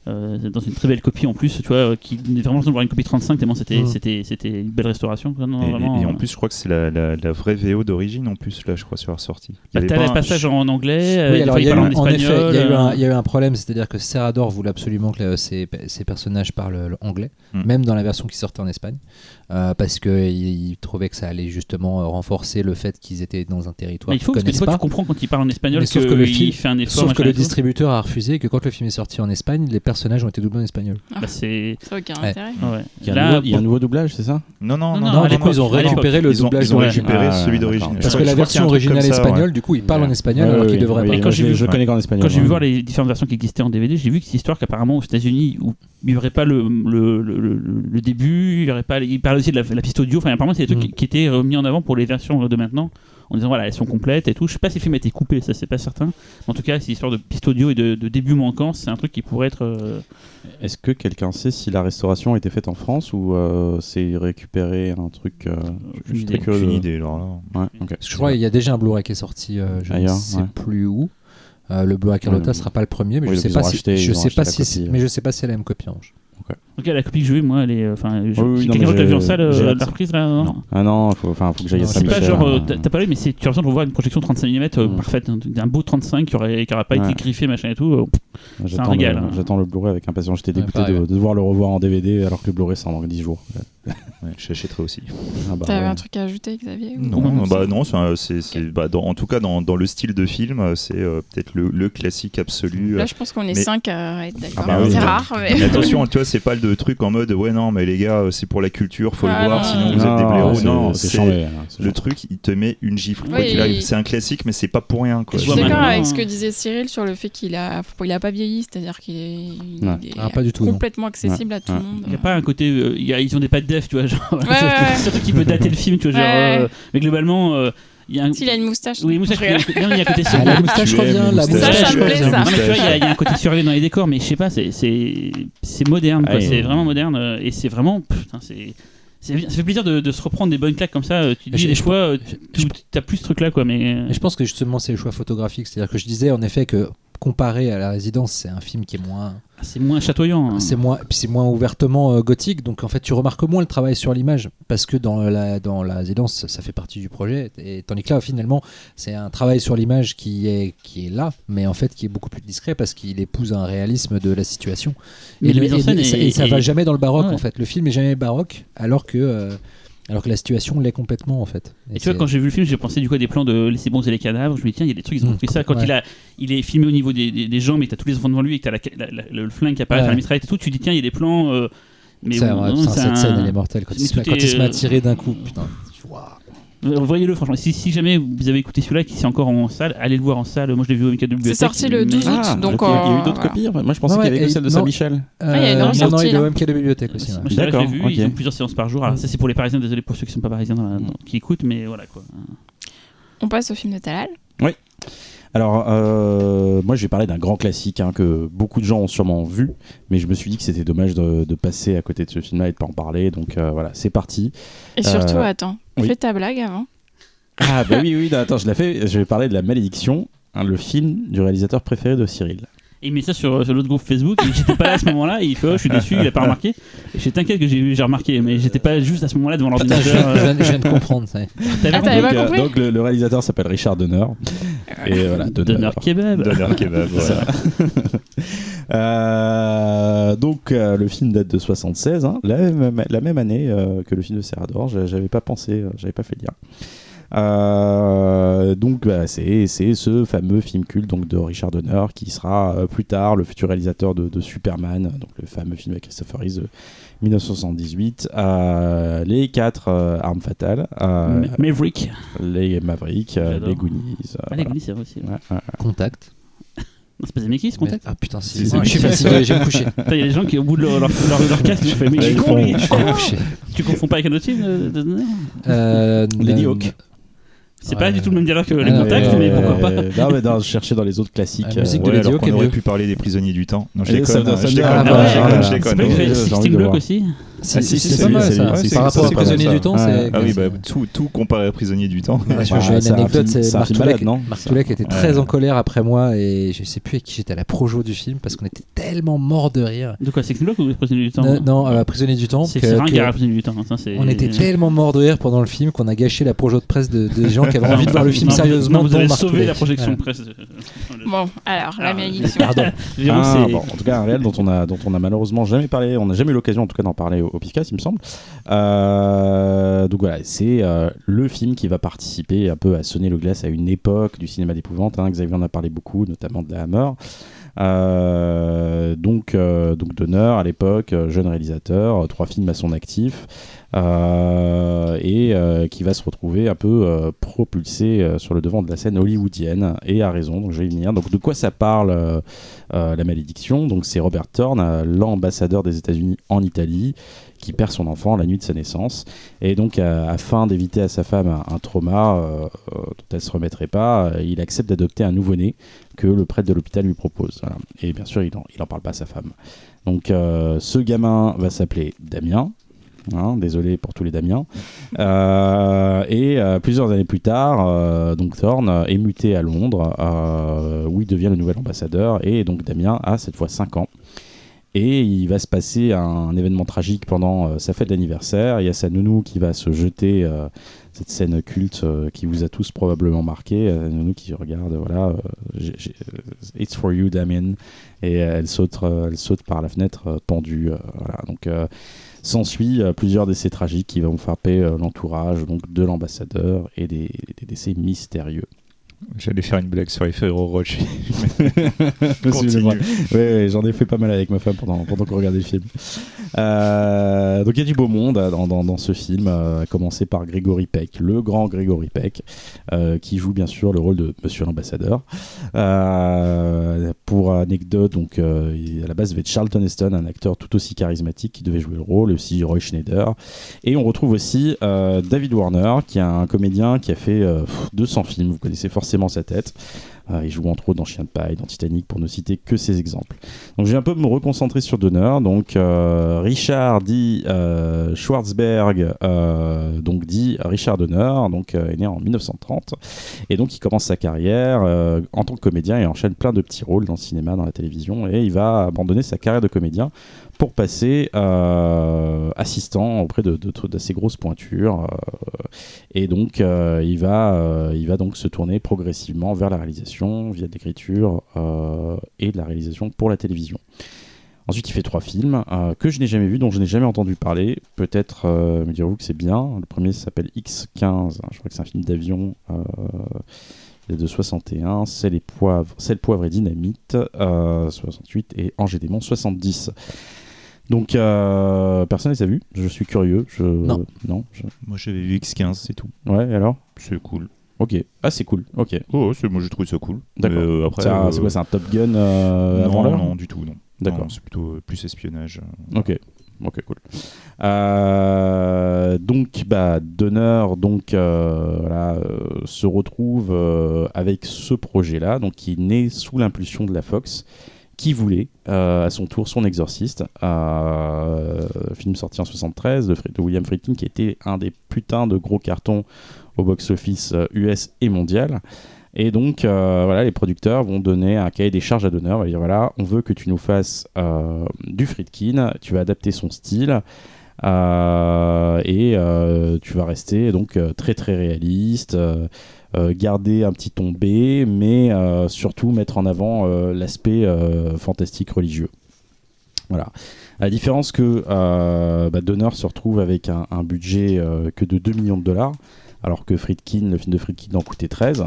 euh, dans une très belle copie en plus, tu vois, euh, qui est vraiment de voir une copie 35 tellement c'était Mm. c'était c'était une belle restauration. quoi. Non, Et, vraiment, et en euh, plus, je crois que c'est la, la, la vraie VO d'origine en plus, là, je crois, sur la sortie. Il y Bah, avait t'as un- passage en anglais, Oui, alors il y a eu, en effet, il y, a eu un, euh, il y a eu un problème, c'est-à-dire que Serrador voulait absolument que ses, ses personnages parlent anglais, Mm. même dans la version qui sortait en Espagne, euh, parce qu'il il trouvait que ça allait justement euh, renforcer le fait qu'ils étaient dans un territoire mais il faut qu'ils parce que des connaissent fois pas. tu comprends quand il parle en espagnol Mais sauf que que le il film- fait un effort. Sauf que le distributeur a refusé et que quand le film est sorti en Espagne, les personnages ont été doublés en espagnol. Bah, c'est Ça aucun Ouais. intérêt. ouais. Il y a, un Là, nouveau, il y a un nouveau doublage, c'est ça Non, non, Non, non, non, non, à du coup, ils ont récupéré le ils doublage ils ont d'origine. récupéré Ah, celui d'origine. Parce que la version originale espagnole, du coup, il parle en espagnol alors qu'il devrait ouais, pas. Je, connais qu'en espagnol. Quand j'ai vu voir les différentes versions qui existaient en DVD, j'ai vu que cette histoire qu'apparemment aux États-Unis où il n'y aurait pas le, début, il y aurait pas, il aussi de la, la piste audio. Enfin, apparemment, c'est des trucs Mm. qui, qui étaient euh, mis en avant pour les versions de maintenant, en disant voilà, elles sont complètes et tout. Je sais pas si le film a été coupé, ça c'est pas certain. En tout cas, cette histoire de piste audio et de, de début manquant, c'est un truc qui pourrait être. euh, Est-ce que quelqu'un sait si la restauration a été faite en France ou euh, c'est récupéré un truc euh, je suis idée. très curieux de- idée, alors là. Ouais, ok. Je crois qu'il y a déjà un Blu-ray qui est sorti, euh, je Ailleurs, ne sais ouais. plus où. Euh, le Blu-ray Carlotta Ouais. sera pas le premier, mais Oui, je sais ils pas si, je sais pas si, mais je sais pas si elle a la même copie en revanche. Ok, la copie que j'ai vue, moi, elle est. euh, Enfin, je- Oui, oui, c'est quelqu'un d'autre l'a vu en salle, euh, j'ai la reprise là non Non. Ah non, faut, enfin, faut que j'aille à C'est c'est pas genre, euh, euh, t'as t'as parlé, mais c'est- tu as besoin de revoir une projection 35 mm Mm. parfaite, hein, d'un beau 35 qui aurait, qui aurait pas été Ouais. griffé, machin et tout. euh, J'attends un régal, le- hein. J'attends le Blu-ray avec impatience. J'étais Ouais, dégoûté de, de devoir le revoir en DVD alors que le Blu-ray sort dans 10 jours. Ouais, J'achèterai aussi. Ah bah, T'avais un truc à ajouter, Xavier Non, non, bah c'est- non, c'est un- c'est, c'est- bah, dans- en tout cas dans, dans le style de film, euh, c'est euh, peut-être le, le classique absolu. Là, je pense qu'on est Mais- 5 à être d'accord. Ah bah c'est oui. rare, mais. Mais attention, tu vois, c'est pas le truc en mode ouais non mais les gars, euh, c'est pour la culture, faut Ah, le voir, non, sinon non, vous êtes des blaireaux. c'est- Non, c'est c'est hein, c'est le truc, il te met une gifle. Oui, qu'il C'est un classique, mais c'est pas pour rien. Quoi. Je suis d'accord avec ce que disait Cyril sur le fait qu'il a, il a pas vieilli, c'est-à-dire qu'il est, il Ouais. est Ah, pas du tout, non. complètement accessible à tout Ouais. le monde. Il n'y a pas un côté. euh, il y a- ils ont des pattes def, tu vois. Genre, ouais, ouais. surtout qui peut dater le film, tu vois. Genre, euh, mais globalement, euh, il y a un. S'il a une moustache. Oui, moustache. Je rigole. non, il y a un côté Ah, la moustache revient, la moustache Ça, ça me plaît, revient. ça. Non, mais tu vois, il y a- il y, a un côté surréaliste dans les décors, mais je sais pas, c'est c'est c'est moderne, quoi. Ah, c'est et- vraiment moderne euh, et c'est vraiment putain, c'est ça fait plaisir de, de se reprendre des bonnes claques comme ça. euh, Tu te dis Je- des je- fois, euh, je- tu as plus ce truc là, quoi. Mais Et je pense que justement c'est le choix photographique, c'est-à-dire que je disais en effet que comparé à La Résidence, c'est un film qui est moins, C'est moins chatoyant. hein. c'est moins, c'est moins ouvertement euh, gothique. Donc en fait, tu remarques moins le travail sur l'image parce que dans la dans La Résidence, ça fait partie du projet. Et tandis que là, finalement, c'est un travail sur l'image qui est qui est là, mais en fait qui est beaucoup plus discret parce qu'il épouse un réalisme de la situation. Mais et, le- ça, et va jamais dans le baroque Ouais. en fait. Le film est jamais baroque, alors que euh, alors que la situation l'est complètement en fait. Et tu vois, quand j'ai vu le film, j'ai pensé du coup à des plans de Les bons et les cadavres. Je me dis, tiens, il y a des trucs, ils ont Mm. pris ça. Quand Ouais. il, a, il est filmé au niveau des, des, des jambes et t'as tous les enfants devant lui et que t'as la, la- la- le flingue qui apparaît Ouais. la mitraillette et tout, tu dis, tiens, il y a des plans. euh, mais bon, non, c'est cette un- scène elle est mortelle quand, il se, quand il se met à est- tirer d'un coup. Putain. Euh, Voyez-le, franchement. Si, si jamais vous avez écouté celui-là qui est encore en salle, allez le voir en salle. Moi, je l'ai vu au Mika de bibliothèque. sorti le 12 mais- août, Ah, donc ok, il y a eu d'autres voilà. copies. Enfin, Moi, je pensais Ouais, qu'il y avait que celle de. Saint-Michel. Ah, il y a une non, non, il est là. au MK de bibliothèque aussi. ouais. D'accord, vu. Ils ont plusieurs séances par jour. Alors, ça, c'est pour les Parisiens. Désolé pour ceux qui sont pas Parisiens dans la- dans- qui écoutent, mais voilà quoi. On passe au film de Talal. Alors, euh, moi, je vais parler d'un grand classique hein, que beaucoup de gens ont sûrement vu, mais je me suis dit que c'était dommage de, de passer à côté de ce film-là et de pas en parler. Donc euh, voilà, c'est parti. Et surtout, Euh, attends, oui. fais ta blague avant. Ah bah oui, oui, non, attends, je l'ai fait. Je vais parler de La Malédiction, hein, le film du réalisateur préféré de Cyril. Et il met ça sur, sur l'autre groupe Facebook. J'étais pas là à ce moment-là. Et il fait Oh, je suis déçu, il a pas remarqué. Je t'inquiète que j'ai remarqué, mais j'étais pas juste à ce moment-là devant Putain, je, l'ordinateur. viens, je viens de comprendre. ça. Ah, t'avais pas donc, euh, compris donc, le, le réalisateur s'appelle Richard Donner. Et voilà, Donner. Donner kebab. Donner kebab, voilà. Euh, donc euh, le film date de 76, hein, la, même, la même année euh, que le film de Serrador. J'a- J'avais pas pensé, j'avais pas fait le lien. Euh, donc bah, c'est ce fameux film culte donc de Richard Donner qui sera euh, plus tard le futur réalisateur de, de Superman, donc le fameux film avec Christopher Reeve de 1978, euh, les quatre euh, armes fatales, euh, Ma- Maverick. les Mavericks, euh, J'adore. les Goonies. euh, Ah, les Goonies, aussi. ouais. voilà. Ouais, ouais. Contact. C'est pas Zemeckis, ce contact Ah putain, si. Si, c'est je suis fatigué, je vais me coucher. Il y a des gens qui, au bout de leur, leur, leur, leur casque, ils font Mais je suis con, lui. Je. Tu confonds pas avec un autre film Donner Euh, Lady euh, Hawk. C'est Ouais. pas du tout le même dialogue que les Ah, contacts, ouais, mais ouais, pourquoi Euh, pas non, mais non, je cherchais dans les autres classiques. La musique euh, de alors qu'on aurait pu parler des prisonniers du temps. Non, je déconne. ça je déconne, ah, je déconne, je C'est déconne. pas j'ai de Sixteen Block aussi Si, Ah, si, si, c'est si, pas mal c'est- ça. c'est- Par rapport à Prisonnier du temps. Ah oui, bah, tout, tout comparé à Prisonnier du temps. J'ai une anecdote, c'est Marc. Toulek était très en colère après moi et je sais plus avec qui j'étais à la projo du film parce qu'on était tellement mort de rire. De quoi Sixteen Block ou Prisonnier du temps Non, non, euh, Prisonnier du temps. C'est ringard, Prisonnier du temps. hein, on était tellement mort de rire pendant le film qu'on a gâché la projo de presse de, de gens qui avaient envie de voir le film sérieusement. vous avez sauvé la projection Voilà. presse. Bon, alors, la Ah, malédiction. Pardon. Ah, en tout cas, un réel dont on a, dont on a malheureusement jamais parlé, on n'a jamais eu l'occasion en tout cas d'en parler au, Picas, il me semble. Euh, donc voilà, c'est euh, le film qui va participer un peu à sonner le glace à une époque du cinéma d'épouvante. hein. Xavier en a parlé beaucoup, notamment de la Hammer. Euh, donc, euh, donc Donner à l'époque, jeune réalisateur, trois films à son actif, et euh, qui va se retrouver un peu euh, propulsé euh, sur le devant de la scène hollywoodienne, et a raison, donc je vais y venir. Donc de quoi ça parle euh, euh, La Malédiction? Donc c'est Robert Thorne, euh, l'ambassadeur des États-Unis en Italie, qui perd son enfant la nuit de sa naissance, et donc euh, afin d'éviter à sa femme un, trauma euh, euh, dont elle se remettrait pas, euh, il accepte d'adopter un nouveau-né que le prêtre de l'hôpital lui propose. Et bien sûr, il en, il en parle pas à sa femme. Donc euh, ce gamin va s'appeler Damien. Hein, désolé pour tous les Damiens. Euh, et euh, plusieurs années plus tard, euh, donc Thorne est muté à Londres, euh, où il devient le nouvel ambassadeur. Et donc Damien a cette fois 5 ans. Et il va se passer un événement tragique pendant sa fête d'anniversaire. Il y a sa nounou qui va se jeter, cette scène culte qui vous a tous probablement marqué. Euh, nounou qui regarde, voilà, It's for you, Damien. Et elle saute, elle saute par la fenêtre pendue. voilà. Donc s'ensuit euh, plusieurs décès tragiques qui vont frapper euh, l'entourage de l'ambassadeur et des décès mystérieux. J'allais faire une blague sur les Ferrero Rocher. Oui, j'en ai fait pas mal avec ma femme pendant, pendant qu'on regardait le film. Euh, donc il y a du beau monde euh, dans, dans, dans ce film, euh, à commencer par Grégory Peck, le grand Grégory Peck, euh, qui joue bien sûr le rôle de Monsieur l'ambassadeur. Pour anecdote, donc à la base il devait être Charlton Heston, un acteur tout aussi charismatique qui devait jouer le rôle, et aussi Roy Schneider. Et on retrouve aussi David Warner, qui est un comédien qui a fait euh, pff, 200 films, vous connaissez forcément sa tête. Euh, il joue entre autres dans Chien de paille, dans Titanic, pour ne citer que ces exemples. Donc je vais un peu me reconcentrer sur Donner. Donc euh, Richard dit euh, Schwarzberg, euh, donc dit Richard Donner, donc est né en 1930, et donc il commence sa carrière en tant que comédien et enchaîne plein de petits rôles dans le cinéma, dans la télévision, et il va abandonner sa carrière de comédien pour passer euh, assistant auprès de, d'assez grosses pointures. euh, et donc, euh, il, va, il va donc se tourner progressivement vers la réalisation, via de l'écriture et de la réalisation pour la télévision. Ensuite, il fait trois films que je n'ai jamais vus, dont je n'ai jamais entendu parler. Peut-être me direz-vous que c'est bien. Le premier s'appelle X15. Je crois que c'est un film d'avion. Euh, de 61. Sel et poivre, sel, poivre et dynamite. euh, 68 et Angers Démon 70. Donc, euh, personne ne les a vus. Je suis curieux. Je... Non. Non. je- Moi j'avais vu X15, c'est tout. Ouais, et alors? C'est cool. Ok. Ah, c'est cool. Ok. Oh, c'est- moi j'ai trouvé ça cool. D'accord. Euh, après, C'est un- euh, c'est quoi C'est un Top Gun euh, avant non, l'heure? non, du tout, non. D'accord. Non, C'est plutôt euh, plus espionnage. euh. Ok, ok, cool. Euh, donc, bah, Donner donc, euh, voilà, euh, se retrouve euh, avec ce projet-là, donc qui est né sous l'impulsion de la Fox, qui voulait euh, à son tour son exorciste, euh, film sorti en 73 de, de William Friedkin, qui était un des putains de gros cartons au box-office euh, US et mondial. Et donc, euh, voilà, les producteurs vont donner un cahier des charges à Donner. Dire voilà, on veut que tu nous fasses euh, du Friedkin, tu vas adapter son style. euh, et euh, tu vas rester donc euh, très très réaliste, euh, euh, garder un petit ton B, mais euh, surtout mettre en avant euh, l'aspect euh, fantastique religieux. Voilà. À la différence que euh, bah, Donner se retrouve avec un, budget euh, que de 2 millions de dollars, alors que Friedkin, le film de Friedkin en coûtait 13.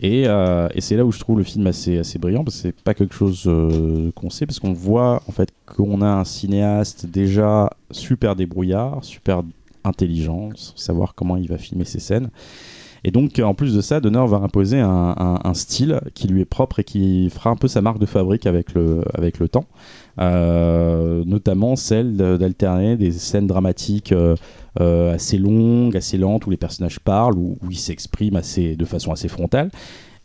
Et, euh, et c'est là où je trouve le film assez, assez brillant, parce que c'est pas quelque chose euh, qu'on sait, parce qu'on voit en fait qu'on a un cinéaste déjà super débrouillard, super intelligent, savoir comment il va filmer ses scènes. Et donc, en plus de ça, Donner va imposer un, style qui lui est propre et qui fera un peu sa marque de fabrique avec le, avec temps. Euh, notamment celle d'alterner des scènes dramatiques euh, euh, assez longues, assez lentes, où les personnages parlent, où, ils s'expriment de façon assez frontale,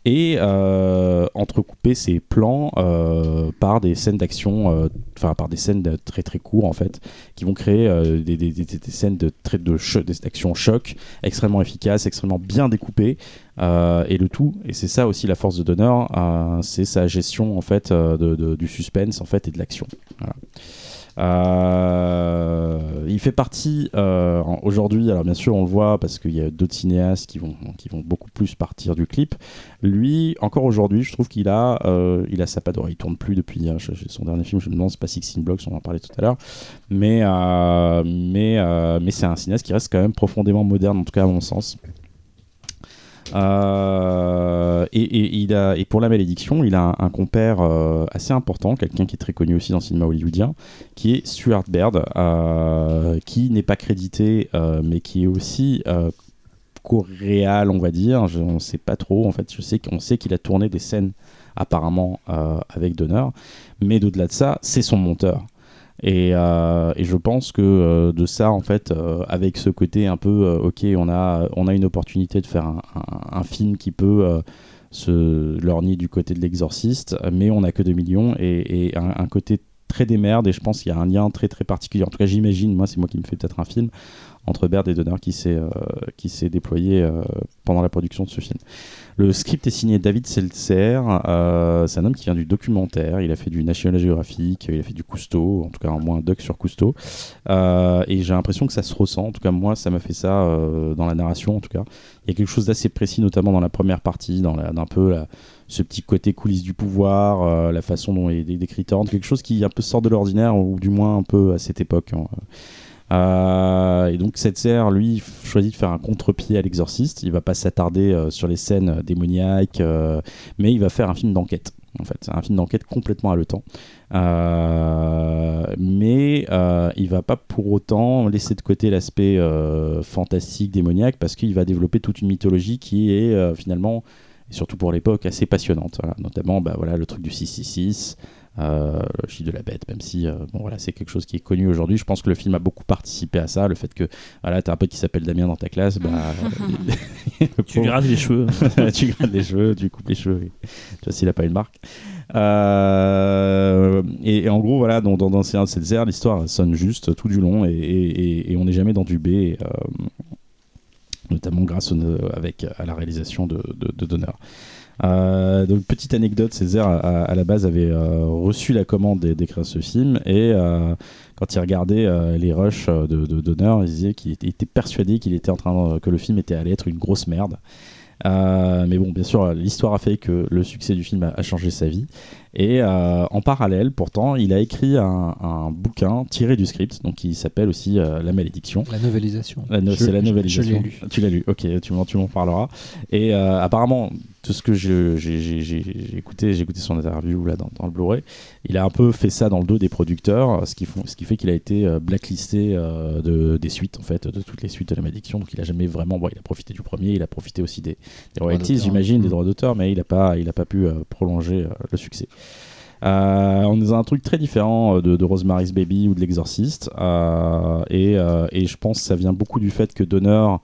et euh, entrecouper ces plans euh, par des scènes d'action, euh, enfin par des scènes très très courtes en fait, qui vont créer des, scènes de très de actions choc extrêmement efficaces, extrêmement bien découpées, et le tout, et c'est ça aussi la force de Donner, c'est sa gestion en fait de- du suspense en fait et de l'action. Voilà. Euh, il fait partie euh, aujourd'hui, alors bien sûr on le voit parce qu'il y a d'autres cinéastes qui vont, qui vont beaucoup plus partir du clip. Lui, encore aujourd'hui, je trouve qu'il a, euh, il a sa patte d'oreille. Il tourne plus depuis je- son dernier film, je me demande, c'est pas Sixteen Blocks, on en parlait tout à l'heure. Mais, mais, mais c'est un cinéaste qui reste quand même profondément moderne, en tout cas à mon sens. Euh, et, pour la malédiction, il a un, compère euh, assez important, quelqu'un qui est très connu aussi dans le cinéma hollywoodien, qui est Stuart Baird, euh, qui n'est pas crédité, mais qui est aussi co-réal, on va dire. Je, on ne sait pas trop. En sait qu'il a tourné des scènes apparemment avec Donner, mais d'au-delà de ça, c'est son monteur. Et, euh, et je pense que euh, de ça, en fait, euh, avec ce côté un peu, ok, on a, on a une opportunité de faire un, film qui peut se lorgner du côté de l'exorciste, mais on n'a que 2 millions et, un, côté très démerde. Et je pense qu'il y a un lien très très particulier. En tout cas, j'imagine, moi, c'est moi qui me fais peut-être un film entre Baird et Donner qui s'est déployé pendant la production de ce film. Le script est signé David Seltzer. euh, c'est un homme qui vient du documentaire. Il a fait du National Geographic, il a fait du Cousteau, en tout cas au moins un doc sur Cousteau. Euh, et j'ai l'impression que ça se ressent. En tout cas, moi, ça m'a fait ça euh, dans la narration. En tout cas, il y a quelque chose d'assez précis, notamment dans la première partie, dans la- d'un peu la- ce petit côté coulisses du pouvoir, euh, la façon dont est décrit quelque chose qui un peu sort de l'ordinaire, ou du moins un peu à cette époque. hein. Euh, et donc Setzer, lui, choisit de faire un contre-pied à l'exorciste. Il va pas s'attarder euh, sur les scènes euh, démoniaques, mais il va faire un film d'enquête. En fait, c'est un film d'enquête complètement haletant. Mais il va pas pour autant laisser de côté l'aspect fantastique, démoniaque, parce qu'il va développer toute une mythologie qui est finalement, et surtout pour l'époque, assez passionnante. Notamment, bah, voilà, le truc du 666, euh, le chiffre de la bête, même si euh, bon, voilà, c'est quelque chose qui est connu aujourd'hui. Je pense que le film a beaucoup participé à ça. Le fait que voilà, tu as un pote qui s'appelle Damien dans ta classe, bah, Tu rases les cheveux. tu grattes les cheveux, tu coupes les cheveux. Tu vois s'il a pas une marque. Euh, et, et en gros, voilà, dans, dans, dans l'histoire sonne juste tout du long et, et- et- on n'est jamais dans du B, euh, notamment grâce au, avec, à la réalisation de, de, de Donner. Euh, donc, petite anecdote, Césaire à, la base avait euh, reçu la commande d'é- d'écrire ce film et euh, quand il regardait les rushs de, il disait qu'il était, persuadé qu'il était en train que le film était allé être une grosse merde. Mais bon, bien sûr, l'histoire a fait que le succès du film a changé sa vie. Et euh, en parallèle, pourtant, il a écrit un, un bouquin tiré du script, donc qui s'appelle aussi euh, La Malédiction. La novélisation. La no- Je- c'est la novélisation. Je l'ai lu. Tu l'as lu, ok, tu m'en, tu m'en parleras. Et euh, apparemment, tout ce que j'ai, écouté, j'ai écouté son interview là dans, dans le Blu-ray, il a un peu fait ça dans le dos des producteurs, ce qui, font, ce qui fait qu'il a été blacklisté de, des suites, en fait, de toutes les suites de la malédiction. Donc il a jamais vraiment. Bon, il a profité du premier, il a profité aussi des, des royalties, d'auteur. j'imagine, des Mm. droits d'auteur, mais il n'a pas, il a pas pu prolonger le succès. Euh, on est dans un truc très différent euh, de, Rosemary's Baby ou de L'Exorciste. euh, et, je pense que ça vient beaucoup du fait que Donner,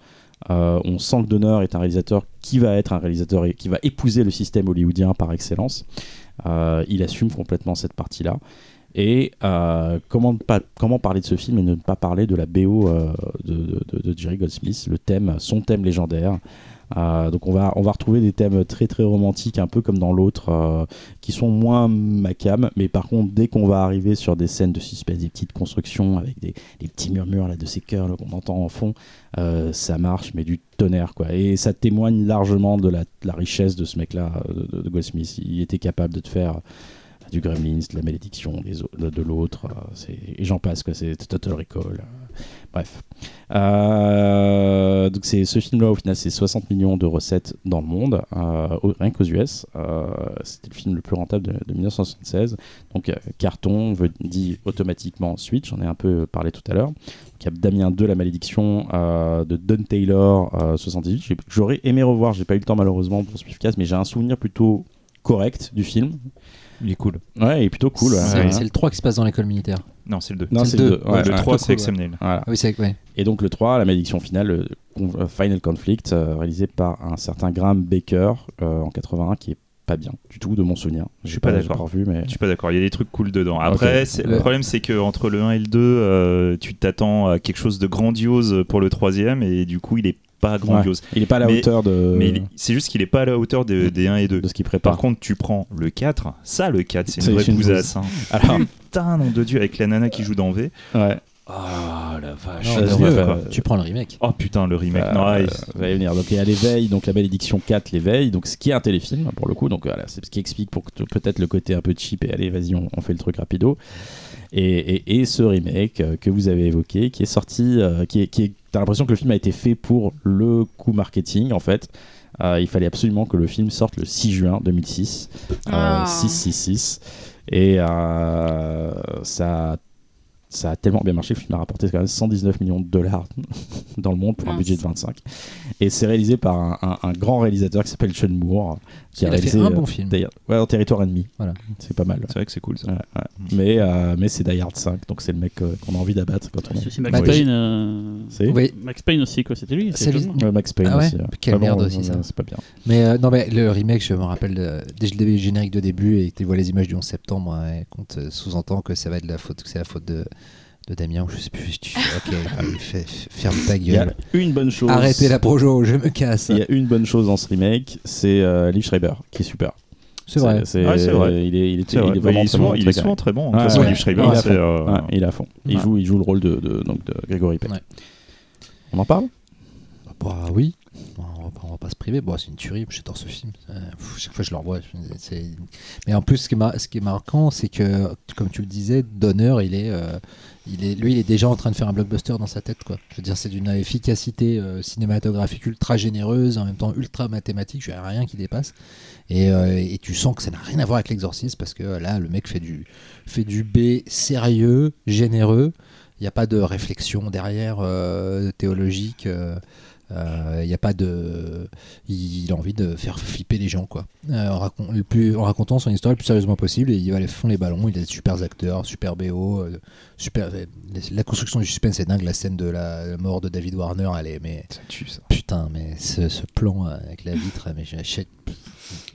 on sent que Donner est un réalisateur qui va être un réalisateur et qui va épouser le système hollywoodien par excellence. Il assume complètement cette partie-là. Et comment, parler de ce film et ne pas parler de la BO de- de Jerry Goldsmith, le thème, son thème légendaire. Euh, donc on va, on va retrouver des thèmes très très romantiques, un peu comme dans l'autre, euh, qui sont moins macam, mais par contre dès qu'on va arriver sur des scènes de suspense, des petites constructions avec des, petits murmures là, de ces chœurs là, qu'on entend en fond, euh, ça marche, mais du tonnerre quoi. Et ça témoigne largement de la, richesse de ce mec-là, de, Goldsmith. Il était capable de te faire du Gremlins, de la malédiction des de, de l'autre, et j'en passe. C'est Total Recall. Bref. Euh, donc c'est ce film-là au final c'est 60 millions de recettes dans le monde, euh, rien qu'aux US. Euh, C'était le film le plus rentable de, de 1976. Donc carton veut, dit automatiquement suite. J'en ai un peu parlé tout à l'heure. Il y a Damien 2, La Malédiction de Don Taylor, euh, 78. J'ai- J'aurais aimé revoir, j'ai pas eu le temps malheureusement pour suivre casse, mais j'ai un souvenir plutôt correct du film. Il est cool. Ouais, il est plutôt cool. C'est ouais, ouais. c'est le 3 qui se passe dans l'école militaire. Non, c'est le 2. Non, c'est le le deux. 2. Ouais, le ouais. 3, plutôt c'est cool, exceptionnel. Voilà. Ah oui, c'est ouais. Et donc le 3, la malédiction finale, le euh, Final Conflict, euh, réalisé par un certain Graham Baker euh, en 81, qui est pas bien du tout de mon souvenir. Je suis pas d'accord. mais Je suis pas d'accord, il y a des trucs cool dedans. Après, Le- le problème c'est que entre le 1 et le 2, euh, tu t'attends à quelque chose de grandiose pour le troisième et du coup il est pas grandiose. il est pas à la Mais- hauteur de, Mais c'est juste qu'il est pas à la hauteur de- des 1 et 2. de ce qu'il Par prépare. contre, tu prends le 4, ça le 4, c'est une vraie une bousasse. hein. Alors, Putain, nom de Dieu, avec la nana qui joue dans V. ouais. Oh la vache. Non, faire- Tu prends le remake. Oh putain, le remake. Euh, non, ouais, va y venir. Donc il y a l'éveil, donc la malédiction 4, l'éveil, donc ce qui est un téléfilm pour le coup. Donc voilà, c'est ce qui explique pour que- peut-être le côté un peu cheap et allez vas-y on, on fait le truc rapido. Et, et- et ce remake euh, que vous avez évoqué, qui est sorti, euh, qui est, qui est- t'as l'impression que le film a été fait pour le coup marketing en fait. Euh, il fallait absolument que le film sorte le 6 juin 2006, euh, Ah. 666, et euh, ça. Ça a tellement bien marché que le film a rapporté quand même 119 millions de dollars dans le monde pour un budget de 25. Et c'est réalisé par un, un- un grand réalisateur qui s'appelle Sean Moore. Qui Il a fait réalisé, un euh, bon film. Ouais, en territoire ennemi. Voilà. C'est pas mal. c'est vrai que c'est cool ça. Ouais, ouais. Mais, euh, mais c'est Die Hard 5, donc c'est le mec euh, qu'on a envie d'abattre quand on C'est Max Payne. euh, C'est Oui, Max Payne aussi, quoi. C'était lui. C'est lui. Max Payne Ah ouais aussi. Quelle Ah bon, merde aussi, ça. C'est pas bien. mais euh, non, mais le remake, je me rappelle dès le générique de début et que tu vois les images du 11 septembre, qu'on te sous-entend que ça va être la faute, que c'est la faute de, de Damien, ou je sais plus. Tu fais, ok, fais- ferme ta Il y a gueule. une bonne chose. Arrêtez la projo, je me casse. Il y a une bonne chose dans ce remake, c'est euh, Liv Schreiber, qui est super. C'est vrai. C'est Ouais, c'est vrai. Il est, il est, vrai. il est vraiment il est très souvent, bon, il est souvent très bon. Ouais. Liv Schreiber, Il est à fond. euh, Ouais, il est à fond. Il, Ouais. joue, il joue le rôle de, de- donc de Grégory Peck. Ouais. On en parle? Bah oui, Bon, on va pas, on va pas se priver. Bon, c'est une tuerie, j'adore ce film. Euh, pff, chaque fois je le revois, je mais en plus, ce qui est, mar- ce qui est marquant, c'est que, comme tu le disais, Donner, il est, euh, lui, il est déjà en train de faire un blockbuster dans sa tête. Je veux dire, c'est d'une efficacité euh, cinématographique ultra généreuse, en même temps ultra mathématique. N'y a rien qui dépasse. Et, euh, et tu sens que ça n'a rien à voir avec l'exorcisme parce que là, le mec fait du, fait du B sérieux, généreux. Il n'y a pas de réflexion derrière euh, théologique. Euh, Il n'y a pas de. Il a envie de faire flipper les gens, quoi. Euh, en, le plus, en racontant son histoire le plus sérieusement possible. Et il va fond les ballons. Il a des super acteurs, super BO. euh, super, la construction du suspense est dingue. La scène de la mort de David Warner, elle est. Mais, Ça tue ça. putain, mais ce, ce plan euh, avec la vitre, mais j'achète.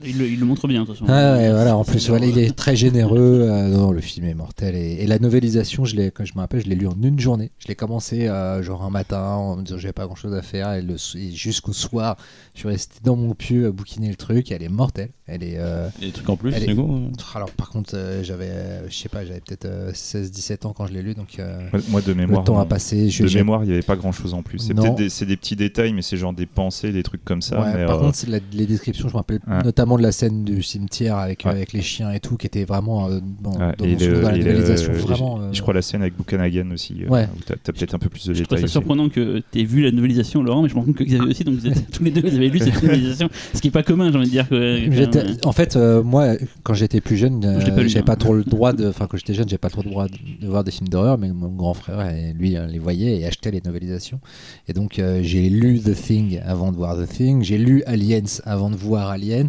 Il le, montre bien, de toute façon. Ah ouais, voilà, en plus, il est très généreux. euh, non, le film est mortel. Et, et la novélisation, je l'ai, quand je me rappelle, je l'ai lu en une journée. Je l'ai commencé euh, genre un matin en me disant j'avais pas grand chose à faire. Et, et jusqu'au soir, je suis resté dans mon pieu à bouquiner le truc. Elle est mortelle. Elle est. euh, Et des trucs en plus, est- du coup euh, alors, par contre, euh, j'avais, euh, je sais pas, j'avais peut-être 16-17 ans quand je l'ai lu. Donc, euh, Moi- de mémoire. le temps a passé. Je, de mémoire, il n'y avait pas grand chose en plus. C'est peut-être des, c'est des petits détails, mais c'est genre des pensées, des trucs comme ça. Ouais, mais, par euh, contre, c'est la- les descriptions, je me rappelle Ouais. notamment de la scène du cimetière avec, Ouais. avec les chiens et tout, qui était vraiment euh, dans, et le- dans la et le- novélisation. et Vraiment. je, euh, je crois la scène avec Buchanagan aussi, euh, Ouais. où t'as as, peut-être un peu plus de Je détails. ça aussi. surprenant que tu aies vu la novélisation, Laurent, mais je me rends compte que Xavier aussi, donc vous êtes, tous les deux, vous avez lu cette novélisation, ce qui est pas commun, j'ai envie de dire. Que, En fait, euh, moi, quand j'étais plus jeune, euh, je j'avais hein. pas trop le droit de. Enfin, quand j'étais jeune, j'avais pas trop le droit de, voir des films d'horreur, mais mon grand frère, euh, lui, les voyait et achetait les novélisations. Et donc, euh, j'ai lu The Thing avant de voir The Thing. J'ai lu Aliens avant de voir Aliens.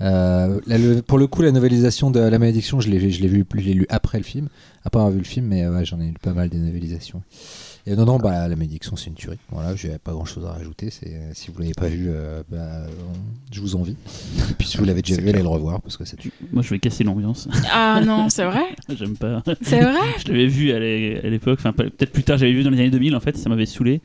Euh, le- pour le coup, la novélisation de La Malédiction, je l'ai je l'ai vu, je l'ai lu après le film, après avoir vu le film, mais ouais, j'en ai lu pas mal des novélisations. Et non, non, bah, La Malédiction, c'est une tuerie. Voilà, j'ai pas grand chose à rajouter. C'est, euh, si vous l'avez pas vu, euh, bah, je vous envie. Et puis si vous l'avez déjà C'est vu, allez le revoir parce que c'est Moi, je vais casser l'ambiance. Ah non, c'est vrai? J'aime pas. C'est vrai? Je l'avais vu à l'é- à l'époque, enfin peut- peut-être plus tard, j'avais vu dans les années 2000 en fait, ça m'avait saoulé.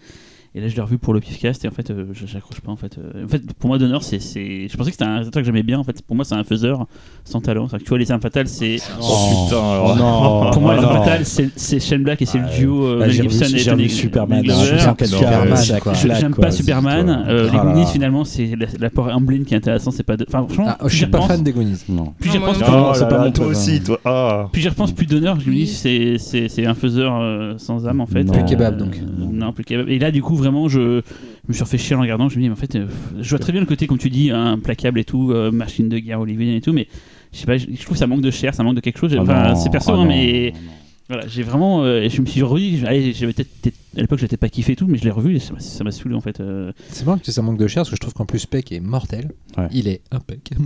Et là je l'ai revu pour le Pifcast et en fait euh, je- j'accroche pas en fait. Euh, En fait pour moi Donner c'est c'est je pensais que c'était un réalisateur que j'aimais bien en fait. Pour moi c'est un faiseur sans talent. Que tu vois les armes fatales c'est Oh, putain, alors. oh non, pour moi oh les armes fatales c'est c'est Shane Black et c'est le duo euh, Mel revu- Gibson et j'ai Tony Superman, je Je- claque, J'aime pas Superman. Euh, Oh les Goonies finalement c'est la- l'apport Amblin qui est intéressant. C'est pas. de- Enfin franchement. Ah, je plus suis pas fan des Goonies. Non. Plus j'y moi repense, Oh c'est pas toi aussi, hein. toi. Ah. Plus j'y repense, plus d'honneur. Je me dis, c'est, c'est, c'est un faiseur sans âme en fait. Plus kebab, donc. Non, plus kebab. Et là, du coup, vraiment, je, je me suis refait chier en regardant. Je me dis, mais en fait, euh, je vois très bien le côté, comme tu dis, hein, implacable et tout, euh, machine de guerre hollywoodienne et tout, mais je sais pas, je, je trouve que ça manque de chair, ça manque de quelque chose. Enfin, non, c'est perso, oh hein, mais non. Voilà, j'ai vraiment. euh, je me suis redit, allez, j'avais peut-être, peut-être- à l'époque, j'étais pas kiffé et tout, mais je l'ai revu et ça m'a, ça m'a saoulé en fait. euh. C'est marrant que ça manque de chair parce que je trouve qu'en plus Peck est mortel. Ouais. Il est impec.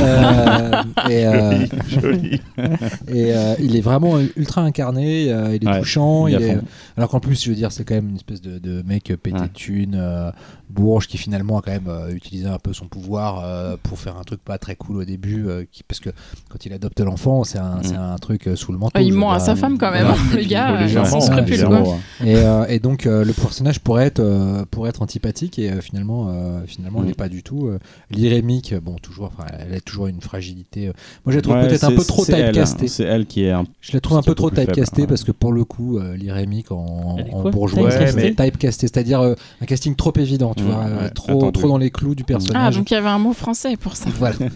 Euh, et euh, Joli, joli. et, euh, il est vraiment ultra incarné. euh, il est Ouais, touchant. il est. Alors qu'en plus, je veux dire, c'est quand même une espèce de, de mec pété Ouais. de thunes, euh, bourge, qui finalement a quand même euh, utilisé un peu son pouvoir euh, pour faire un truc pas très cool au début. euh, qui, parce que quand il adopte l'enfant, c'est un, Mm. c'est un truc euh, sous le manteau. Ah, Il ment à sa femme quand même, voilà. hein, le gars, euh, sans ouais, scrupule quoi. Et, euh, et donc euh, le personnage pourrait être, euh, pourrait être antipathique et euh, finalement, euh, finalement, Mm. il n'est pas du tout. Euh, L'irémique, bon, toujours, enfin, elle a toujours une fragilité. Moi, je la trouve Ouais, peut-être un peu trop elle, typecastée. C'est elle qui est un Je la trouve un peu trop typecastée ouais. parce que pour le coup, euh, l'irémique en, Elle en bourgeois, Typecastée mais typecastée, c'est-à-dire un casting trop évident, tu Mm, vois, trop, trop dans les clous du Ah, personnage. donc il y avait un mot français pour ça. Voilà.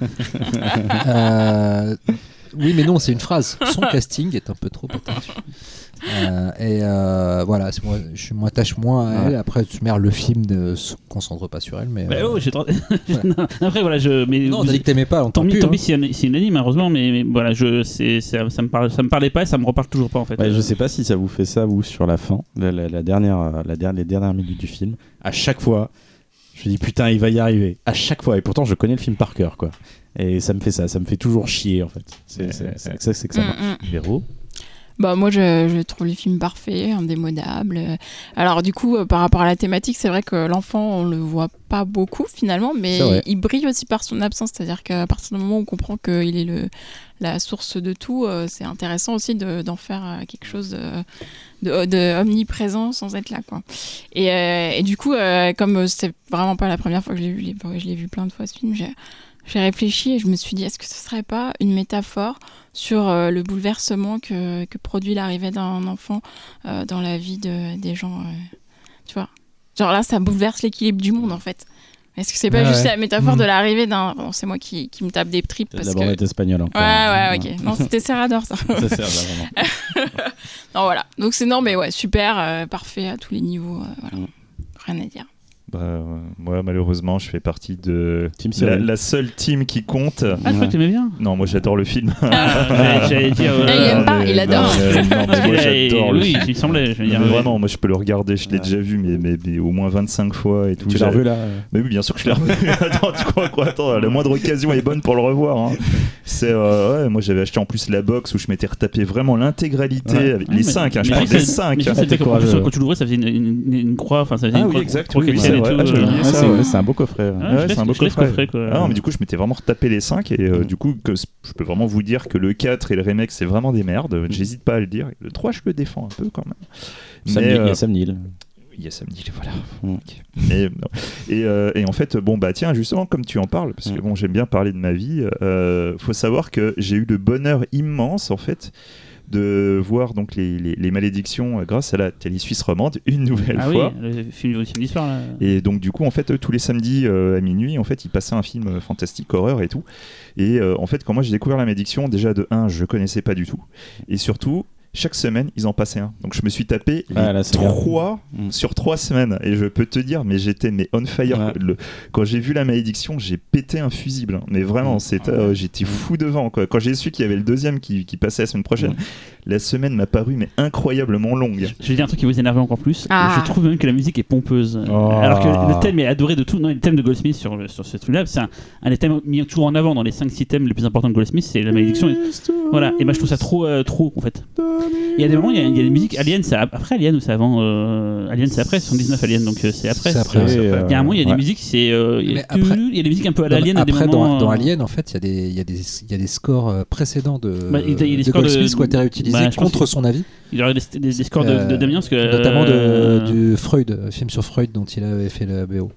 Euh, oui, mais non, c'est une phrase. Son casting est un peu trop attendu. Euh, et euh, voilà, moi, je m'attache moins à elle. Après, tu merde, le film ne se concentre pas sur elle, mais. Bah, euh, oh, j'ai trop- Après, voilà, je. Mais, non, t'as dit que t'aimais pas, on Tant pis, tant hein. pis, c'est un- c'est une anime, heureusement, mais, mais voilà, je, c'est, ça, ça me parle, ça me parlait pas et ça me reparle toujours pas en fait. Ouais, Euh, je sais pas si ça vous fait ça, vous, sur la fin, la, la- la dernière, euh, la dernière, les dernières minutes du film. À chaque fois, je me dis putain, il va y arriver. À chaque fois. Et pourtant, je connais le film par cœur, quoi. Et ça me fait ça, ça me fait toujours chier, en fait. C'est ça, c'est que ça Mm, marche. mm. Véro. Bah moi je, je trouve les films parfaits, indémodables. Alors du coup euh, par rapport à la thématique, c'est vrai que l'enfant on le voit pas beaucoup finalement, mais il brille aussi par son absence, c'est-à-dire qu'à partir du moment où on comprend qu'il est le la source de tout, euh, c'est intéressant aussi de- d'en faire euh, quelque chose de, de, de omniprésent sans être là quoi. Et, et du coup comme c'est vraiment pas la première fois que je l'ai vu, je l'ai vu plein de fois ce film, j'ai j'ai réfléchi et je me suis dit est-ce que ce serait pas une métaphore sur euh, le bouleversement que, que produit l'arrivée d'un enfant euh, dans la vie de, des gens. euh, tu vois? Genre là, ça bouleverse l'équilibre du monde en fait. Est-ce que c'est pas Ouais, juste ouais. la métaphore Mm. de l'arrivée d'un. Bon, c'est moi qui, qui me tape des tripes parce La que. espagnole encore. Ouais, ouais, ok. Non, c'était Serrador ça. Ça sert vraiment. non, voilà. Donc c'est non, mais ouais, super, parfait à tous les niveaux. voilà. Mm. Rien à dire. Bah, euh, moi, malheureusement, je fais partie de Team la, la seule team qui compte. Ah, je crois que t'aimais bien. Non, moi j'adore le film. Ah, j'allais- J'allais dire. euh, Ah, il aime pas, il adore. non, mais- non, mais moi j'adore le Oui, film. il semblait. Je veux dire, Mais euh, vraiment, moi je peux le regarder, je l'ai Ouais. déjà vu, mais, mais- mais au moins 25 fois et tout. Tu l'as revu là Mais oui, bien sûr que je l'ai revu. attends, tu crois quoi? Attends, la moindre occasion est bonne pour le revoir. hein. C'est euh, ouais, moi j'avais acheté en plus la box où je m'étais retapé vraiment l'intégralité Ouais. avec Ah, les mais- 5 hein, je parle des c'est- 5 Mais ça, Ah, quand, tu l'ouvrais, ça faisait une, croix. Enfin, ça faisait Ah une oui, croix- exact, tout, Ah, euh, c'est ouais. un beau coffret. Ah, c'est un beau coffret. coffret, quoi. Ah non, mais du coup, je m'étais vraiment retapé les 5 et euh, Mm. du coup, que je peux vraiment vous dire que le 4 et le remake, c'est vraiment des merdes. J'hésite pas à le dire. Le 3, je le défends un peu quand même. Sam Mais, Neill, il y euh, a Sam Neill. il y a samedi, voilà. Mm. Ok. Mais, non. et, euh, et en fait, bon, bah tiens, justement, comme tu en parles, parce que Mm. bon, j'aime bien parler de ma vie, euh, faut savoir que j'ai eu le bonheur immense, en fait, de voir donc les, les- les malédictions euh, grâce à la télé suisse romande une nouvelle Ah oui, fois. le film là. Et donc du coup en fait tous les samedis euh, à minuit en fait ils passaient un film euh, fantastique horreur et tout. Et en fait quand moi j'ai découvert la malédiction déjà de 1 je connaissais pas du tout et surtout chaque semaine ils en passaient un. Donc je me suis tapé Ah, là, bien. Mm. sur trois semaines et je peux te dire mais j'étais mais on fire Ouais. Le- quand j'ai vu la malédiction j'ai pété un fusible hein. mais vraiment Mm. c'était euh, j'étais fou devant quoi. Quand j'ai su qu'il y avait le deuxième qui, qui passait la semaine prochaine Mm. La semaine m'a paru mais incroyablement longue. Je vais dire un truc qui vous énerver encore plus. Ah. Je trouve même que la musique est pompeuse. Oh. Alors que le thème est adoré de tout. Non, le thème de Goldsmith sur, le- sur ce film-là, c'est un, un des thèmes mis toujours en avant dans les 5-6 thèmes les plus importants de Goldsmith, c'est la malédiction. Et- Voilà, et moi je trouve ça trop, euh, trop en fait. Il y a des moments, il y a, il y a des musiques. Alien, c'est ap- après Alien ou c'est avant euh, Alien, c'est après 79 Alien, donc euh, c'est après. Euh, Il y a un moment, il y a des ouais. musiques, c'est. euh, il y a Mais après- il y a des musiques un peu à l'Alien à des après, moments. dans, dans euh, Alien, en fait, il y, a des- il y, a des- il y a des scores euh, précédents de, Bah, il y a des de scores de- Goldsmith qui ont été réutilisés Bah, contre son avis, Il y aurait des, des- des scores de, Euh, de Damien, parce que. notamment de, euh, du Freud, euh, film sur Freud dont il avait fait le BO.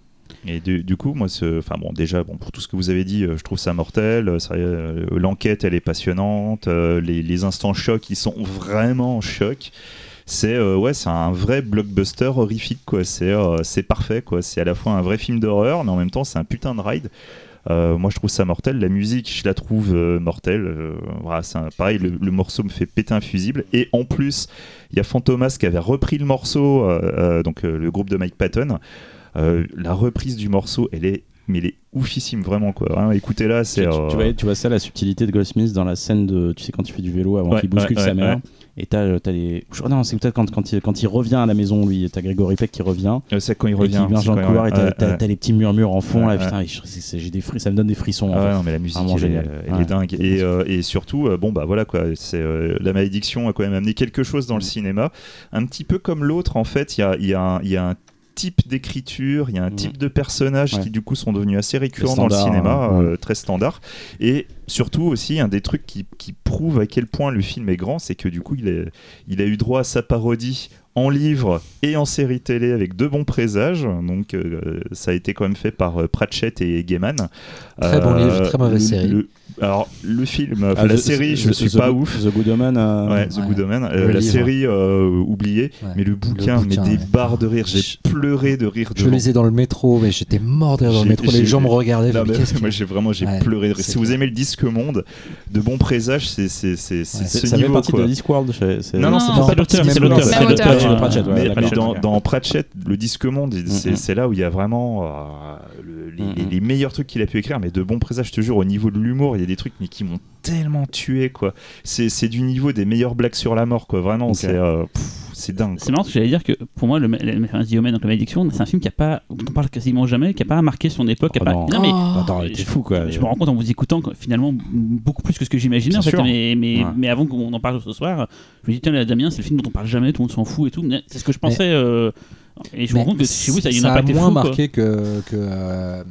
Et du, du coup, moi, ce- enfin bon, déjà, bon, pour tout ce que vous avez dit, euh, je trouve ça mortel. euh, euh, L'enquête, elle est passionnante. euh, les, les instants chocs, ils sont vraiment chocs. C'est euh, ouais, c'est un vrai blockbuster horrifique, quoi. C'est euh, c'est parfait, quoi. C'est à la fois un vrai film d'horreur, mais en même temps, c'est un putain de ride. Euh, moi, je trouve ça mortel. La musique, je la trouve euh, mortelle. Euh, voilà, c'est un- pareil, le, le morceau me fait péter un fusible. Et en plus, il y a Fantomas qui avait repris le morceau, donc le groupe de Mike Patton. La reprise du morceau, elle est, mais elle est oufissime vraiment quoi. Vraiment, écoutez-la, Tu, c'est. tu- tu vois, tu vois ça, la subtilité de Goldsmith dans la scène de. Tu sais, quand il fait du vélo avant Ouais, qu'il bouscule ouais, sa mère. Et t'as euh, t'as les. je- Non, c'est peut-être quand, quand, il, quand il revient à la maison, lui. T'as Grégory Peck qui revient. euh, c'est quand il Et revient. qui marche c'est dans le couloir et t'as Ouais, ouais. les petits murmures en fond. Là, putain, j'ai des fris- ça me donne des frissons. en Ah ouais, fait. non, mais la musique, elle, elle est dingue. Et, euh, et surtout, euh, bon, bah voilà quoi. C'est la malédiction a quand même amené quelque chose dans le cinéma. Un petit peu comme l'autre, en fait, il y a, y, a y a un type d'écriture, il y a un Mhm. type de personnages Ouais. qui du coup sont devenus assez récurrents dans le cinéma, ouais. euh, très standard. Et surtout aussi un des trucs qui, qui prouve à quel point le film est grand, c'est que du coup il, est, il a eu droit à sa parodie en livre et en série télé avec de bons présages. Donc euh, ça a été quand même fait par euh, Pratchett et Gaiman. Très bon livre, très mauvaise le- série. le- alors le film, Ah, la The- série, The- je The- suis The pas Good- ouf. The Good Omen. euh, Ouais, The ouais. Good Omen. Euh, Le la livre. série euh, oubliée, Ouais. mais le bouquin, bouquin, mais des ouais. barres de rire. J'ai Je- pleuré de rire. Je devant. lisais dans le métro, mais j'étais mort de rire dans le métro. Les gens me regardaient. Non, mais moi j'ai vraiment j'ai Ouais, pleuré de rire. Si vous aimez le disque monde, de bons présages, c'est ce Ça fait niveau partie quoi. de Discworld. Non, non, c'est pas l'auteur, c'est l'auteur. Pratchett, ouais, mais, mais ok. dans, dans Pratchett, le disque monde, c'est Mhm. c'est là où il y a vraiment euh, le- les, les- Mhm. les meilleurs trucs qu'il a pu écrire, mais de bons présages, je te jure, au niveau de l'humour, il y a des trucs mais qui m'ont tellement tué, quoi. C'est c'est du niveau des meilleures blagues sur la mort, quoi. Vraiment, c'est euh, pff, c'est dingue. C'est marrant parce que j'allais dire que pour moi, le, le, le donc la malédiction, c'est un film qui a pas, dont on parle quasiment jamais, qui a pas marqué son époque. qui a Oh pas... non. mais Oh. Attends, t'es fou quoi. je me rends compte en vous écoutant que, finalement beaucoup plus que ce que j'imaginais Bien en fait. Mais, mais, Ouais. mais avant qu'on en parle ce soir, je me dis tiens là, Damien, c'est le film dont on parle jamais, tout le monde s'en fout et tout. C'est ce que je pensais. euh, et je me rends compte que chez vous, ça a eu un ça impact moins fou. quoi. marqué que, que, euh,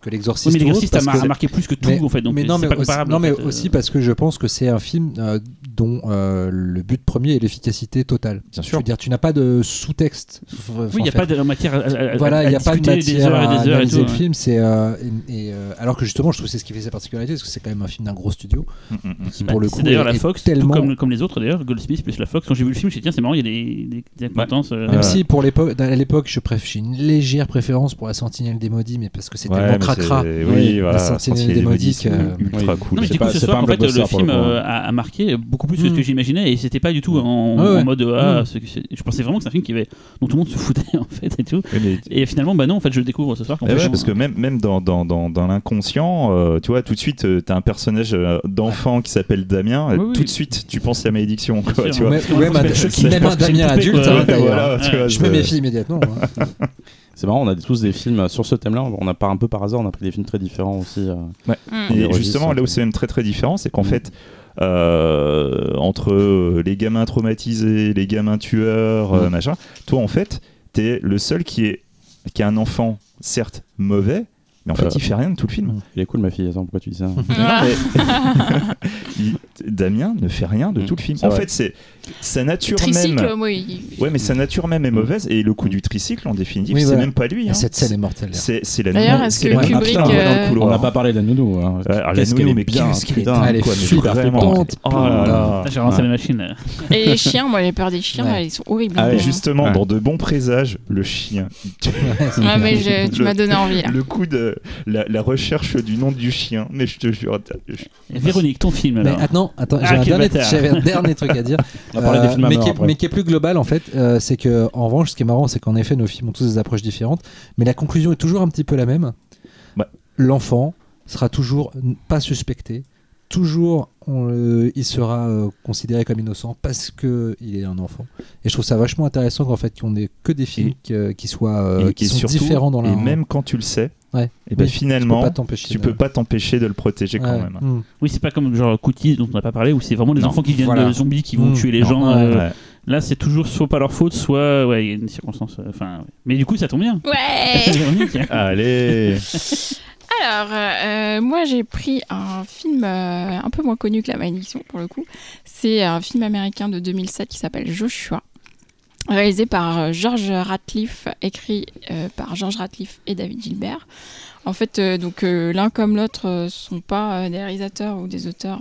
que Oui, l'exorciste. mais l'exorciste a mar- que- marqué plus que tout mais, en fait. Donc mais non, mais pas aussi, comparable. non, mais euh. aussi parce que je pense que c'est un film euh, dont euh, le but premier est l'efficacité totale. Bien Je sûr. veux dire, tu n'as pas de sous-texte. Oui, il n'y a pas de matière à, Voilà, à il n'y a pas de matière à analyser tout. le ouais. film. C'est euh, et, et, euh, alors que justement, je trouve que c'est ce qui fait sa particularité, parce que c'est quand même un film d'un gros studio Mm, mm, mm. Bah, c'est coup d'ailleurs la Fox, tellement tout comme, comme les autres d'ailleurs, Goldsmith plus la Fox. Quand j'ai vu le film, je me suis dit tiens, c'est marrant, il y a des, des, euh, Même si pour l'époque, à l'époque, je préf- j'ai une légère préférence pour la Sentinelle des Maudits, mais parce que c'était Ouais, tellement Cracra. c'est- Oui, la. Sentinelle des Maudits, c'est ultra cool. Non, mais C'est du coup, pas- ce c'est soir, pas un en fait, le film a marqué beaucoup plus que ce Mm. que j'imaginais et c'était pas du tout en, Ouais, en ouais. mode ah, Mm. ce que c'est- je pensais vraiment que c'est un film qui avait, dont tout le monde se foutait en fait et tout. Mais- Et finalement, bah non, en fait, je le découvre ce soir. Eh fait, ouais, on- parce que même, même dans, dans, dans, dans l'inconscient, euh, tu vois, tout de suite, tu t'as un personnage euh, d'enfant qui s'appelle Damien, euh, Oui, oui. tout de suite, tu penses à malédiction, quoi, tu vois. Ouais, ouais, ma- je je- même un Damien adulte, hein, Ouais, tu Je me méfie immédiatement. hein. C'est marrant, on a tous des films sur ce thème-là. On a un peu par hasard, on a pris des films très différents aussi. euh. Mm. Et justement, là où c'est même très très différent, c'est qu'en Mm. fait, euh, entre euh, les gamins traumatisés, les gamins tueurs, euh, Mm. machin, toi en fait, t'es le seul qui est qui a un enfant, certes mauvais, mais en fait, Euh, il fait rien de tout le film. Il est cool, ma fille. Attends, pourquoi tu dis ça Ah. Il- Damien ne fait rien de Mm. tout le film. En vrai. fait, c'est sa nature Tricycle, même. moi, il- Ouais, mais sa nature même est Mm. mauvaise et le coup du tricycle, en définitive, Oui, c'est voilà. même pas lui. hein. Cette scène est mortelle. C'est la D'ailleurs, est-ce que Kubrick, euh. On n'a pas parlé de la nounou. hein. Ouais, alors, la Qu'est-ce qu'elle est mais bien, qu'est-ce qu'elle est Elle est super flippante. Oh là là. Là, j'ai relancé Ouais. la machine. Et les chiens, moi j'ai peur des chiens, Ouais. ils sont horribles. Ah justement, Ouais. dans de bons présages, le chien. Ouais, mais tu Le- m'as donné envie. le coup de la, recherche du nom du chien, mais je te jure. Véronique, ton film alors. attends, Ah, j'avais un dernier truc à dire. On va parler Euh, des films mais, qui est, mais qui est plus global en fait, euh, c'est que en revanche, ce qui est marrant, c'est qu'en effet, nos films ont tous des approches différentes, mais la conclusion est toujours un petit peu la même. Ouais. L'enfant sera toujours pas suspecté, toujours on il sera euh, considéré comme innocent parce que il est un enfant. Et je trouve ça vachement intéressant qu'en fait, qu'on ait que des films Et- qui, qui soient qui sont surtout, différents dans la. et même quand tu le sais, Ouais. et ben Oui, tu peux finalement, pas t'empêcher. tu de- peux pas t'empêcher de le protéger quand même. Mm. Oui, c'est pas comme genre Cooties dont on n'a pas parlé où c'est vraiment des Non, enfants qui viennent voilà. de zombies qui vont Mm. tuer les Non, gens. euh, Ouais. Là, c'est toujours soit pas leur faute, soit ouais, il y a une circonstance. euh, Enfin, mais du coup, ça tombe bien. Ouais Véronique. Allez Alors, euh, moi j'ai pris un film euh, un peu moins connu que La Malédiction pour le coup. C'est un film américain de 2007 qui s'appelle Joshua, réalisé par euh, George Ratliff, écrit euh, par George Ratliff et David Gilbert. En fait, euh, donc l'un comme l'autre euh, sont pas des réalisateurs ou des auteurs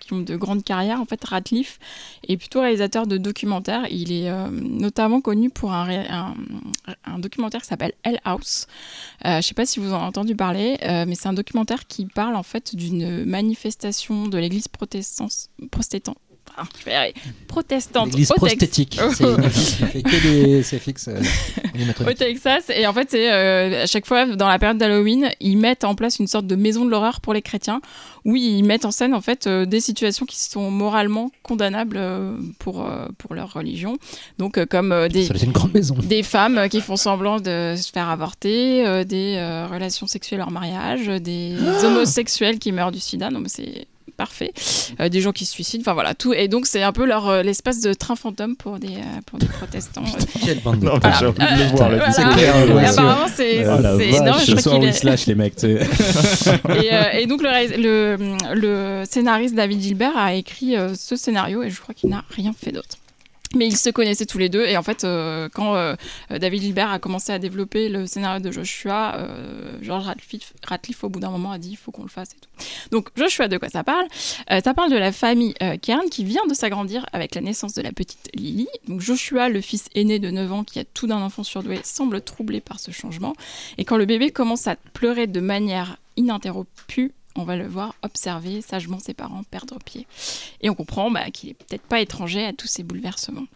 qui ont de grandes carrières. En fait, Ratliff est plutôt réalisateur de documentaires. Il est notamment connu pour un, un, documentaire qui s'appelle Hell House. Je sais pas si vous en avez entendu parler, mais c'est un documentaire qui parle en fait d'une manifestation de l'Église protestante, protestant- je vais protestante L'église prosthétique. C'est que des fixe. euh, au Texas. Et en fait, c'est euh, à chaque fois dans la période d'Halloween, ils mettent en place une sorte de maison de l'horreur pour les chrétiens, où ils mettent en scène en fait euh, des situations qui sont moralement condamnables pour pour leur religion. Donc comme des Ça, C'est une grande maison. des femmes qui font semblant de se faire avorter, des relations sexuelles hors mariage, des homosexuels qui meurent du sida. Non, mais c'est parfait. Euh, des gens qui se suicident. Enfin voilà, tout. Et donc c'est un peu leur euh, l'espace de train fantôme pour des euh, pour des protestants. Quelle bande de Non, mais Voilà. j'ai envie de le voir là. C'est clair, ouais, apparemment c'est mais je crois qu'il est- lâchent, les mecs. tu sais. et, euh, et donc le, le, le scénariste David Gilbert a écrit euh, ce scénario et je crois qu'il n'a rien fait d'autre. Mais ils se connaissaient tous les deux et en fait euh, quand euh, David Gilbert a commencé à développer le scénario de Joshua, euh, George Ratliff, au bout d'un moment a dit il faut qu'on le fasse et tout. Donc Joshua de quoi ça parle? Ça parle de la famille Kern qui vient de s'agrandir avec la naissance de la petite Lily. Donc Joshua, le fils aîné de 9 ans qui a tout d'un enfant surdoué, semble troublé par ce changement. Et quand le bébé commence à pleurer de manière ininterrompue, on va le voir observer sagement ses parents perdre pied. Et on comprend bah, qu'il est peut-être pas étranger à tous ces bouleversements.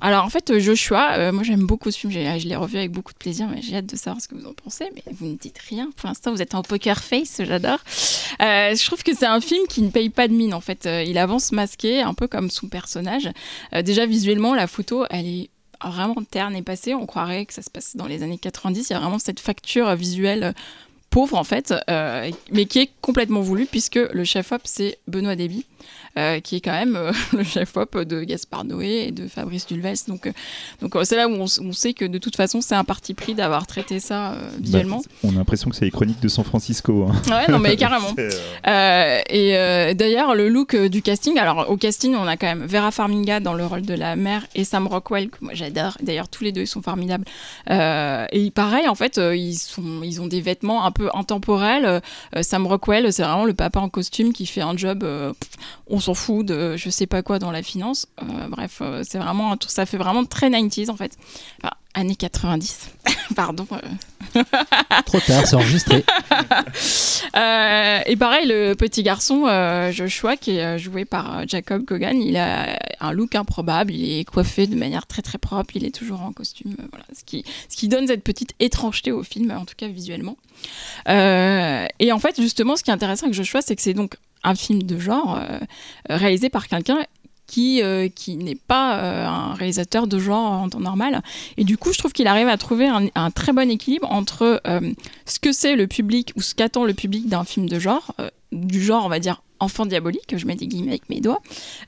Alors en fait, Joshua, euh, moi j'aime beaucoup ce film, je l'ai revu avec beaucoup de plaisir, mais j'ai hâte de savoir ce que vous en pensez, mais vous ne dites rien. Pour l'instant, vous êtes en poker face, j'adore. Euh, je trouve que c'est un film qui ne paye pas de mine en fait. Euh, il avance masqué, un peu comme son personnage. Euh, déjà visuellement, la photo, elle est vraiment terne et passée. On croirait que ça se passe dans les années 90. Il y a vraiment cette facture visuelle euh, pauvre en fait, euh, mais qui est complètement voulue puisque le chef-op c'est Benoît Déby, euh, qui est quand même euh, le chef-op de Gaspard Noé et de Fabrice Dulvels. Donc, euh, donc c'est là où on, sait que de toute façon c'est un parti pris d'avoir traité ça euh, visuellement. Bah, on a l'impression que c'est les chroniques de San Francisco. hein. Ouais, non mais carrément. Et d'ailleurs, le look du casting, alors au casting, on a quand même Vera Farmiga dans le rôle de la mère et Sam Rockwell, que moi j'adore. D'ailleurs, tous les deux, ils sont formidables. Et pareil, en fait, ils, sont, ils ont des vêtements un peu intemporels. Sam Rockwell, c'est vraiment le papa en costume qui fait un job. euh, on, s'en fout de je sais pas quoi dans la finance. Euh, bref, euh, c'est vraiment ça fait vraiment très 90s en fait. Enfin, années 90. Pardon. Trop tard, c'est enregistré. Euh, et pareil, le petit garçon euh, Joshua, qui est euh, joué par euh, Jacob Kogan, il a un look improbable, il est coiffé de manière très très propre, il est toujours en costume, voilà, ce, qui, ce qui donne cette petite étrangeté au film, en tout cas visuellement. Euh, et en fait, justement, ce qui est intéressant avec Joshua, c'est que c'est donc un film de genre euh, réalisé par quelqu'un qui, euh, qui n'est pas euh, un réalisateur de genre en temps normal. Et du coup, je trouve qu'il arrive à trouver un, un très bon équilibre entre euh, ce que c'est le public ou ce qu'attend le public d'un film de genre, du genre, on va dire, enfant diabolique, je mets des guillemets avec mes doigts.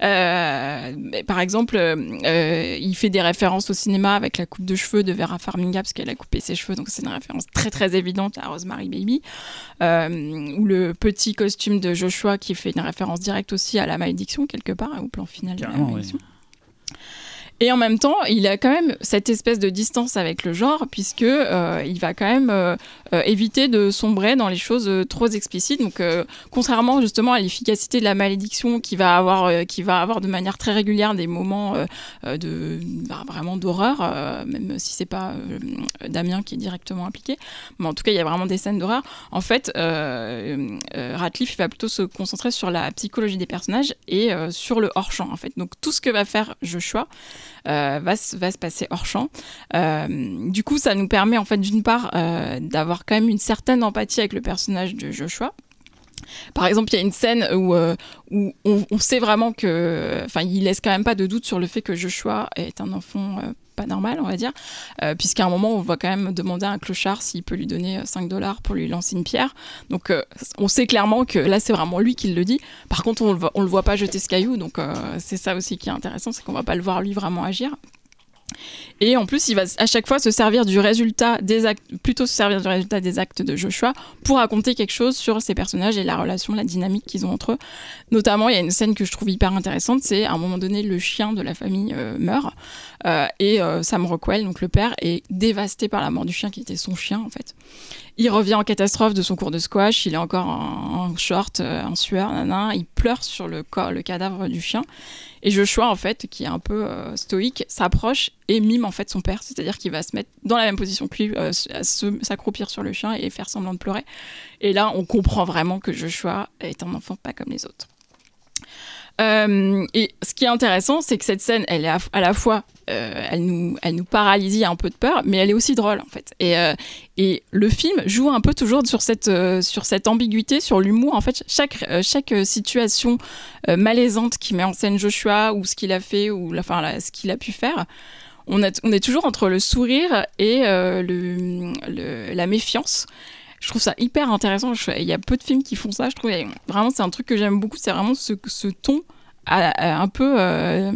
Euh, mais par exemple, euh, euh, il fait des références au cinéma avec la coupe de cheveux de Vera Farmiga, parce qu'elle a coupé ses cheveux, donc c'est une référence très très évidente à Rosemary Baby. Euh, ou le petit costume de Joshua qui fait une référence directe aussi à la malédiction, quelque part, au plan final de la malédiction. Et en même temps, il a quand même cette espèce de distance avec le genre, puisque euh, il va quand même euh, euh, éviter de sombrer dans les choses trop explicites. Donc, contrairement justement à l'efficacité de la malédiction, qui va avoir, qui va avoir de manière très régulière des moments de bah, vraiment d'horreur, même si c'est pas Damien qui est directement impliqué, mais en tout cas, il y a vraiment des scènes d'horreur. En fait, il va plutôt se concentrer sur la psychologie des personnages et sur le hors champ. En fait, donc tout ce que va faire Joshua va, se- va se passer hors champ. Euh, du coup, ça nous permet en fait d'une part euh, d'avoir quand même une certaine empathie avec le personnage de Joshua. Par exemple, il y a une scène où, euh, où on, sait vraiment que, enfin, il laisse quand même pas de doute sur le fait que Joshua est un enfant euh, pas normal, on va dire, euh, puisqu'à un moment, on va quand même demander à un clochard s'il peut lui donner euh, 5 dollars pour lui lancer une pierre. Donc, euh, on sait clairement que là, c'est vraiment lui qui le dit. Par contre, on on le voit pas jeter ce caillou, donc euh, c'est ça aussi qui est intéressant, c'est qu'on va pas le voir lui vraiment agir. Et en plus, il va à chaque fois se servir du résultat des actes, plutôt se servir du résultat des actes de Joshua pour raconter quelque chose sur ces personnages et la relation, la dynamique qu'ils ont entre eux. Notamment, il y a une scène que je trouve hyper intéressante, c'est à un moment donné, le chien de la famille euh, meurt euh, et euh, Sam Rockwell, donc le père, est dévasté par la mort du chien qui était son chien en fait. Il revient en catastrophe de son cours de squash, il est encore en, en short, en sueur, il pleure sur le, corps, le cadavre du chien. Et Joshua, en fait, qui est un peu euh, stoïque, s'approche et mime en fait son père, c'est-à-dire qu'il va se mettre dans la même position que lui, euh, s'accroupir sur le chien et faire semblant de pleurer. Et là, on comprend vraiment que Joshua est un enfant pas comme les autres. Euh, et ce qui est intéressant, c'est que cette scène, elle est à, la fois, euh, elle, nous, elle nous paralyse, il y a un peu de peur, mais elle est aussi drôle en fait. Et, euh, le film joue un peu toujours sur cette, sur cette ambiguïté, sur l'humour. En fait, chaque, chaque situation malaisante qui met en scène Joshua ou ce qu'il a fait ou enfin, ce qu'il a pu faire, on, a- on est toujours entre le sourire et la méfiance. Je trouve ça hyper intéressant. Il y a peu de films qui font ça. Je trouve vraiment c'est un truc que j'aime beaucoup. C'est vraiment ce, ton un peu. euh,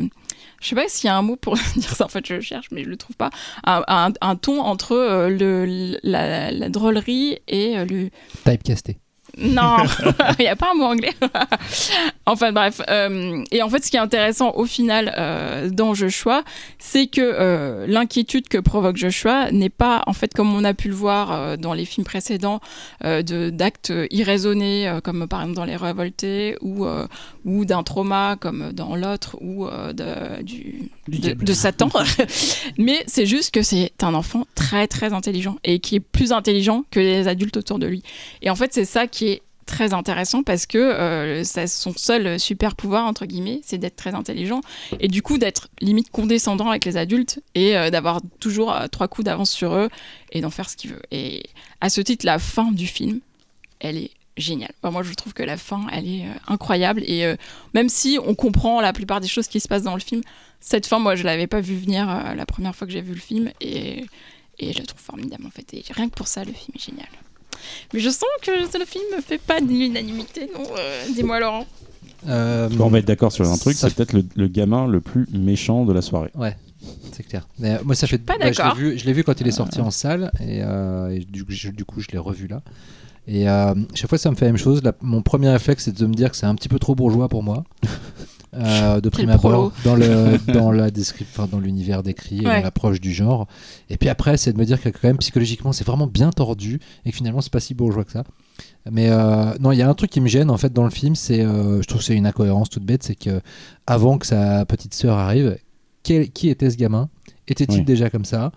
je sais pas s'il y a un mot pour dire ça. En fait, je le cherche, mais je le trouve pas. Un ton entre euh, le, la, la drôlerie et euh, le, Typecasté. Non, il n'y a pas un mot anglais. enfin bref. euh, et en fait, ce qui est intéressant au final euh, dans Joshua, c'est que euh, l'inquiétude que provoque Joshua n'est pas, en fait, comme on a pu le voir euh, dans les films précédents, de- d'actes irraisonnés, comme par exemple dans Les Révoltés, ou, ou d'un trauma, comme dans l'autre, ou de, du, de, Satan. Mais c'est juste que c'est un enfant très très intelligent et qui est plus intelligent que les adultes autour de lui. Et en fait, c'est ça qui très intéressant parce que euh, son seul super pouvoir, entre guillemets, c'est d'être très intelligent et du coup d'être limite condescendant avec les adultes et euh, d'avoir toujours euh, trois coups d'avance sur eux et d'en faire ce qu'il veut. Et à ce titre, la fin du film, elle est géniale. Moi, je trouve que la fin, elle est incroyable et même si on comprend la plupart des choses qui se passent dans le film, cette fin, moi, je l'avais pas vu venir la première fois que j'ai vu le film et, je la trouve formidable en fait. Rien que pour ça, le film est génial. Mais je sens que le film ne fait pas de l'unanimité, non euh, Dis-moi, Laurent. Euh, On va être d'accord sur un truc, c'est peut-être le, le gamin le plus méchant de la soirée. Ouais, c'est clair. Mais, euh, moi, ça fait. Pas ouais, je l'ai d'accord. vu, je l'ai vu quand il est sorti en salle et, euh, et du, coup, je, du coup, je l'ai revu là. Et euh, chaque fois, ça me fait la même chose. La- mon premier réflexe, c'est de me dire que c'est un petit peu trop bourgeois pour moi. Euh, de prime abord dans le dans la enfin, dans l'univers décrit et Ouais. dans l'approche du genre. Et puis après, c'est de me dire que quand même psychologiquement, c'est vraiment bien tordu et que finalement, c'est pas si bourgeois que ça. Mais euh, non, il y a un truc qui me gêne en fait dans le film, c'est, euh, je trouve que c'est une incohérence toute bête, c'est que avant que sa petite sœur arrive, quel- qui était ce gamin? Était-il Oui. déjà comme ça?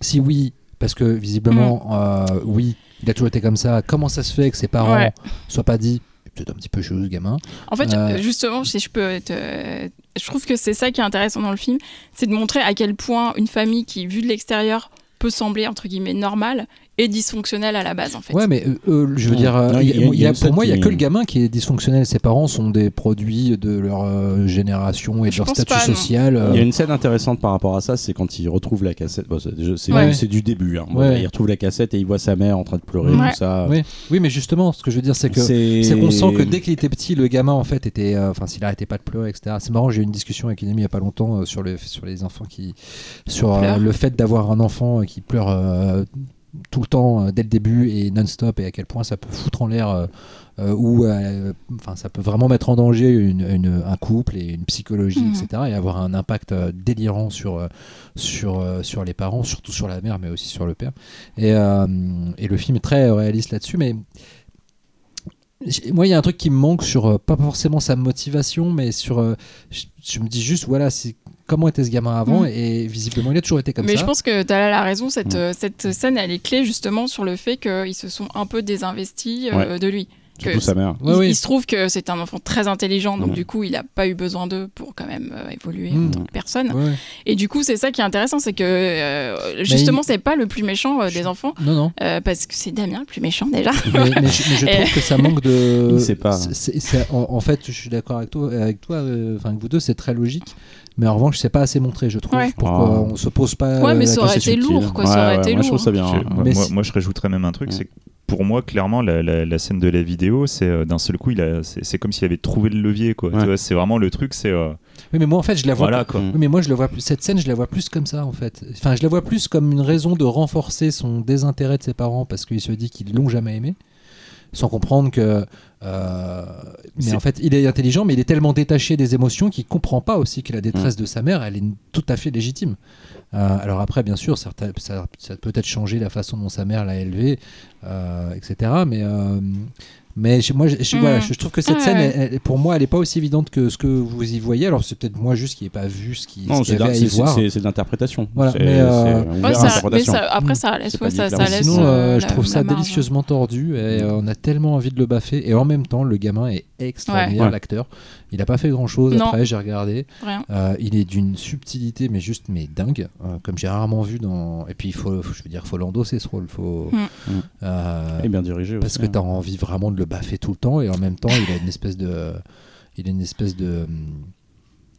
Si oui, parce que visiblement, euh, oui, il a toujours été comme ça. Comment ça se fait que ses parents Ouais. soient pas dit peut-être un petit peu chelou ce gamin. En fait, Euh, justement, si je peux euh, je trouve que c'est ça qui est intéressant dans le film, c'est de montrer à quel point une famille qui, vue de l'extérieur, peut sembler entre guillemets normale et dysfonctionnelle à la base, en fait. Ouais, mais euh, euh, je veux dire, Non, y a- y a- y a- pour moi, il y a que le gamin qui est dysfonctionnel. Ses parents sont des produits de leur euh, génération et de Je leur statut pas, social. euh, Il y a une scène intéressante par rapport à ça, c'est quand il retrouve la cassette. Bon, c'est Ouais. du début. hein. Ouais. Il retrouve la cassette et il voit sa mère en train de pleurer, Ouais. tout ça. Oui. oui, mais justement, ce que je veux dire, c'est que C'est qu'on sent que dès qu'il était petit, le gamin en fait était, euh, enfin, s'il arrêtait pas de pleurer, etc. C'est marrant, j'ai eu une discussion avec une amie il y a pas longtemps euh, sur le sur les enfants qui, sur euh, le fait d'avoir un enfant qui pleure euh, tout le temps euh, dès le début et non-stop et à quel point ça peut foutre en l'air euh, euh, ou enfin ça peut vraiment mettre en danger une, une- un couple et une psychologie Mhm. etc et avoir un impact délirant sur sur sur les parents surtout sur la mère mais aussi sur le père et, et le film est très réaliste là-dessus mais moi il y a un truc qui me manque sur pas forcément sa motivation mais sur je, je me dis juste voilà c'est comment était ce gamin avant Mhm. et visiblement il a toujours été comme mais ça je pense que tu as la raison, cette, Mm. euh, cette scène, elle est clé justement sur le fait qu'ils se sont un peu désinvestis euh, de lui. Surtout que- sa mère. Il, oui. il se trouve que c'est un enfant très intelligent, donc du coup, il n'a pas eu besoin d'eux pour quand même euh, évoluer en tant que personne. Ouais. Et du coup, c'est ça qui est intéressant, c'est que euh, justement, c'est pas le plus méchant euh, des enfants, non non euh, parce que c'est Damien le plus méchant déjà. mais, mais je, mais je Et- trouve que ça manque de. Il pas. c'est- c'est- en, en fait, je suis d'accord avec toi, avec toi, enfin avec vous deux, c'est très logique. Mais en revanche, c'est pas assez montré, je trouve. Ouais. Pourquoi Ah. on se pose pas. Ouais, mais la ça aurait été subtil. lourd, quoi, ça Ouais, aurait ouais, été moi, je lourd. trouve ça bien. Je- moi, moi- je rajouterais même un truc, c'est que pour moi, clairement, la, la- la scène de la vidéo, c'est euh, d'un seul coup, il a- c'est c'est comme s'il avait trouvé le levier, quoi. Ouais. Tu vois, C'est vraiment le truc, c'est euh, Oui, mais moi, en fait, je la vois. voilà, pas- quoi. Oui, mais moi, je le vois plus. Cette scène, je la vois plus comme ça, en fait. Enfin, je la vois plus comme une raison de renforcer son désintérêt de ses parents parce qu'il se dit qu'ils l'ont jamais aimé, sans comprendre que. euh, mais en fait, il est intelligent, mais il est tellement détaché des émotions qu'il comprend pas aussi que la détresse Mm. de sa mère, elle est tout à fait légitime. Euh, alors après, bien sûr, ça, peut-être changé la façon dont sa mère l'a élevé, euh, etc. Mais mais je- moi, je, je- Mm. voilà, je, je trouve que cette Ouais, scène, ouais. elle- elle- pour moi, elle est pas aussi évidente que ce que vous y voyez. Alors c'est peut-être moi juste qui n'ai pas vu ce qui Non, c'est y avait à y c'est- voir. c'est- c'est de l'interprétation. Voilà, C'est- mais, euh, Ouais, ça- mais l'interprétation. ça- après, ça laisse, ouais, ça, ça laisse. Sinon, euh, euh, je trouve ça délicieusement tordu et Mm. euh, on a tellement envie de le baffer. Et en même temps, le gamin est extraordinaire, Ouais. l'acteur. Il a pas fait grand chose Non. après, j'ai regardé. Rien. Euh, il est d'une subtilité, mais juste mais dingue, euh, comme j'ai rarement vu dans. Et puis il faut, je veux dire, faut l'endosser ce rôle. Faut. Mm. Mm. euh, Et bien dirigé parce aussi, que hein. tu as envie vraiment de le baffer tout le temps et en même temps il a une espèce de il a une espèce de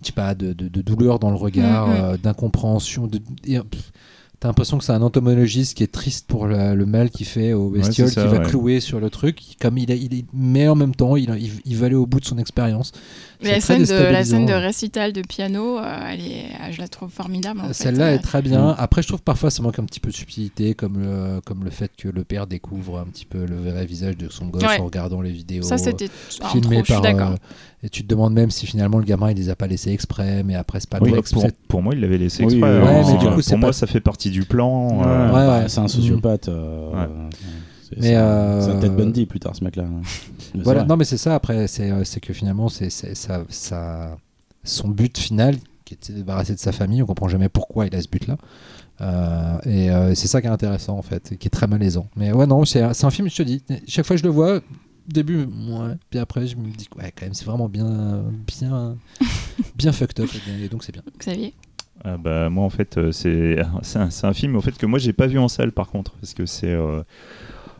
je sais pas de, de- de douleur dans le regard Mm, mm. euh, d'incompréhension de, et, euh, pff, t'as l'impression que c'est un entomologiste qui est triste pour la- le mal qu'il fait au bestiole c'est ça, qui va ouais. clouer sur le truc comme il, a, il est mais en même temps il, il, il veut aller au bout de son expérience Mais la scène, de, la scène de récital de piano, euh, elle est, je la trouve formidable. Celle-là Euh, est très bien. Mm. Après, je trouve que parfois ça manque un petit peu de subtilité, comme le, comme le fait que le père découvre un petit peu le vrai visage de son gosse Ouais. en regardant les vidéos. Ça, c'était ah, filmé trop, je suis par. euh, et tu te demandes même si finalement le gamin il les a pas laissés exprès, mais après c'est pas Oui, le pour, exprès. pour moi, il l'avait laissé Oui, exprès. ouais, hein. mais du coup, pour moi, ça fait partie du plan. Ouais, euh, Ouais, bah, ouais. C'est un sociopathe. Euh, c'est- un- euh, Ted Bundy plus tard, ce mec-là. Voilà, non mais c'est ça. Après, c'est euh, c'est que finalement c'est c'est- ça, ça, son but final qui était de se débarrasser de sa famille. On comprend jamais pourquoi il a ce but-là. Euh, et euh, c'est ça qui est intéressant en fait, et qui est très malaisant. Mais ouais, non, c'est un c'est un film, je te dis, chaque fois que je le vois, début, ouais, puis après, je me dis, ouais, quand même, c'est vraiment bien, bien, bien fucked up, et donc c'est bien. Xavier? Ah bah, moi en fait c'est c'est un, un film en fait que moi j'ai pas vu en salle par contre parce que c'est euh,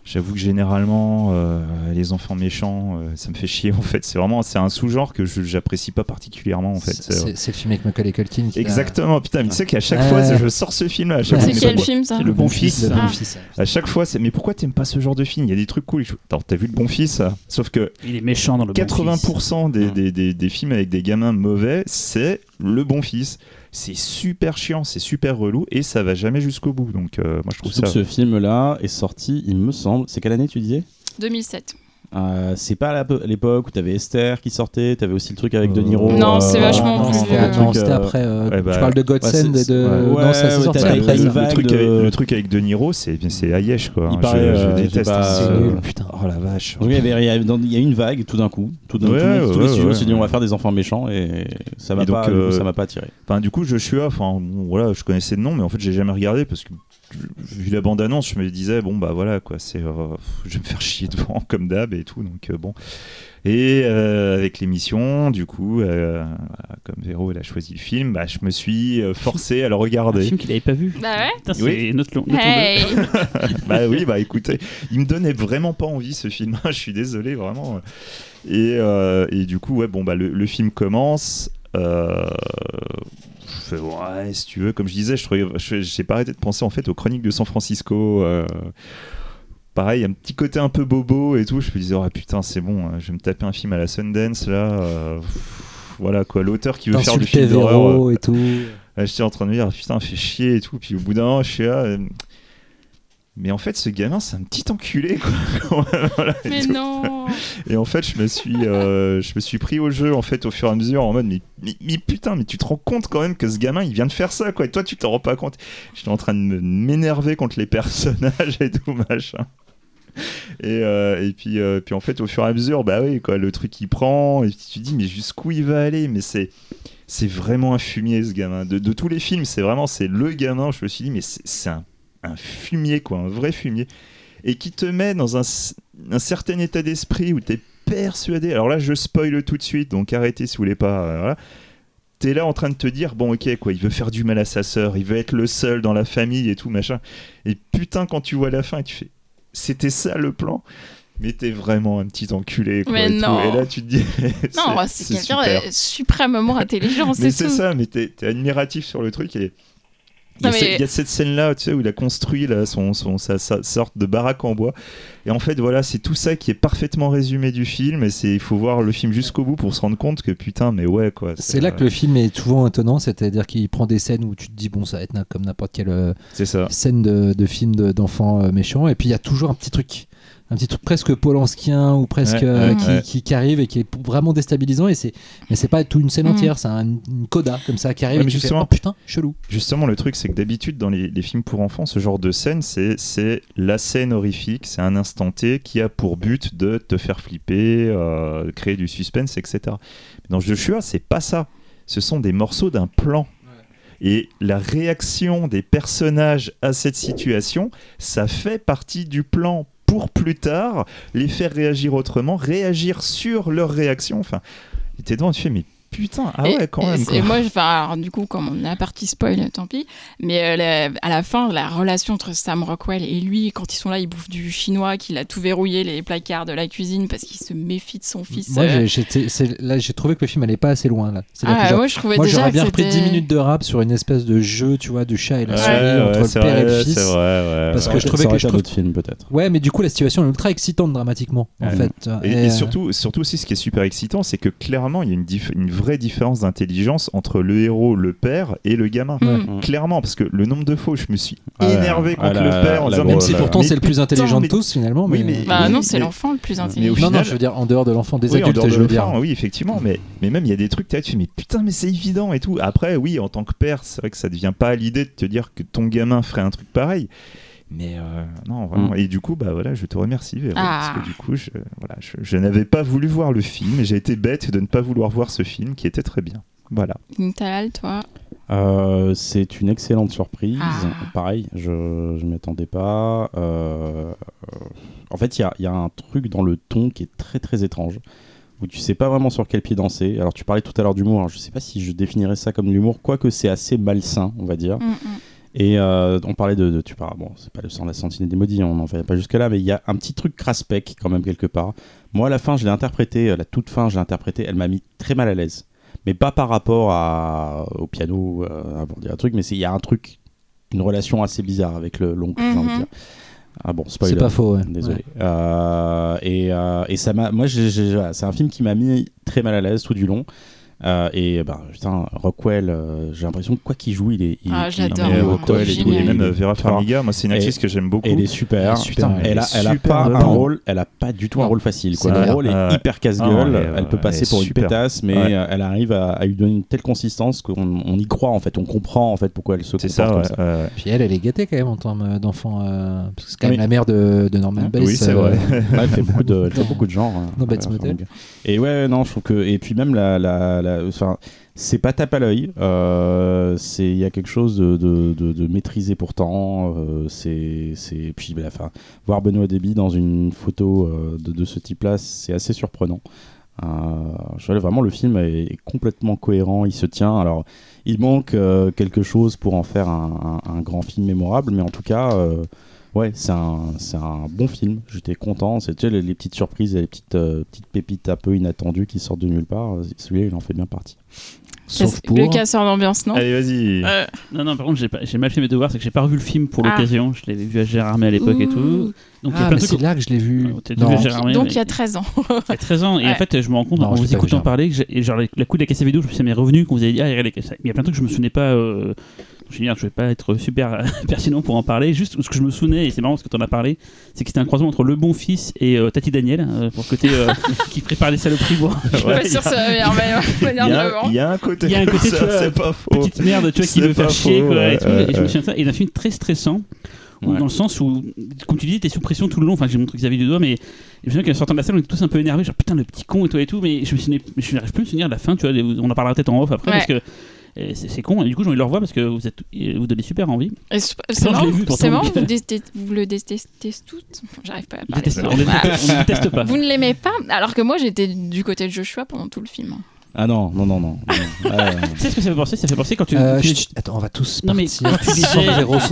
j'avoue que généralement euh, les enfants méchants euh, ça me fait chier en fait c'est vraiment c'est un sous-genre que je- j'apprécie pas particulièrement en fait C'est- C'est- c'est c'est le film avec Macaulay Culkin. qui exactement putain mais tu sais qu'à chaque Ouais. fois je sors ce film là à chaque Ouais. fois, C'est mais quel pourquoi- film ça c'est le bon fils. Le Ah. bon fils. à chaque fois c'est mais pourquoi t'aimes pas ce genre de film? Il y a des trucs cool Attends, t'as vu le bon fils sauf que Il est méchant dans le bon fils. 80% des, Ouais. des, des- des films avec des gamins mauvais, c'est le bon fils. C'est super chiant, c'est super relou et ça va jamais jusqu'au bout. Donc euh, moi je trouve Surtout ça. que ce film-là est sorti, il me semble. C'est quelle année tu disais? 2007. Euh, c'est pas à l'époque où t'avais Esther qui sortait, t'avais aussi le truc avec De Niro. Non, c'est euh, vachement non, plus non, c'était euh, après. euh, ouais, bah, tu parles de Godsend ouais, et de. ouais, non, ça sorti après. le, vague truc de- avec, le truc avec De Niro, c'est c'est Ayesh quoi. Il hein. paraît, je, je euh, déteste. pas- hein, C'est putain. Oh la vache. Donc, il y avait- il y avait- dans- il y a une vague tout d'un coup. Tout d'un le monde- tous ouais, les studios ouais, se dit ouais. on va faire des enfants méchants et ça m'a pas, du coup, ça m'a pas attiré. Enfin, du coup, Joshua, enfin, bon, voilà, je connaissais le nom, mais en fait, j'ai jamais regardé parce que vu la bande-annonce, je me disais, bon, bah voilà, quoi, c'est, euh, je vais me faire chier devant, comme d'hab et tout, donc euh, bon. Et euh, avec l'émission, du coup, euh, voilà, comme Véro, elle a choisi le film, bah, je me suis forcé à le Un regarder. film qu'il avait pas vu. Bah ouais. Putain, c'est Oui. notre long. notre Hey bah oui, bah écoutez, il me donnait vraiment pas envie ce film. je suis désolé, vraiment. Et, euh, et du coup, ouais, bon, bah le, le film commence. Euh, je fais, ouais, si tu veux, comme je disais, je j'ai pas arrêté de penser en fait aux Chroniques de San Francisco. euh, pareil, un petit côté un peu bobo et tout. Je me disais, oh putain, c'est bon, euh, je vais me taper un film à la Sundance là. euh, voilà quoi, l'auteur qui veut faire du film d'horreur. euh, et tout. Là, J'étais en train de me dire, putain, fait chier et tout. Puis au bout d'un moment, je suis là. Mais en fait, ce gamin, c'est un petit enculé, quoi. Voilà, et Mais tout. non Et en fait, je me suis, euh, je me suis pris au jeu, en fait, au fur et à mesure, en mode, mais, mais, mais putain, mais tu te rends compte quand même que ce gamin, il vient de faire ça, quoi. Et toi, tu t'en rends pas compte. J'étais en train de me- m'énerver contre les personnages et tout, machin. Et, euh, et puis, euh, puis en fait, au fur et à mesure, bah oui, quoi, le truc il prend, et puis tu te dis, mais jusqu'où il va aller? Mais c'est, c'est vraiment un fumier, ce gamin. De, de tous les films, c'est vraiment, c'est le gamin. Je me suis dit, mais c'est un, un fumier, quoi, un vrai fumier. Et qui te met dans un, certain état d'esprit où tu es persuadé. Alors là, je spoil tout de suite, donc arrêtez si vous voulez pas. euh, voilà. T'es là en train de te dire, bon, ok, quoi, il veut faire du mal à sa sœur, il veut être le seul dans la famille et tout, machin. Et putain, quand tu vois la fin, tu fais, c'était ça le plan? Mais t'es vraiment un petit enculé quoi, Mais et, tout. non. et là tu te dis Non, c'est quelqu'un suprêmement intelligent, mais c'est c'est tout. ça mais t'es t'es admiratif sur le truc et il y, a mais- ce- il y a cette scène là tu sais où il a construit là, son, son, sa, sa sorte de baraque en bois. Et en fait voilà c'est tout ça qui est parfaitement résumé du film. Et c'est il faut voir le film jusqu'au bout pour se rendre compte que putain mais ouais quoi. C'est là que le film est souvent étonnant, c'est-à-dire qu'il prend des scènes où tu te dis, bon, ça va être comme n'importe quelle euh, ça. scène de, de film de- d'enfants euh, méchants, et puis il y a toujours un petit truc. Un petit truc presque polanskien ou presque Ouais, euh, ouais, qui, ouais. Qui, qui arrive et qui est vraiment déstabilisant et c'est mais c'est pas tout une scène Mm. entière c'est un- une coda comme ça qui arrive Ouais, et fais, justement- oh putain chelou Justement, le truc, c'est que d'habitude, dans les, les films pour enfants, ce genre de scène, c'est c'est la scène horrifique, c'est un instant T qui a pour but de te faire flipper, euh, créer du suspense, etc. Mais dans Joshua, c'est pas ça. Ce sont des morceaux d'un plan. Et la réaction des personnages à cette situation, ça fait partie du plan pour plus tard, les faire réagir autrement, réagir sur leur réaction. Enfin, il était devant, tu fais, putain, ah Et- ouais, quand et même. quoi. Et moi, alors, du coup, comme on est à partie spoil, tant pis. Mais euh, la- à la fin, la relation entre Sam Rockwell et lui, quand ils sont là, ils bouffent du chinois, qu'il a tout verrouillé, les placards de la cuisine, parce qu'il se méfie de son fils. moi euh. là j'ai trouvé que le film allait pas assez loin là Ah, genre, moi, je trouvais moi déjà j'aurais bien repris 10 c'était- minutes de rap sur une espèce de jeu tu vois de chat et la Ouais, souris ouais, entre le père et le fils c'est vrai, ouais, Parce que je trouvais que je trouve- autre film peut-être. Ouais, mais du coup, la situation est ultra excitante dramatiquement, en fait. Et, euh, surtout, surtout aussi, ce qui est super excitant, c'est que clairement, il y a une vraie différence d'intelligence entre le héros, le père, et le gamin. Mm. Clairement, parce que le nombre de fois où je me suis Ah, énervé ah, contre la- le père en disant même si mais- pourtant mais c'est le plus intelligent mais- de tous, finalement. Oui, mais... mais- Bah non, c'est mais- l'enfant le plus mais intelligent. Non, non, je veux dire en dehors de l'enfant, des Oui, en adultes, dehors de je veux dire. oui, effectivement, mais, mais même il y a des trucs, tu fais, mais putain, mais c'est évident et tout. Après, oui, en tant que père, c'est vrai que ça devient pas à l'idée de te dire que ton gamin ferait un truc pareil. Mais euh, non, vraiment. Mm. Et du coup, bah voilà, je te remercie, Véro, Ah. parce que du coup, je, voilà, je, je n'avais pas voulu voir le film et j'ai été bête de ne pas vouloir voir ce film qui était très bien. Voilà. Talal, toi Euh, c'est une excellente surprise. Ah. Pareil, je ne m'y attendais pas. Euh, en fait, il y a, il y a un truc dans le ton qui est très très étrange, où tu sais pas vraiment sur quel pied danser. Alors, tu parlais tout à l'heure d'humour. Alors, je sais pas si je définirais ça comme de l'humour, quoique c'est assez malsain, on va dire. Mm, mm. Et euh, on parlait de, de- tu parles, bon, c'est pas le sang de la sentinelle des maudits, on n'en fait pas jusque là, mais il y a un petit truc craspec quand même quelque part. Moi, à la fin, je l'ai interprété, euh, la toute fin, je l'ai interprété, elle m'a mis très mal à l'aise, mais pas par rapport à, au piano, euh, pour dire un truc, mais il y a un truc, une relation assez bizarre avec le l'oncle, j'ai envie de Mhm. dire. Ah bon, spoiler. C'est pas faux, ouais. Désolé. Euh, et, euh, et ça m'a, moi, c'est un film qui m'a mis très mal à l'aise tout du long. Euh, et bah, putain, Rockwell, euh, j'ai l'impression que quoi qu'il joue, il est. Il, Ah, j'adore. Rockwell et tout, et même euh, Vera Farmiga, moi c'est une Et- actrice que j'aime beaucoup. Elle est super. Elle est super, elle, elle a, elle a pas un rôle, elle a pas du tout un rôle facile. Quoi. Le rôle est Ah hyper casse-gueule. Ah ouais, elle peut passer pour une super. pétasse, mais Ouais. elle arrive à, à lui donner une telle consistance qu'on on y croit en fait. On comprend en fait pourquoi elle se C'est comporte ça, comme ouais, ça. Puis elle, elle est gâtée quand même en termes d'enfant. euh, parce que c'est quand même la mère de, de Norman Bates. oui, c'est vrai. Elle fait beaucoup de, elle fait Dans- beaucoup de genres. hein. Et ouais, non, je trouve que et puis même la, c'est pas tape à l'œil. euh, c'est il y a quelque chose de, de, de- maîtrisé pourtant. euh, c'est c'est puis bah, enfin, voir Benoît Deby dans une photo euh, de, ce type-là, c'est assez surprenant. Je vraiment le film est, complètement cohérent, il se tient. Alors, il manque quelque chose pour en faire un, un- grand film mémorable, mais en tout cas, ouais, c'est un, c'est un bon film. J'étais content. C'est tu sais, les, les petites surprises, et les petites, euh, petites pépites un peu inattendues qui sortent de nulle part. Celui-là, il en fait bien partie. Sauf pour. Le casseur d'ambiance, non? Allez, vas-y. Euh, Non, non, par contre, j'ai pas- j'ai mal fait mes devoirs, c'est que j'ai pas revu le film pour Ah. l'occasion. Je l'avais vu à Gérardmer à l'époque et tout. Donc il y a Ah, plein mais de c'est trucs. là que je l'ai vu. Non. Gérardmer, Donc mais- il y a 13 ans. Il y a 13 ans. Et Ouais. en fait, je me rends compte Non, en vous écoutant genre. parler que genre la, coup de la casse à vidéo, je me suis m'est revenu quand vous avez dit ah. Il y a plein de trucs que je me souvenais pas. Euh... Je je vais pas être super pertinent pour en parler. Juste ce que je me souvenais et c'est marrant parce que tu en as parlé, c'est que c'était un croisement entre Le Bon Fils et euh, Tati Daniel euh, pour le côté euh, qui prépare des saloperies. Bon, Je suis pas sûre que ça va venir Il y, a, vendre. il y a un côté, Il y a un côté, ça, tu vois, c'est pas faux. petite merde, tu vois, qui veut faire chier, quoi, ouais, et, tout. Et je me souviens de ça. Et d'un film très stressant, Ouais. dans le sens où, comme tu dis, t'es sous pression tout le long. Enfin, j'ai montré Xavier du doigt, mais je me souviens qu'en sortant de la salle, on était tous un peu énervés, genre putain, le petit con et tout et tout, mais je me souvenais, je n'arrive plus à me souvenir de la fin, tu vois, on en parlera peut-être en off après, Ouais. parce que c'est con, et du coup, j'ai envie de le revoir parce que vous, êtes, vous donnez super envie. C'est marrant, vous, détestez- vous le détestez toutes. J'arrive pas à parler. déteste, on déteste pas. Vous ne l'aimez pas, alors que moi j'étais du côté de Joshua pendant tout le film. Ah non, non, non, non. non. Ouais, Tu sais ce que ça fait penser? Ça fait penser quand tu. Euh, tu- chut, chut, attends, on va tous Non, mais quand tu disais-